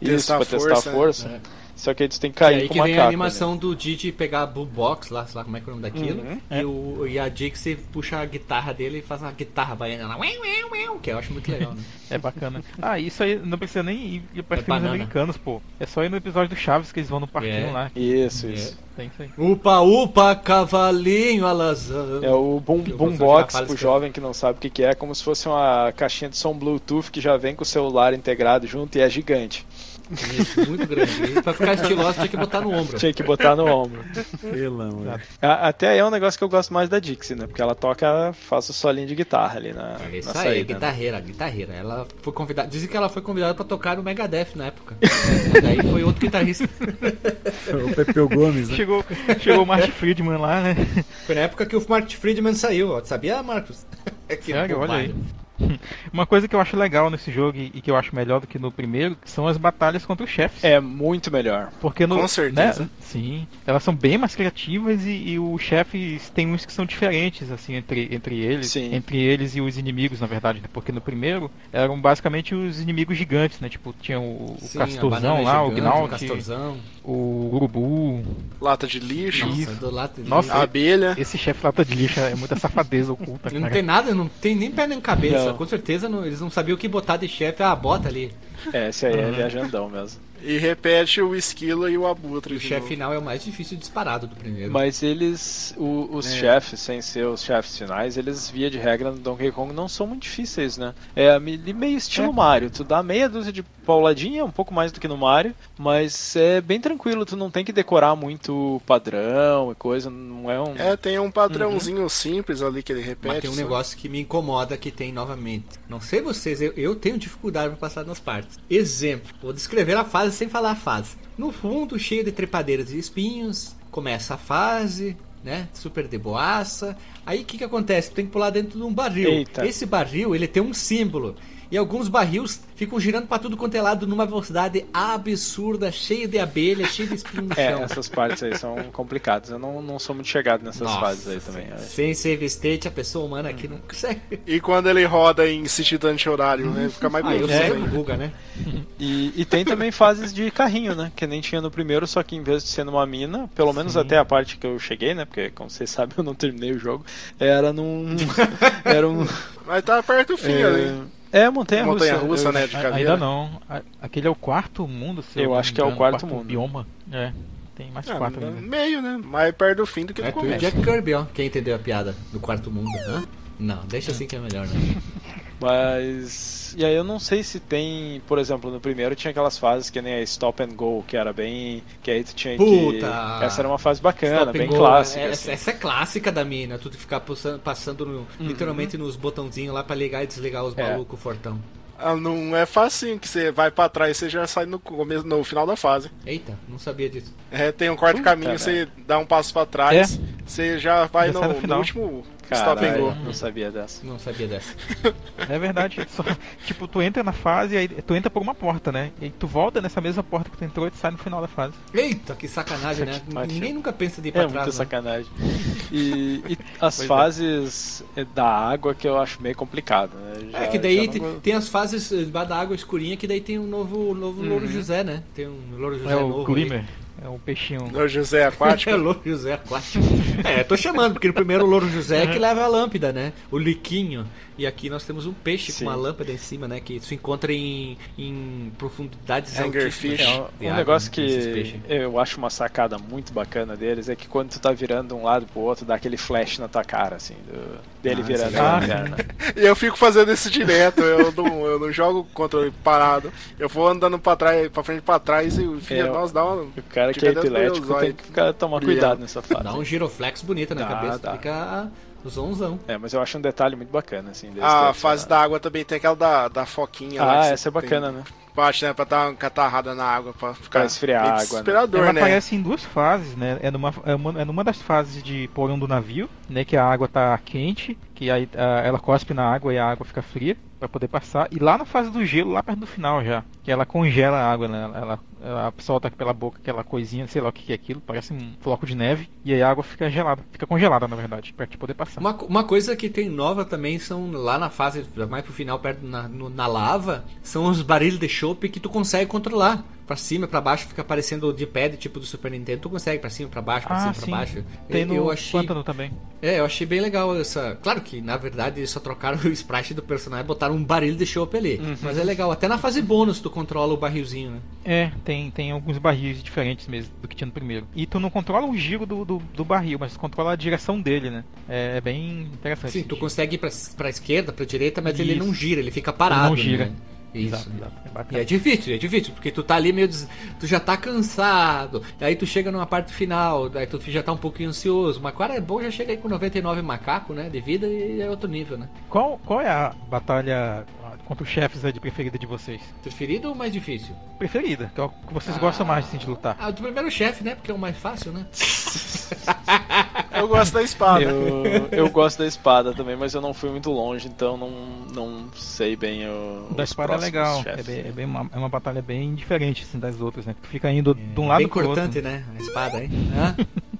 Isso, Testar pra a testar força, a né? Só que aí tu tem que E cair aí com que vem macaco. a animação do Didi pegar a Blue Box lá, sei lá como é que é o nome daquilo. Uhum, e, o, e a Dixie puxa a guitarra dele e faz uma guitarra baiana lá, ué, ué, ué, que eu acho muito legal, né? É bacana. Ah, isso aí não precisa nem ir, ir pra É filmes banana. americanos, pô. É só ir no episódio do Chaves que eles vão no parquinho É. lá. né? Isso, É. isso. Tem isso aí. Upa, upa, cavalinho alazão. É o boom, Que boombox pro quer. jovem que não sabe o que, que é, como se fosse uma caixinha de som Bluetooth que já vem com o celular integrado junto e é gigante. Isso, muito grande. Pra ficar estiloso tinha que botar no ombro. Tinha que botar no ombro. Pelo amor. Até aí é um negócio que eu gosto mais da Dixie, né? Porque ela toca, faz o solinho de guitarra ali na, É Isso na aí, saída. né? guitarreira, guitarreira. Ela foi convidada. Dizem que ela foi convidada pra tocar no Megadeth na época. E daí foi outro guitarrista. O Pepeu Gomes, né? Chegou, chegou o Martin Friedman lá, né? Foi na época que o Mark Friedman saiu, ó. Sabia, Marcos? que Sério? Olha aí. Uma coisa que eu acho legal nesse jogo e que eu acho melhor do que no primeiro são as batalhas contra os chefes. É muito melhor. Porque no, Com certeza. né, sim, elas são bem mais criativas e, e os chefes tem uns que são diferentes assim entre, entre eles, Sim. entre eles e os inimigos na verdade, né? porque no primeiro eram basicamente os inimigos gigantes, né? Tipo tinha o, o Sim, a Castorzão lá, o gigante, Gnaut, Castorzão. o Urubu. Lata de lixo, Nossa, do lado de Nossa, a abelha. Esse chefe lata de lixo é muita safadeza oculta, Não cara. tem nada, não tem nem pé nem cabeça. Não. Com certeza não- eles não sabiam o que botar de chefe. Ah, bota ali. É, esse aí é viajandão mesmo. E repete o esquilo e o abutre. E o chefe final é o mais difícil disparado do primeiro. Mas eles, o- os É. chefes, sem ser os chefes finais, eles, via de regra, no Donkey Kong não são muito difíceis, né? É me- meio estilo Mario. Tu dá meia dúzia de pauladinha, um pouco mais do que no Mario, mas é bem tranquilo. Tu não tem que decorar muito padrão e coisa. Não é um. É, tem um padrãozinho simples ali que ele repete. Mas tem um só. negócio que me incomoda que tem novamente. Não sei vocês, eu, eu tenho dificuldade para passar nas partes. Exemplo, vou descrever a fase sem falar a fase. No fundo, cheio de trepadeiras e espinhos, começa a fase, né? Super de boaça. Aí o que, que acontece? Tu tem que pular dentro de um barril. Eita. Esse barril, ele tem um símbolo. E alguns barris ficam girando para tudo quanto é lado numa velocidade absurda, cheio de abelha, cheio de espinho no É, essas partes aí são complicadas. Eu não, não sou muito chegado nessas Nossa, fases aí também. é. Sem save state, a pessoa humana aqui não consegue. E quando ele roda em sentido anti-horário, né? Fica mais Ah, eu buga, né? E, e tem também fases de carrinho, né? Que nem tinha no primeiro, só que em vez de ser numa mina, pelo menos até a parte que eu cheguei, né? Porque, como vocês sabem, eu não terminei o jogo. Era num. era um. Mas tá perto do fim ali. É, montanha russa. Montanha russa, Eu- né? De caveira. Ainda não. Aquele é o quarto mundo, se Eu não acho que é o engano, quarto mundo. bioma. É, tem mais Ah, quatro ainda. meio, né? Mais perto do fim do que É no tu e o começo. Jack Kirby, ó. Quem entendeu a piada do quarto mundo? Hã? Não, deixa assim que é melhor, né? Mas. E aí eu não sei se tem. Por exemplo, no primeiro tinha aquelas fases que nem a Stop and Go, que era bem. Que aí tu tinha Puta! que. Essa era uma fase bacana, Stop bem go, clássica. Essa, assim. essa é clássica da mina, tu ficar passando, passando no- literalmente nos botãozinhos lá pra ligar e desligar os É. malucos fortão. Ah, não é facinho que você vai pra trás e você já sai no começo, no final da fase. Eita, não sabia disso. É, tem um quarto Puta, caminho, né? você dá um passo pra trás, você já vai Já no, no no último stop and go. Não sabia dessa. Não sabia dessa. É verdade. Só- tipo, tu entra na fase e aí tu entra por uma porta, né? E aí tu volta nessa mesma porta que tu entrou e tu sai no final da fase. Eita, que sacanagem, né? Ninguém nunca pensa de ir pra É trás. muita né? sacanagem. E, e as Pois é. fases da água que eu acho meio complicado, né? Já- É que daí tem, não tem as fases eh, da água escurinha que daí tem um novo, novo Louro José, né? Tem um Louro José É o novo. aí. É o peixinho. O José Aquático. É Louro José aquático. é, tô chamando, porque o primeiro Louro José é que leva a lâmpada, né? O liquinho. E aqui nós temos um peixe Sim. com uma lâmpada em cima, né? Que se encontra em, em profundidades Angerfish. altíssimas É, um água, negócio né, que eu acho uma sacada muito bacana deles é que quando tu tá virando de um lado pro outro, dá aquele flash na tua cara, assim, do- dele Ah, virando sim. a Ah, lanterna. E eu fico fazendo isso direto, eu não, eu não jogo controle parado. Eu vou andando pra trás, pra frente e pra trás e o filho, É, nossa, dá uma. O cara que é epilético tem que ficar, tomar cuidado nessa fase. Dá um giroflex bonito na Dá, cabeça. dá. Fica zonzão. É, mas eu acho um detalhe muito bacana, assim. A fase essa- da água também tem aquela da, da foquinha lá. Ah, você essa é bacana, né? Bate, né? Pra dar uma catarrada na água, pra ficar Pra esfriar meio a água, né? Ela né? aparece em duas fases, né? É numa, é, uma, é numa das fases de porão do navio, né? Que a água tá quente, que aí ah, ela cospe na água e a água fica fria pra poder passar. E lá na fase do gelo, lá perto do final já, que ela congela a água, né? Ela, ela solta pela boca aquela coisinha, sei lá o que é aquilo, parece um floco de neve, e aí a água fica gelada, fica congelada na verdade, pra te poder passar. Uma, uma coisa que tem nova também são lá na fase, mais pro final, perto na, no- na lava, são os barris de chope que tu consegue controlar. Pra cima, pra baixo, fica aparecendo de pad, tipo do Super Nintendo. Tu consegue pra cima, pra baixo, pra Ah, cima, sim. pra baixo. Tem no eu achei, pântano também. é, eu achei bem legal essa. Claro que na verdade eles só trocaram o sprite do personagem e botaram um barril de chope ali. Uhum. Mas é legal. Até na fase bônus tu controla o barrilzinho, né? É, tem, tem alguns barris diferentes mesmo do que tinha no primeiro. E tu não controla o giro do, do, do barril, mas tu controla a direção dele, né? É, é bem interessante. Sim, tu consegue ir pra, pra esquerda, pra direita, mas ele Isso. não gira, ele fica parado. não gira. né? Isso. Exato, exato. É E é difícil, é difícil, porque tu tá ali meio. des- Tu já tá cansado, aí tu chega numa parte final, daí tu já tá um pouquinho ansioso. Mas cara é bom, já chega aí com 99 macaco, né? De vida e é outro nível, né? Qual, qual é a batalha contra os chefes aí de preferida de vocês? Preferido ou mais difícil? Preferida, que é o que vocês Ah. gostam mais assim, de lutar. Ah, do primeiro chefe, né? Porque é o mais fácil, né? Eu gosta da espada. Eu, eu gosto da espada também, mas eu não fui muito longe, então não, não sei bem o. Da espada é legal. É, bem, é, bem uma, é uma batalha bem diferente assim, das outras, né? Tu fica indo de um lado Bem pro outro. cortante, né? A espada, hein?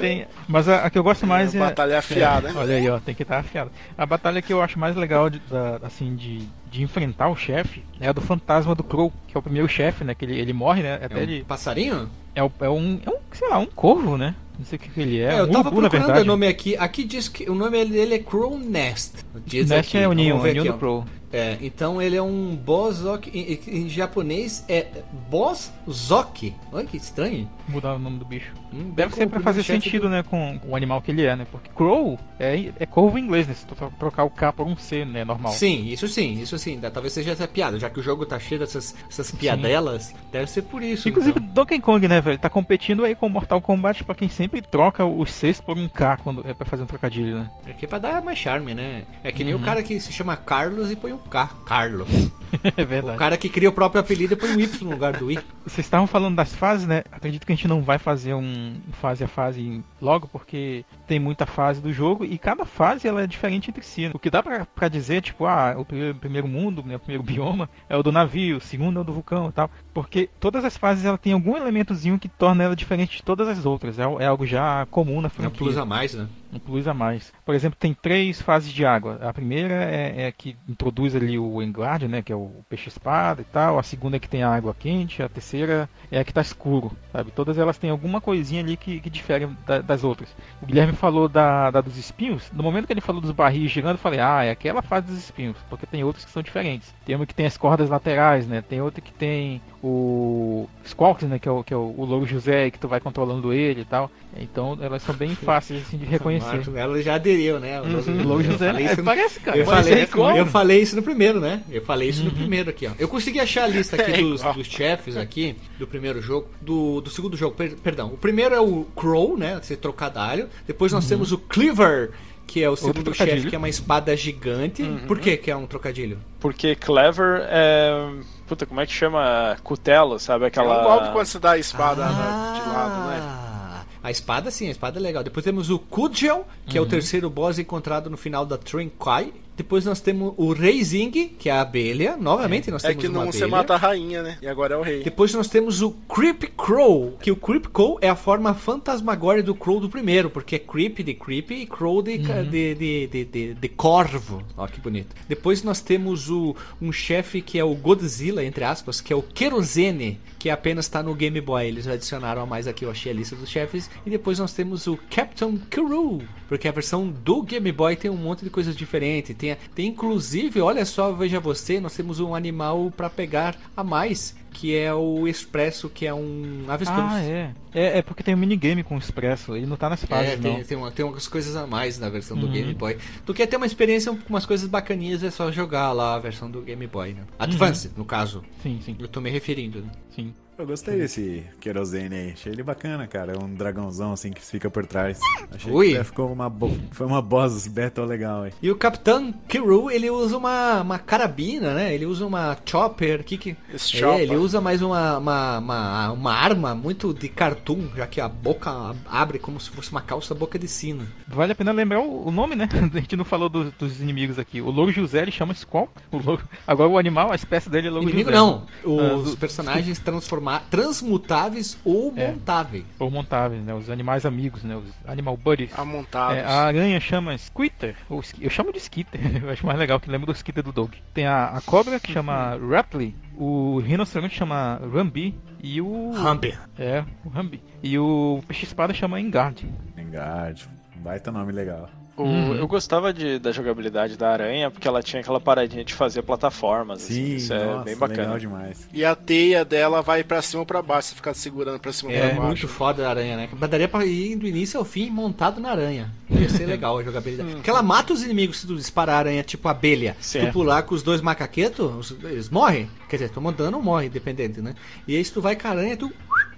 Tem- mas a, a que eu gosto mais é. batalha afiada, é, né? Olha aí, ó, tem que estar afiado. A batalha que eu acho mais legal de, da- assim, de, de enfrentar o chefe é a do fantasma do Crow, que é o primeiro chefe, né? Que ele, ele morre, né? Até É um ele. passarinho? É, o- é um, é um, sei lá, um corvo, né? Não sei o que, que ele é. É, eu um tava urubu, procurando o nome aqui. Aqui diz que o nome dele é Crow Nest. Diz Nest aqui. é o ninho, o ninho do. Crow. É, então ele é um Bozok. Em, em japonês é Bozok. Olha que estranho. Mudar o nome do bicho. Hum, Deve ser pra fazer sentido, né, com o animal que ele é, né? Porque Crow é, é corvo em inglês, né? Se tu tro- trocar o K por um C, né? Normal. Sim, isso sim, isso sim. Talvez seja essa piada, já que o jogo tá cheio dessas essas piadelas, deve ser por isso. Inclusive, então. Donkey Kong, né, velho? Tá competindo aí com Mortal Kombat pra quem sempre troca os Cs por um K quando é pra fazer um trocadilho, né? É que é pra dar mais charme, né? É que nem Uhum. o cara que se chama Carlos e põe um K. Carlos. é O verdade. cara que cria o próprio apelido e põe um Y no lugar do I. Vocês estavam falando das fases, né? Acredito que a gente não vai fazer um fase a fase logo, porque tem muita fase do jogo e cada fase ela é diferente entre si. né? O que dá pra, pra dizer, tipo, ah, o primeiro, primeiro mundo, né, o primeiro bioma é o do navio, o segundo é o do vulcão e tal. Porque todas as fases ela tem algum elementozinho que torna ela diferente de todas as outras. É, é algo já comum na É um franquia. plus a mais, né? Plus a mais. Por exemplo, tem três fases de água. A primeira é, é a que introduz ali o Enguardian, né, que é o peixe-espada e tal. A segunda é que tem a água quente. A terceira é a que tá escuro, sabe? Todas elas têm alguma coisinha ali que, que difere da- das outras. O Guilherme falou da, da dos espinhos. No momento que ele falou dos barris girando, eu falei, ah, é aquela fase dos espinhos, porque tem outras que são diferentes. Tem uma que tem as cordas laterais, né? Tem outra que tem o Squawks, né, que é o, que é o, o Louro José, que tu vai controlando ele e tal. Então, elas são bem fáceis assim, de reconhecer. Marco, ela já aderiu, né? O Uhum. Louro Louro Eu José, falei é, no- parece, cara. Eu Mas falei, é eu falei isso no primeiro, né? Eu falei isso no Uhum. primeiro aqui, ó. Eu consegui achar a lista aqui É dos, igual. dos chefes aqui, do primeiro jogo, do, do segundo jogo, per- perdão. O primeiro é o Crow, né? Ser trocadalho. Depois nós temos o Cleaver, que é o segundo chefe, trocadilho. que é uma espada gigante. Uhum. Por que que é um trocadilho? Porque Clever é. Puta, como é que chama? Cutelo, sabe? É Aquela. um golpe quando você dá a espada na- de lado, né? Ah, A espada sim, a espada é legal. Depois temos o Kudgel, que é Uhum. o terceiro boss encontrado no final da Trinkai. Depois nós temos o Reizing, que é a abelha. Novamente nós É temos que uma não abelha. você mata a rainha, né? E agora é o rei. Depois nós temos o Creep Crow, que o Creep Crow é a forma fantasmagória do Crow do primeiro, porque é Creep de Creep e Crow de, ca- de, de, de, de- de corvo. Ó, que bonito. Depois nós temos o, um chefe que é o Godzilla, entre aspas, que é o Kerosene, que apenas está no Game Boy. Eles adicionaram a mais aqui, eu achei a lista dos chefes. E depois nós temos o Captain Kuru, porque a versão do Game Boy tem um monte de coisas diferentes. Tem, tem inclusive, olha só, veja você, nós temos um animal para pegar a mais, que é o Expresso, que é um avestruz. Ah, é. é. É porque tem um minigame com o Expresso, ele não tá nas fases, É, não. tem, tem, uma- tem umas coisas a mais na versão do Uhum. Game Boy. Tu quer ter uma experiência com umas coisas bacaninhas, é só jogar lá a versão do Game Boy, né? Advance, no caso. Sim, sim. Eu tô me referindo, né? Sim. Eu gostei desse querosene aí. Achei ele bacana, cara. É um dragãozão assim que fica por trás. Achei Ui. que ficou uma bo... foi uma boss battle legal aí. E o Capitão Kiru, ele usa uma, uma carabina, né? Ele usa uma chopper. Que que... Esse É, chopper. ele usa mais uma, uma, uma, uma arma muito de cartoon, já que a boca abre como se fosse uma calça boca de sino. Vale a pena lembrar o, o nome, né? A gente não falou dos, dos inimigos aqui. O Louro José ele chama Squall. O louro... Agora o animal, a espécie dele é Louro Inimigo José. não, Ah, os do- personagens transforma... transmutáveis ou É. montáveis. Ou montáveis, né? Os animais amigos, né? Os animal buddies. Amontados. É, a aranha chama Squitter, ou eu chamo de Skitter, eu acho mais legal que lembra do Skitter do Dog. Tem a, a cobra que chama Ratley, o rinoceronte chama Rambi e o. Rambi. É, o Rambi. E o peixe-espada chama Engard. Engard. Baita nome legal. O- Uhum. Eu gostava de, da jogabilidade da aranha porque ela tinha aquela paradinha de fazer plataformas. assim, Sim, isso é nossa, bem bacana. legal demais. E a teia dela vai pra cima ou pra baixo, você ficar segurando pra cima ou É pra baixo. muito foda a aranha, né? Mas daria pra ir do início ao fim montado na aranha. Ia ser legal a jogabilidade. Porque ela mata os inimigos se tu disparar a aranha tipo abelha. Se tu pular com os dois macaquetos, os- eles morrem. Quer dizer, tomando dano ou morre, dependente, né? E aí se tu vai com a aranha, tu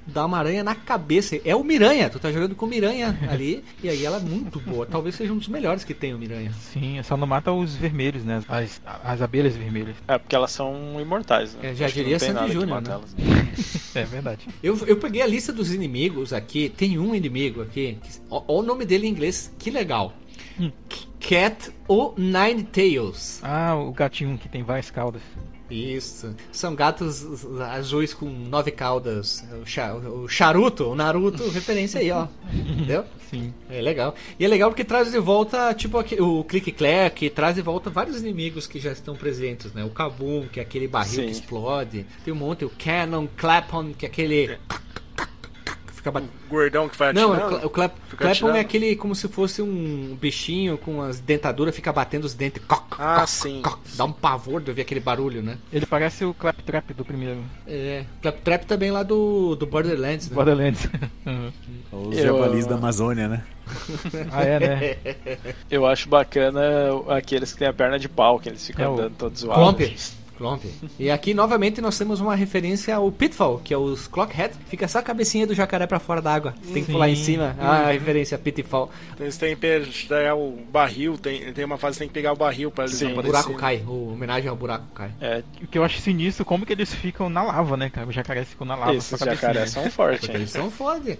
dá uma aranha na cabeça. É o Miranha, tu tá jogando com o Miranha ali, e aí ela é muito boa. Talvez seja um dos melhores que tem o Miranha. Sim, só não mata os vermelhos, né? As, as abelhas vermelhas. É, porque elas são imortais, né? É, já Acho diria Sandy Júnior, né? elas. É verdade. Eu, eu peguei a lista dos inimigos aqui. Tem um inimigo aqui. ó o nome dele em inglês, que legal. Cat ou Nine Tails. Ah, o gatinho que tem várias caudas. Isso. São gatos azuis com nove caudas. O, cha- o charuto, o Naruto, referência aí, ó. Entendeu? Sim. É legal. E é legal porque traz de volta, tipo, o Click Clack, traz de volta vários inimigos que já estão presentes, né? O Kabum, que é aquele barril Sim. que explode. Tem um monte, o Cannon, Clapon, que é aquele. que Batendo. Gordão que vai Não, atirando. o, cla- o é aquele como se fosse um bichinho com as dentaduras, fica batendo os dentes. Coc, Ah, coc, sim. coc. Dá um pavor de ouvir aquele barulho, né? Ele parece o Claptrap do primeiro É. Claptrap também lá do, do Borderlands, né? Borderlands. Uhum. Os Eu- javalis da Amazônia, né? ah, é, né? Eu acho bacana aqueles que têm a perna de pau, que eles ficam É o andando todos Clomp. zoados. Clomp. E aqui, novamente, nós temos uma referência ao Pitfall, que é os Clockhead. Fica só a cabecinha do jacaré pra fora da água. Tem que pular em cima. Ah, a referência Pitfall. Então, Eles têm que pegar o barril, tem, tem uma fase que tem que pegar o barril pra eles Sim. O buraco cai. O homenagem ao buraco cai. É, O que eu acho sinistro, como que eles ficam na lava, né, cara? Os jacarés ficam na lava. esses jacarés são fortes, Porque eles são foda.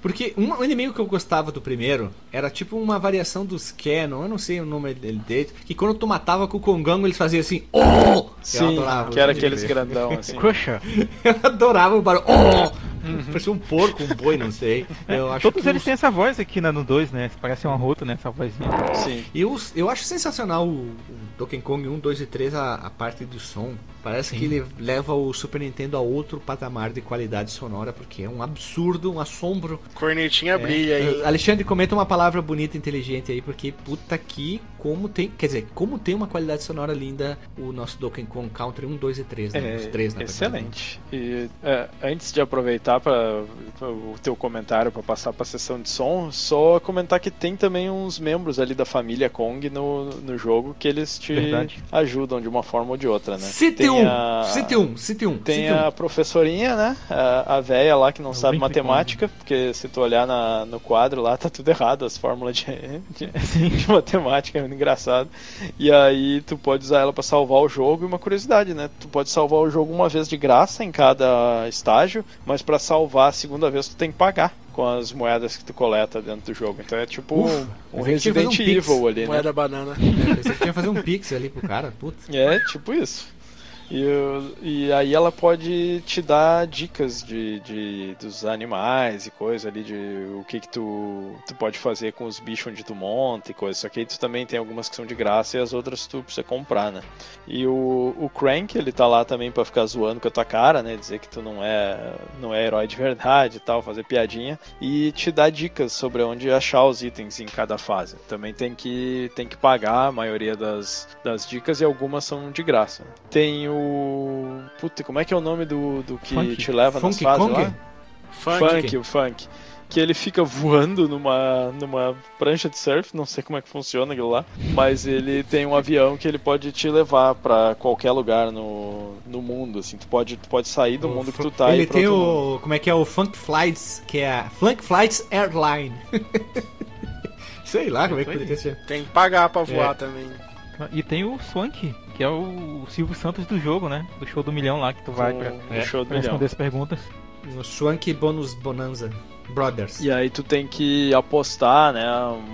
Porque um, um inimigo que eu gostava do primeiro era tipo uma variação dos Canon, eu não sei o nome dele, dele que quando tu matava com o Congango eles faziam assim, oh! Eu Sim, adorava. que era aqueles grandão, assim. Crusher. Eu adorava o barulho, oh! Parecia um porco, um boi, não sei. Eu acho Todos que eles os- têm essa voz aqui né, no 2, né? Parece uma rota, né? Essa vozinha. Sim. E eu, eu acho sensacional o, o Donkey Kong 1, 2 e 3 a, a parte do som. Parece que ele leva o Super Nintendo a outro patamar de qualidade sonora, porque é um absurdo, um assombro. Cornetinha É. brilha aí. Eh, Alexandre, comenta uma palavra bonita e inteligente aí, porque puta que como tem. Quer dizer, como tem uma qualidade sonora linda o nosso Donkey Kong Country 1, 2 e 3, né? É, Os três, na verdade. excelente. E é, antes de aproveitar para o teu comentário para passar para a sessão de som, só comentar que tem também uns membros ali da família Kong no, no jogo que eles te Verdade. ajudam de uma forma ou de outra, né? Cite Tem um, a- cite um, cite um. Tem cite um. a professorinha, né? A, a véia lá que não sabe Wrinkly matemática, porque se tu olhar na- no quadro lá, tá tudo errado, as fórmulas de, de, de matemática, é muito engraçado. E aí tu pode usar ela pra salvar o jogo. E uma curiosidade, né? Tu pode salvar o jogo uma vez de graça em cada estágio, mas pra salvar a segunda vez tu tem que pagar com as moedas que tu coleta dentro do jogo. Então é tipo Ufa, um fazer Resident um Pix. Evil ali, né? Moeda banana. É, pensei que tinha que fazer um pix ali pro cara, putz. É, tipo isso. E, e aí ela pode te dar dicas de, de- dos animais e coisa ali, de o que que tu, tu pode fazer com os bichos onde tu monta e coisa. Só que aí tu também tem algumas que são de graça e as outras tu precisa comprar, né? E o, o Crank, ele tá lá também pra ficar zoando com a tua cara, né? Dizer que tu não é, não é herói de verdade e tal, fazer piadinha. E te dar dicas sobre onde achar os itens em cada fase. Também tem que, tem que pagar a maioria das, das dicas e algumas são de graça. Tem o. Puta, como é que é o nome do, do que Funk. te leva nas Funky fases Kong? lá? Funk. Funk, o funk. Que ele fica voando numa, numa prancha de surf, não sei como é que funciona aquilo lá, mas ele tem um avião que ele pode te levar pra qualquer lugar no, no mundo, assim, tu pode, tu pode sair do mundo que tu tá e Ele tem outro mundo. o. Como é que é o Funk Flights, que é a Funk Flights Airline. Sei lá como é que poderia ser. Tem que pagar pra voar É. também. E tem o Swank, que é o Silvio Santos do jogo, né? Do show do milhão lá que tu vai pra, No show do pra responder as perguntas. No Swank Bonus Bonanza Brothers. E aí tu tem que apostar, né,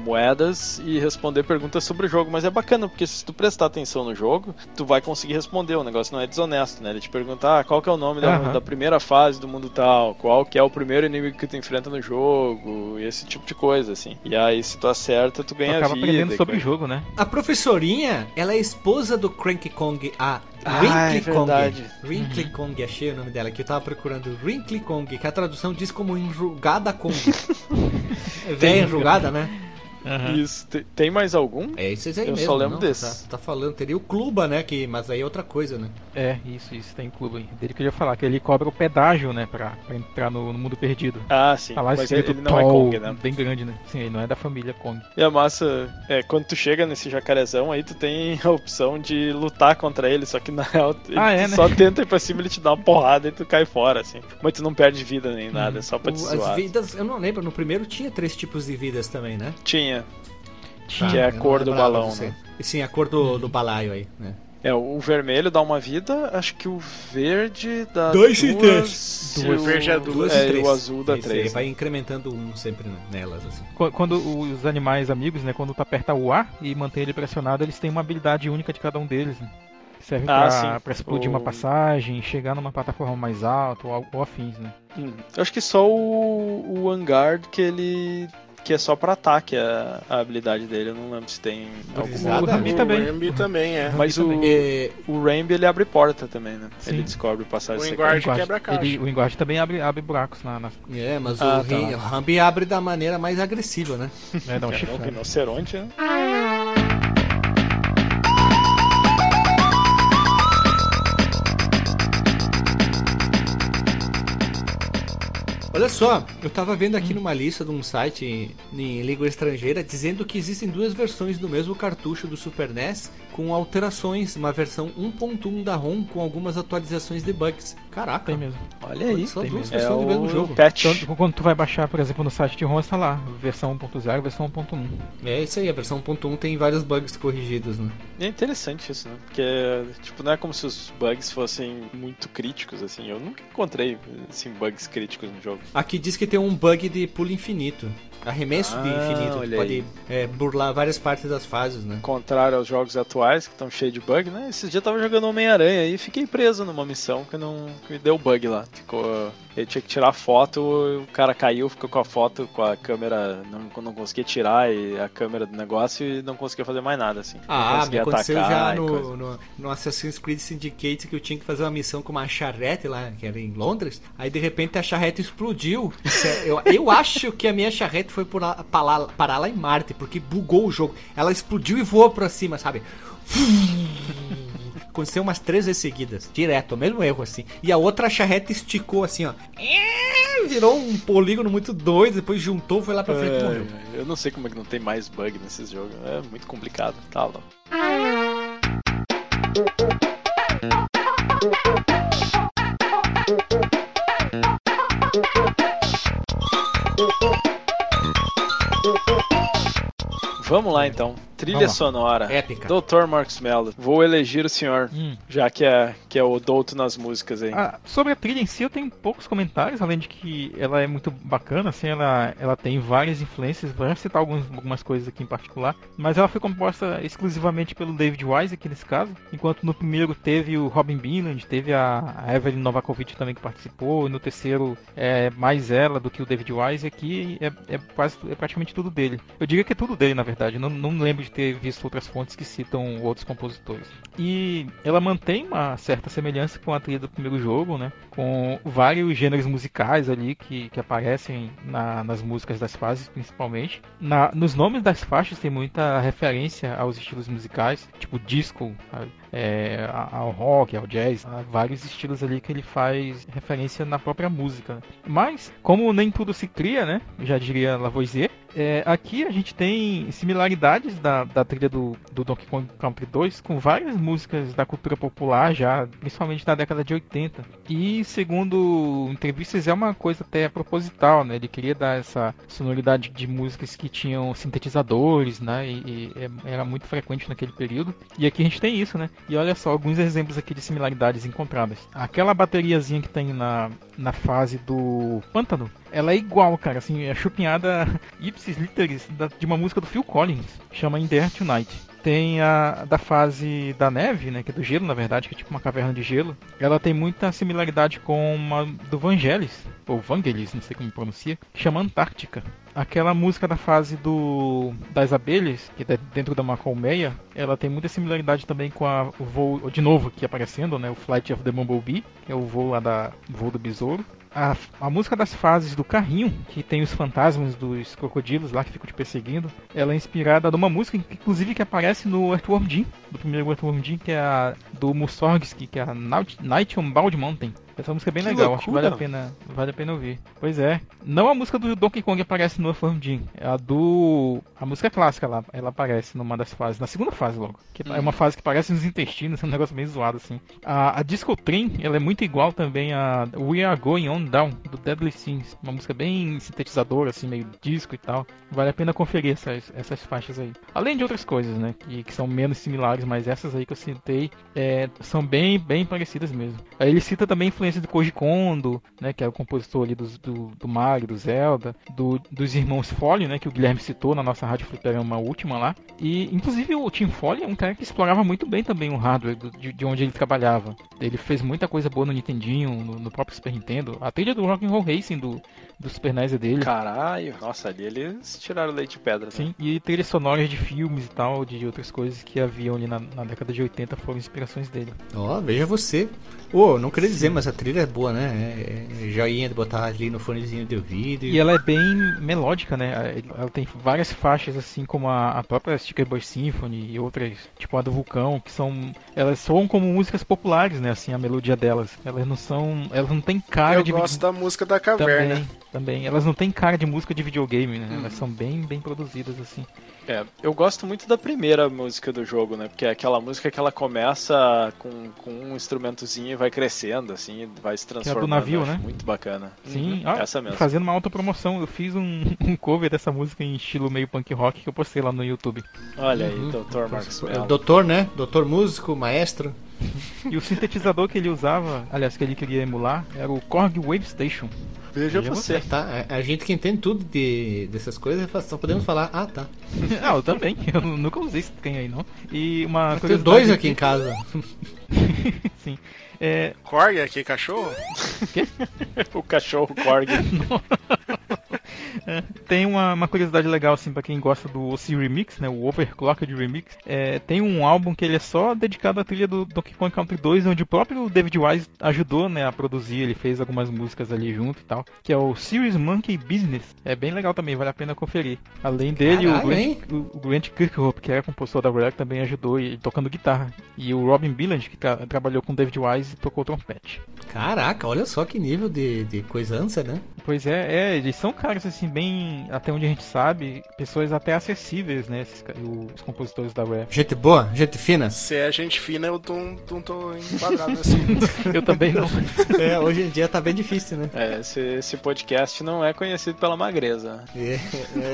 moedas e responder perguntas sobre o jogo, mas é bacana porque se tu prestar atenção no jogo, tu vai conseguir responder, o negócio não é desonesto, né? Ele te pergunta, ah, qual que é o nome da, da primeira fase do mundo tal, qual que é o primeiro inimigo que tu enfrenta no jogo, e esse tipo de coisa, assim. E aí se tu acerta, tu Tu ganha acaba vida. aprendendo sobre o jogo, né? A professorinha, ela é esposa do Cranky Kong, a Ah, Wrinkly é Kong. verdade. Wrinkly Kong, achei o nome dela, que eu tava procurando. Wrinkly Kong, que a tradução diz como enrugada Kong. É Véia enrugada, né? Isso. Te- Tem mais algum? É esses aí Eu mesmo. só lembro não, desses. Tá, tá falando, teria o Cluba, né? Que, mas aí é outra coisa, né? É, isso, isso, tem clube aí. Dele que eu ia falar, que ele cobra o pedágio, né, pra, pra entrar no, no mundo perdido. Ah, sim. Tá lá Mas ele, escrito ele não é Toll, Kong, né? bem grande, né? Sim, ele não é da família Kong. E a massa, é, quando tu chega nesse jacarezão aí, tu tem a opção de lutar contra ele, só que na real, ele Ah, é, né? só tenta ir pra cima, ele te dá uma porrada e tu cai fora, assim. Mas tu não perde vida nem nada, é só pra te O- as zoar. vidas, eu não lembro, no primeiro tinha três tipos de vidas também, né? Tinha. Tinha. Que é a cor do lembrava balão, né? E sim, a cor do, do balaio aí, né? É, o vermelho dá uma vida, acho que o verde dá Dois e duas, três. e Duas. o, Verde é duas é, e três. o azul dá três. vai né? incrementando um sempre nelas, assim. Qu- Quando os animais amigos, né, quando tu aperta o A e mantém ele pressionado, eles têm uma habilidade única de cada um deles, né? Serve Ah, pra explodir O- uma passagem, chegar numa plataforma mais alta ou, ou afins, né? Hum, eu acho que só o, o Vanguard que ele. Que é só pra ataque a, a habilidade dele, eu não lembro se tem alguma O Rambi o também. Rambi também é. Mas o, E, o Rainbow ele abre porta também, né? Sim. Ele descobre O passagem Vanguard secreta. quebra a caixa. ele- o Enguard também abre, abre buracos na, na é, mas Ah, o, tá. O Rambi abre da maneira mais agressiva, né? né, dá um É, chifre. um rinoceronte, né? Olha só, eu tava vendo aqui numa lista de um site em, em língua estrangeira dizendo que existem duas versões do mesmo cartucho do Super NES com alterações, uma versão 1.1 da ROM com algumas atualizações de bugs. Caraca, Tem mesmo. Olha aí. Só tem duas mesmo. É versões do mesmo jogo. patch. Então, quando tu vai baixar, por exemplo, no site de ROM, está lá, versão 1.0 versão 1.1. É isso aí, a versão 1.1 tem vários bugs corrigidos, né? É interessante isso, né? Porque, tipo, não é como se os bugs fossem muito críticos, assim. Eu nunca encontrei, assim, bugs críticos no jogo. Aqui diz que tem um bug de pulo infinito. Arremesso de Ah, infinito, que olha pode é, burlar várias partes das fases, né? Contrário aos jogos atuais, que estão cheios de bug, né? Esses dias eu tava jogando Homem-Aranha e fiquei preso numa missão que não que me deu bug lá. Ficou. Ele tinha que tirar foto, o cara caiu, ficou com a foto, com a câmera, não, não conseguia tirar e a câmera do negócio e não conseguia fazer mais nada, assim. Ah, me aconteceu já no, no, no Assassin's Creed Syndicate que eu tinha que fazer uma missão com uma charrete lá, que era em Londres. Aí de repente a charrete explodiu. Eu, eu acho que a minha charrete foi por lá- parar, parar lá em Marte, porque bugou o jogo. Ela explodiu e voou pra cima, sabe? Aconteceu umas três vezes seguidas, direto, o mesmo erro assim. E a outra charrete esticou assim, ó. Virou um polígono muito doido, depois juntou, foi lá pra frente e É, morreu. eu não sei como é que não tem mais bug nesses jogos. É muito complicado. Tá louco. Vamos lá então. Trilha Vamos lá. sonora. Épica. Dr. Marcos Mello. Vou elegir o senhor, Hum. já que é, que é o douto nas músicas aí. Ah, sobre a trilha em si, eu tenho poucos comentários, além de que ela é muito bacana, assim, ela, ela tem várias influências, vou já citar alguns, algumas coisas aqui em particular, mas ela foi composta exclusivamente pelo David Wise aqui nesse caso, enquanto no primeiro teve o Robin Binland, teve a, a Evelyn Novakovic também que participou, no terceiro é mais ela do que o David Wise, aqui é, é quase é praticamente tudo dele. Eu diria que é tudo dele, na verdade, não, não lembro de ter visto outras fontes que citam outros compositores. E ela mantém uma certa semelhança com a trilha do primeiro jogo, né? Com vários gêneros musicais ali que, que aparecem na- nas músicas das fases, principalmente. Na- nos nomes das faixas tem muita referência aos estilos musicais, tipo disco? É, ao rock, ao jazz, há vários estilos ali que ele faz referência na própria música. né? Mas, como nem tudo se cria, né? Já diria Lavoisier, é, aqui a gente tem similaridades da, da trilha do, do Donkey Kong Country 2 com várias músicas da cultura popular já, principalmente da década de 80. E segundo entrevistas é uma coisa até proposital, né? Ele queria dar essa sonoridade de músicas que tinham sintetizadores, né? E, e é- era muito frequente naquele período. E aqui a gente tem isso, né? E olha só alguns exemplos aqui de similaridades encontradas. Aquela bateriazinha que tem na, na fase do pântano, ela é igual, cara, assim, é chupinhada literis da- de uma música do Phil Collins, chama In the Air Tonight. Tem a da fase da neve, né, que é do gelo, na verdade, que é tipo uma caverna de gelo. Ela tem muita similaridade com uma do Vangelis, ou Vangelis, não sei como pronuncia, que chama Antártica. aquela música da fase do das abelhas, que é dentro da uma colmeia, ela tem muita similaridade também com a, o voo, de novo aqui aparecendo, né? O Flight of the Bumblebee, que é o voo lá da voo do besouro. A, a música das fases do carrinho, que tem os fantasmas dos crocodilos lá que ficam te perseguindo, ela é inspirada numa música, inclusive, que aparece no Earthworm Jim, do primeiro Earthworm Jim, que é a do Mussorgsky, que é a Night on Bald Mountain. Essa música é bem Que legal, acho que vale a loucura. pena, vale a pena ouvir. Pois é. Não a música do Donkey Kong aparece no Earthworm Jim, é a do a música clássica lá, ela aparece numa das fases, na segunda fase logo, que é uma fase que parece nos intestinos, é um negócio meio zoado assim. A, a Disco Train, ela é muito igual também a We Are Going On Down do Deadly Sins, uma música bem sintetizadora assim, meio disco e tal. Vale a pena conferir essas, essas faixas aí. Além de outras coisas, né, que, que são menos similares, mas essas aí que eu citei é, são bem bem parecidas mesmo. Aí ele cita também influência do Koji Kondo, né, que é o compositor ali dos- do, do Mario, do Zelda, do- dos irmãos Foley, né, que o Guilherme citou na nossa rádio fliperama última lá. E inclusive o Tim Foley é um cara que explorava muito bem também o hardware do- de, de onde ele trabalhava. Ele fez muita coisa boa no Nintendinho, no, no próprio Super Nintendo. A trilha do Rock'n'Roll Racing do, do Super NES é dele. Caralho, nossa, ali eles tiraram leite de pedra. né? Sim, e trilhas sonoras de filmes e tal, de outras coisas que haviam ali na, na década de 80 foram inspirações dele. Ó, veja você. Ô, não queria dizer, mas a trilha é boa, né? É, é joinha de botar ali no fonezinho de ouvido. E ela é bem melódica, né? Ela tem várias faixas, assim como a, a própria Sticker Boy Symphony e outras, tipo a do Vulcão, que são. Elas soam como músicas populares, né? Assim, a melodia delas. Elas não são. Elas não têm cara Eu de. gosto da música da caverna. Também, também. Elas não têm cara de música de videogame, né? Elas são bem, bem produzidas, assim. É, eu gosto muito da primeira música do jogo, né? Porque é aquela música que ela começa com, com um instrumentozinho e vai crescendo, assim, e vai se Que é a transformando. do navio, né? Muito bacana. Sim, Uhum, ó, essa mesmo. fazendo uma autopromoção, eu fiz um, um cover dessa música em estilo meio punk rock que eu postei lá no YouTube. Olha aí, Uhum. Dr. Marcos É o Mello. doutor, né? Doutor músico, maestro. E o sintetizador que ele usava, aliás, que ele queria emular, era o Korg Wave Station. Veja Veja você. Tá, a, a gente que entende tudo de, dessas coisas, só podemos falar, ah tá. ah, eu também, eu nunca usei esse trem aí não. E uma Tem curiosidade dois aqui em casa. Sim. É, Korg aqui, cachorro? o cachorro Korg. É, tem uma, uma curiosidade legal assim para quem gosta do OC Remix, né, o Overclocked Remix. É, tem um álbum que ele é só dedicado à trilha do Donkey Kong Country 2, onde o próprio David Wise ajudou, né, a produzir, ele fez algumas músicas ali junto e tal, que é o Serious Monkey Business. É bem legal também, vale a pena conferir. Além dele, o Caralho, Grant, hein? o Grant Kirkhope, que é compositor da Rare, também ajudou ele tocando guitarra. E o Robin Billand, que tra- trabalhou com o David Wise e tocou trompete. Caraca, olha só que nível de, de coisança, né? Pois é, é, eles são caras assim, bem, até onde a gente sabe, pessoas até acessíveis, né? Esses, os compositores da rap. Gente boa, gente fina. Se é gente fina, eu tô, não tô enquadrado nesse. Eu também não. É, hoje em dia tá bem difícil, né? É, esse, esse podcast não é conhecido pela magreza. É,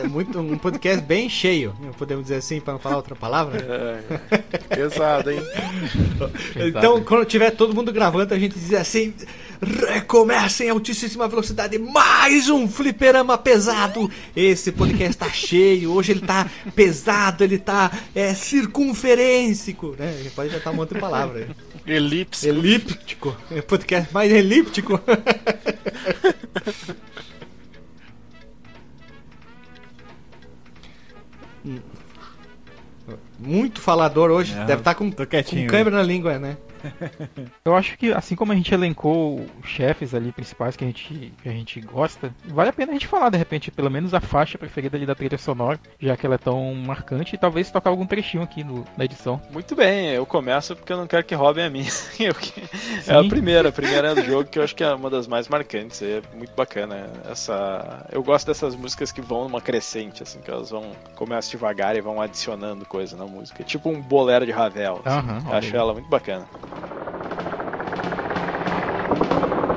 é muito, um podcast bem cheio, podemos dizer assim, para não falar outra palavra. É, Pesado, hein? Então, quando tiver todo mundo gravando, a gente diz assim: recomeça em altíssima velocidade mais um fliperama pesado. Esse podcast tá cheio, hoje ele tá pesado, ele tá é, circunferêncico, né? Pode inventar um monte de palavra. Elipse. Elíptico, é podcast mais elíptico. Muito falador hoje, É, deve estar com, tô com câmera na língua, né? Eu acho que assim como a gente elencou os chefes ali principais que a gente, que a gente gosta, vale a pena a gente falar de repente pelo menos a faixa preferida ali da trilha sonora, já que ela é tão marcante, e talvez tocar algum trechinho aqui no, na edição. Muito bem, eu começo porque eu não quero que roubem a minha. É a primeira, a primeira do jogo que eu acho que é uma das mais marcantes. É muito bacana. Essa, eu gosto dessas músicas que vão numa crescente, assim, que elas vão começam devagar e vão adicionando coisa na música, tipo um bolero de Ravel. assim. Olha acho ela muito bacana. Thank you.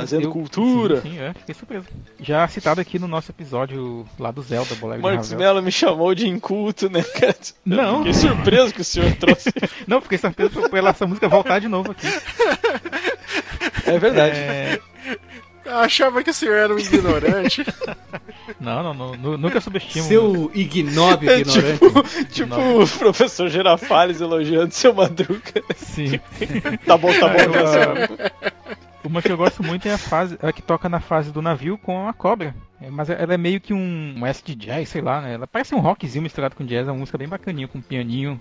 Trazendo eu- cultura. Sim, sim, é, fiquei surpreso. Já citado aqui no nosso episódio lá do Zelda, Bolega Marcos. Mello me chamou de inculto, né, cara? Não. Fiquei surpreso que o senhor trouxe. Não, fiquei surpreso por- pela essa música voltar de novo aqui. É verdade. É, Eu achava que o senhor era um ignorante. Não, não, não, nu- nunca subestimo. Seu ignóbil É ignorante. tipo, tipo o professor Girafales elogiando seu Madruga. Sim. Tá bom, tá bom, Eu, canção. Uma que eu gosto muito é a fase, a que toca na fase do navio com a cobra. É, mas ela é meio que um, um S de jazz, sei lá, né? Ela parece um rockzinho misturado com jazz, é uma música bem bacaninha, com um pianinho.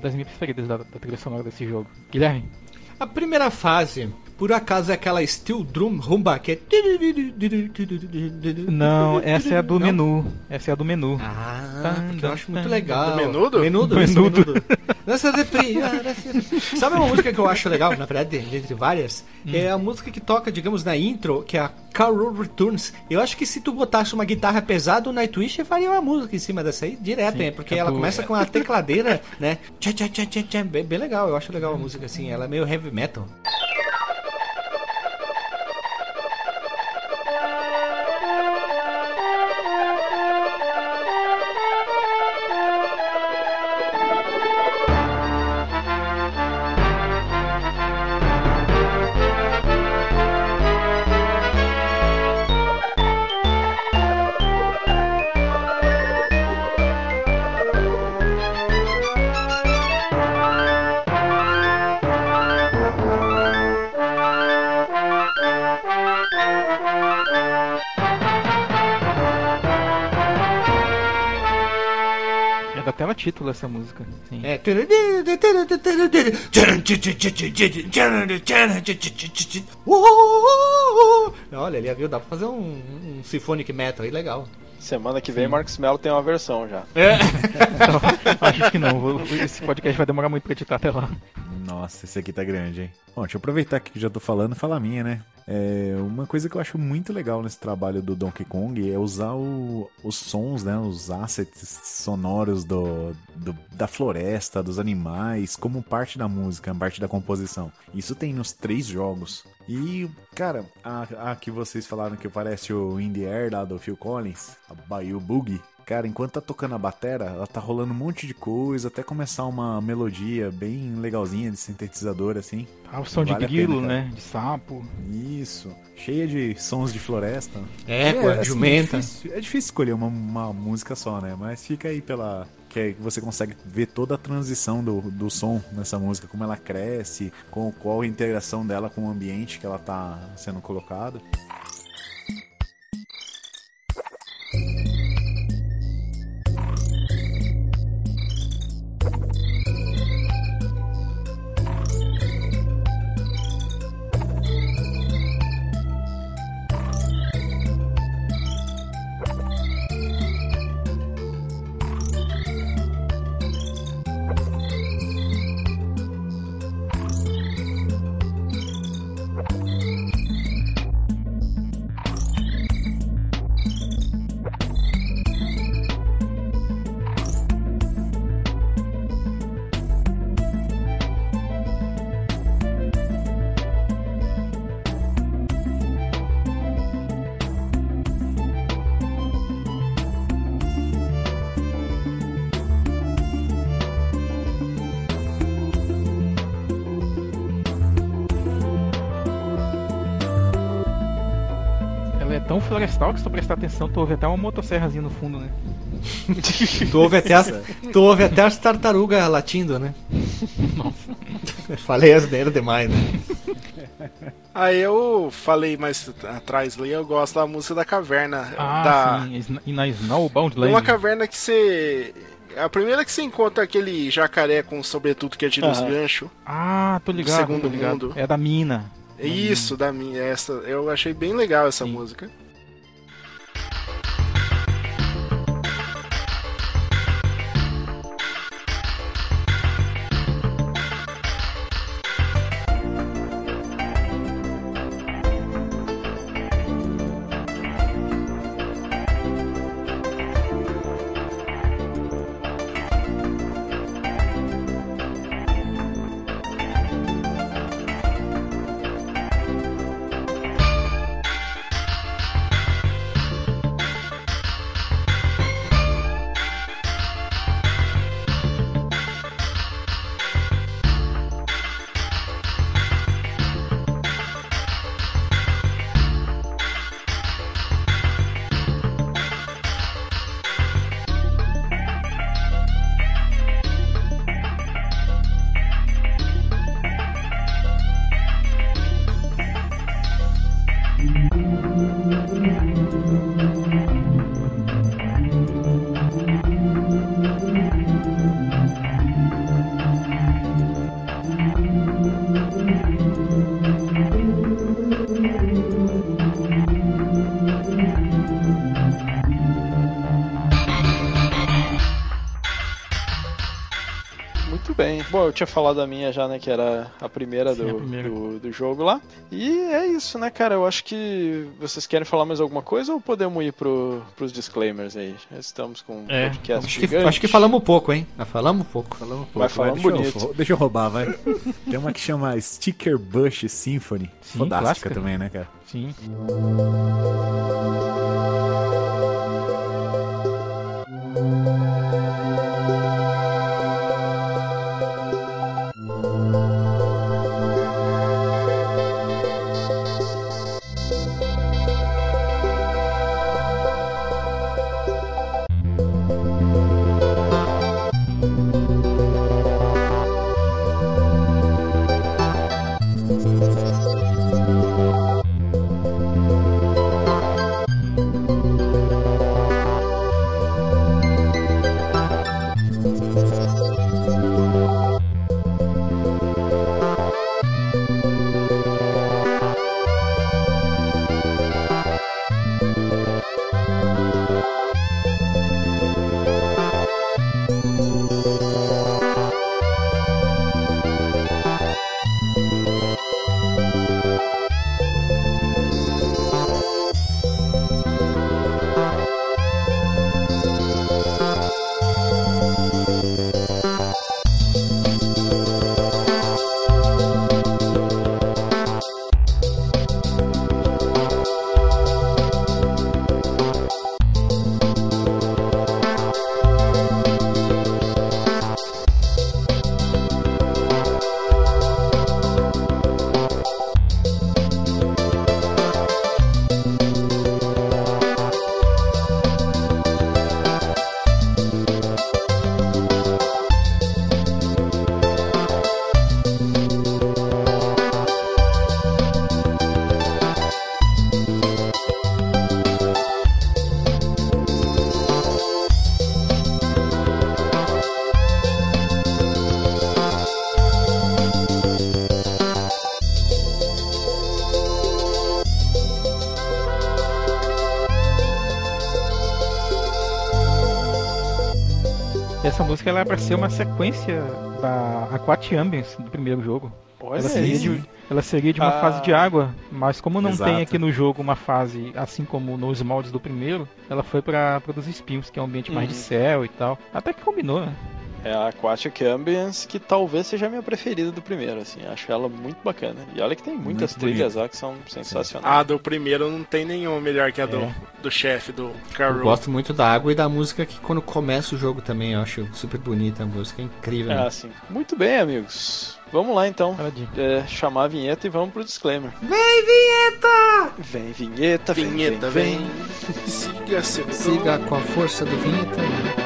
Das minhas, das minhas preferidas da, da trilha sonora desse jogo. Guilherme? A primeira fase, por acaso, é aquela Steel Drum Rumba que é. Não, essa é a do Não? menu. Essa é a do menu. Ah, porque eu acho muito legal. Do menudo? Menudo, Do isso, menudo. menudo. Nessa depri- nessa- Sabe uma música que eu acho legal, na verdade, dentre várias? É a música que toca, digamos, na intro, que é a Carol Returns. Eu acho que se tu botasse uma guitarra pesada, o Nightwish faria uma música em cima dessa aí, direto, Sim, hein? Porque é ela começa com a tecladeira, né? Tchá, tchá, tchá, tchá, tchá, bem, bem legal, eu acho legal a música assim. Ela é meio heavy metal. Título essa música. Sim. É. Olha, ali viu? Dá pra fazer um, um symphonic metal aí legal. Semana que vem, Marcos Mello tem uma versão já. Acho que não. vou- Esse podcast vai demorar muito pra editar até lá. Nossa, esse aqui tá grande, hein? Bom, deixa eu aproveitar que já tô falando e falar a minha, né? É, uma coisa que eu acho muito legal nesse trabalho do Donkey Kong é usar o- os sons, né? Os assets sonoros do, do- da floresta, dos animais, como parte da música, parte da composição. Isso tem nos três jogos. E, cara, a, a que vocês falaram que parece o In the Air lá do Phil Collins, a Bayou Boogie. Cara, enquanto tá tocando a batera, ela tá rolando um monte de coisa, até começar uma melodia bem legalzinha de sintetizador, assim. Ah, o som de Vale a grilo, pena, né? De sapo. Isso. Cheia de sons de floresta. É, com a jumenta. É difícil, é difícil escolher uma, uma música só, né? Mas fica aí pela. Que é- você consegue ver toda a transição do, do som nessa música, como ela cresce, com qual a integração dela com o ambiente que ela tá sendo colocada. Que se tu prestar atenção, tu ouve até uma motosserrazinha no fundo, né? Tu ouve até as, tu ouve até as tartarugas latindo, né? Nossa. Falei asneira demais, né? Aí eu falei mais atrás ali, eu gosto da música da caverna. Ah, da, sim. E na Snowbound Uma Land. caverna que você. A primeira que você encontra aquele jacaré com sobretudo que atira os Aham. ganchos. Ah, tô ligado, Segundo tô ligado. mundo. É da mina. Isso, da minha. Essa, eu achei bem legal essa música. Tinha falado a minha já, né? Que era a primeira, Sim, do, a primeira. Do, do jogo lá. E é isso, né, cara? Eu acho que vocês querem falar mais alguma coisa ou podemos ir pro, pros disclaimers aí? Já estamos com um É, podcast Acho que, acho que falamos pouco, hein? Ah, falamos pouco. Falamos pouco. Vai falando deixa, bonito. Eu, deixa eu roubar, vai. Tem uma que chama Sticker Bush Symphony. Sim, Fodástica clássica. também, né, cara? Sim. Ela é pra ser uma sequência da Aquat Ambience do primeiro jogo. Olha Ela aí. seria, de, ela seria de uma Ah. fase de água, mas como não Exato. tem aqui no jogo uma fase assim como nos moldes do primeiro, ela foi pra dos espinhos, que é um ambiente mais de Uhum. céu e tal. Até que combinou, né? É a Aquatic Ambience, que talvez seja a minha preferida do primeiro, assim. Acho ela muito bacana. E olha que tem muitas Muito trilhas bonito. lá que são A sensacionais. do primeiro não tem nenhuma melhor que a do, É. do chefe, do Eu Carol. gosto muito da água e da música que quando começa o jogo também, eu acho super bonita a música, é incrível. É né? assim. Muito bem, amigos. Vamos lá então. É, chamar a vinheta e vamos pro disclaimer. Vem, vinheta! Vem, vinheta, vem, Vinheta, vem. vem. Siga Siga com a força do vinheta.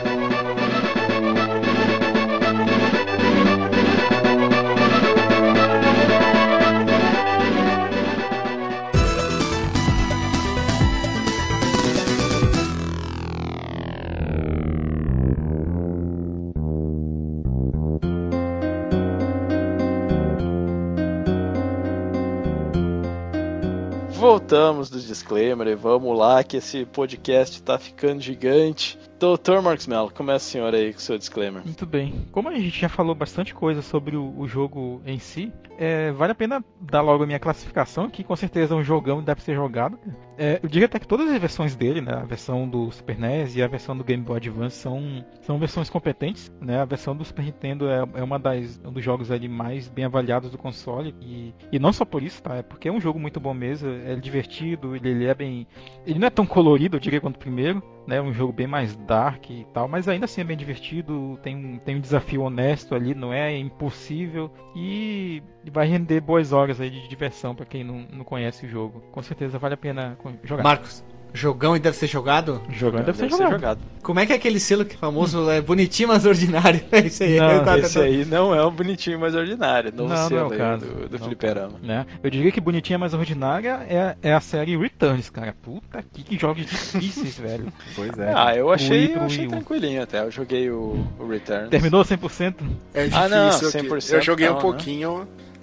Voltamos do disclaimer e vamos lá que esse podcast tá ficando gigante. Doutor Marcos Mello, começa o senhor aí com o seu disclaimer. Muito bem. Como a gente já falou bastante coisa sobre o, o jogo em si, é, vale a pena dar logo a minha classificação, que com certeza é um jogão e deve ser jogado. É, eu diria até que todas as versões dele, né, a versão do Super NES e a versão do Game Boy Advance, são, são versões competentes. Né? A versão do Super Nintendo é, é uma das, um dos jogos ali mais bem avaliados do console. E, e não só por isso, tá? É porque é um jogo muito bom mesmo, é divertido, ele, ele é bem. Ele não é tão colorido, eu diria, quanto o primeiro né? Um jogo bem mais dark e tal, mas ainda assim é bem divertido, tem um, tem um desafio honesto ali, não é impossível e vai render boas horas aí de diversão para quem não, não conhece o jogo. Com certeza vale a pena Marcos, jogão e deve ser jogado? Jogando deve, Deve ser ser jogado. jogado. Como é que é aquele selo que é famoso, é bonitinho, mas ordinário? É isso aí. Não, eu tava Esse aí não é o bonitinho mais ordinário, novo Não, não é selo o aí caso. do, do Não. fliperama. Né? Eu diria que bonitinha mais ordinária é, é a série Returns, cara. Puta que, que jogos difíceis, velho. Pois é. Ah, eu achei, eu achei tranquilinho até. Eu joguei o, o Returns. Terminou 100%? É Ah, não, difícil. aqui. 100% eu joguei não, um né?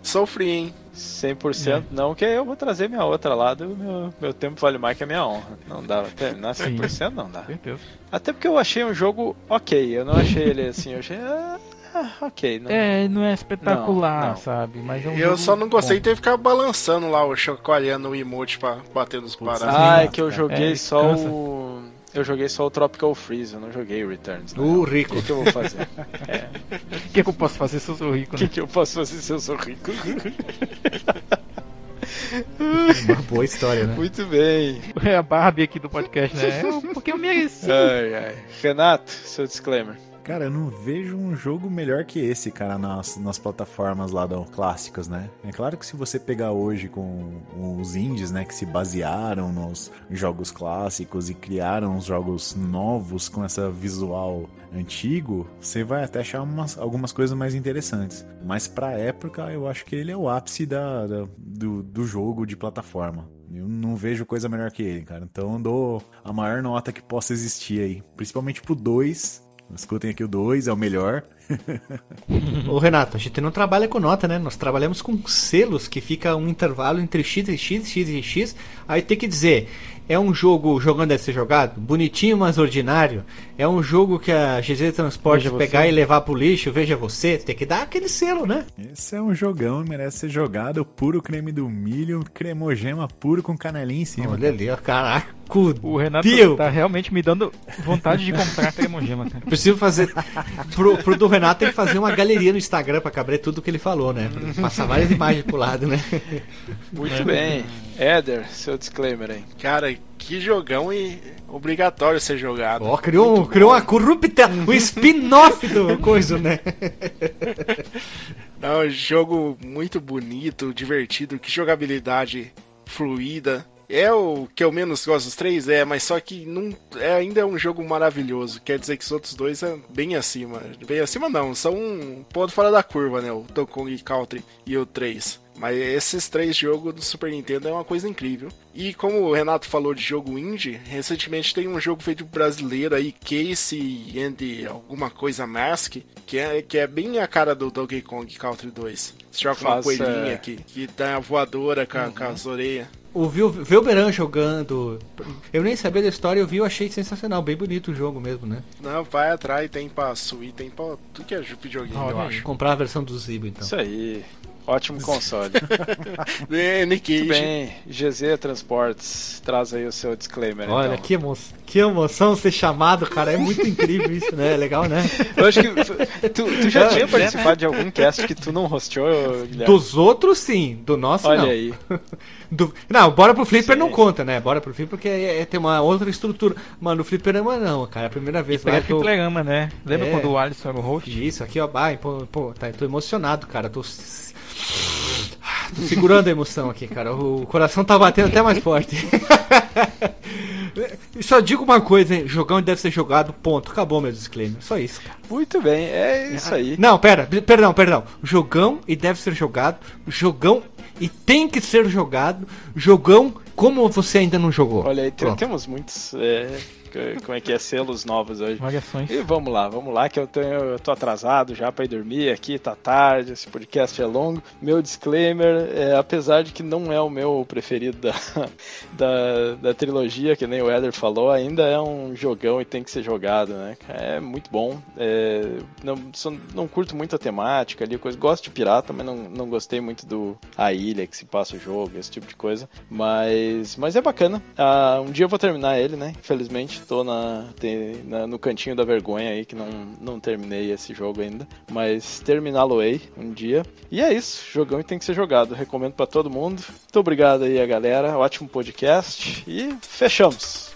Sofri, hein? 100% não, que eu vou trazer minha outra lá, do meu, meu tempo vale mais que a minha honra. Não dá, terminar 100% não dá. Até porque eu achei um jogo ok, eu não achei ele assim, eu achei. Ah, ah, ok, não. É, não é espetacular, Não, não. sabe? Mas é um Eu jogo só não gostei bom. de ter que ficar balançando lá, o chacoalhando o emote pra bater nos parados. Ah, é que eu joguei É, só cansa. o. Eu joguei só o Tropical Freeze, eu não joguei o Returns. né? O rico. que, que eu vou fazer? O que, que eu posso fazer se eu sou rico, O que, né? que eu posso fazer se eu sou rico? Uma boa história, né? Muito bem. É a Barbie aqui do podcast, né? É, porque eu mereci. Ai, ai. Renato, seu disclaimer. Cara, eu não vejo um jogo melhor que esse, cara, nas, nas plataformas lá do, clássicas, né? É claro que se você pegar hoje com os indies, né, que se basearam nos jogos clássicos e criaram os jogos novos com essa visual antigo, você vai até achar umas, algumas coisas mais interessantes. Mas pra época, eu acho que ele é o ápice da, da- do, do jogo de plataforma. Eu não vejo coisa melhor que ele, cara. Então eu dou a maior nota que possa existir aí. Principalmente pro 2. Escutem aqui o 2, é o melhor. Ô Renato, a gente não trabalha com nota, né? Nós trabalhamos com selos que fica um intervalo entre X e X, X e X. Aí tem que dizer, é um jogo jogando deve ser jogado, bonitinho, mas ordinário. É um jogo que a GZ Transporte Veja você. pegar e levar pro lixo, veja você. Tem que dar aquele selo, né? Esse é um jogão e merece ser jogado. Puro creme do milho, cremogema puro com canelinha em cima. Olha ali, ó, caraca. O Renato Deus. tá realmente me dando vontade de comprar cremogema, cara. Preciso fazer. Pro, pro do Renato tem que fazer uma galeria no Instagram pra caber tudo que ele falou, né? Pra passar várias imagens pro lado, né? Muito bem. Éder, seu disclaimer aí. Cara, que jogão e obrigatório ser jogado. Ó, criou, Muito criou bom. uma corrupta, um spin-off do coisa, né? É um jogo muito bonito, divertido, que jogabilidade fluida. É o que eu menos gosto dos três, é, mas só que não, é, ainda é um jogo maravilhoso. Quer dizer que os outros dois é bem acima. Bem acima não, são um ponto fora da curva, né? O Donkey Country e o 3. Mas esses três jogos do Super Nintendo é uma coisa incrível. E como o Renato falou de jogo indie, recentemente tem um jogo feito brasileiro aí, Casey and alguma coisa Mask, que é, que é bem a cara do Donkey Kong Country 2. Você joga com uma coelhinha é. que, que dá a voadora com, a- com as orelhas. O Vil- Velberan jogando. Eu nem sabia da história, eu vi, eu achei sensacional, bem bonito o jogo mesmo, né? Não, vai atrás, tem pra Switch, tem pra tudo que é videogame, eu Olha aí. acho. Comprar a versão do Zibo, então. Isso aí. Ótimo console. É, Nick Muito bem, GZ Transportes, traz aí o seu disclaimer. Olha, então. que, emo que emoção ser chamado, cara. É muito incrível isso, né? É legal, né? Eu acho que tu, tu já É, tinha é, participado de algum cast que tu não hosteou, Guilherme? Dos outros, sim. Do nosso, Olha não. aí. Do- Não, bora pro Flipper não conta, né? Bora pro Flipper porque é, é- tem uma outra estrutura. Mano, o Fliperama não, cara. É a primeira vez lá que eu... Fliperama, né? Lembra É. quando o Alisson era o host? Isso, aqui, ó. Ai, pô, pô, tá, tô emocionado, cara. Tô... tô segurando a emoção aqui, cara. O coração tá batendo até mais forte. E Só digo uma coisa, hein? Jogão deve ser jogado, ponto. Acabou meu disclaimer. Só isso, cara. Muito bem, é isso aí. Não, pera, perdão, perdão. Jogão e deve ser jogado. Jogão e tem que ser jogado. Jogão como você ainda não jogou. Olha aí, Pronto. temos muitos. é, como é que é? Selos novos hoje. Variações. E vamos lá, vamos lá, que eu, tenho, eu tô atrasado já pra ir dormir aqui, tá tarde, esse podcast é longo. Meu disclaimer, é, apesar de que não é o meu preferido da, da, da trilogia, que nem o Eder falou, ainda é um jogão e tem que ser jogado, né? É muito bom. É, não, só não curto muito a temática ali, coisa. Gosto de pirata, mas não, não gostei muito do a ilha que se passa o jogo, esse tipo de coisa. Mas, mas é bacana. Ah, um dia eu vou terminar ele, né? Infelizmente, tô na, tem- na- no cantinho da vergonha aí que não, não terminei esse jogo ainda. Mas terminá-lo-ei um dia. E é isso, jogão tem que ser jogado. Recomendo pra todo mundo. Muito obrigado aí a galera, ótimo podcast e fechamos.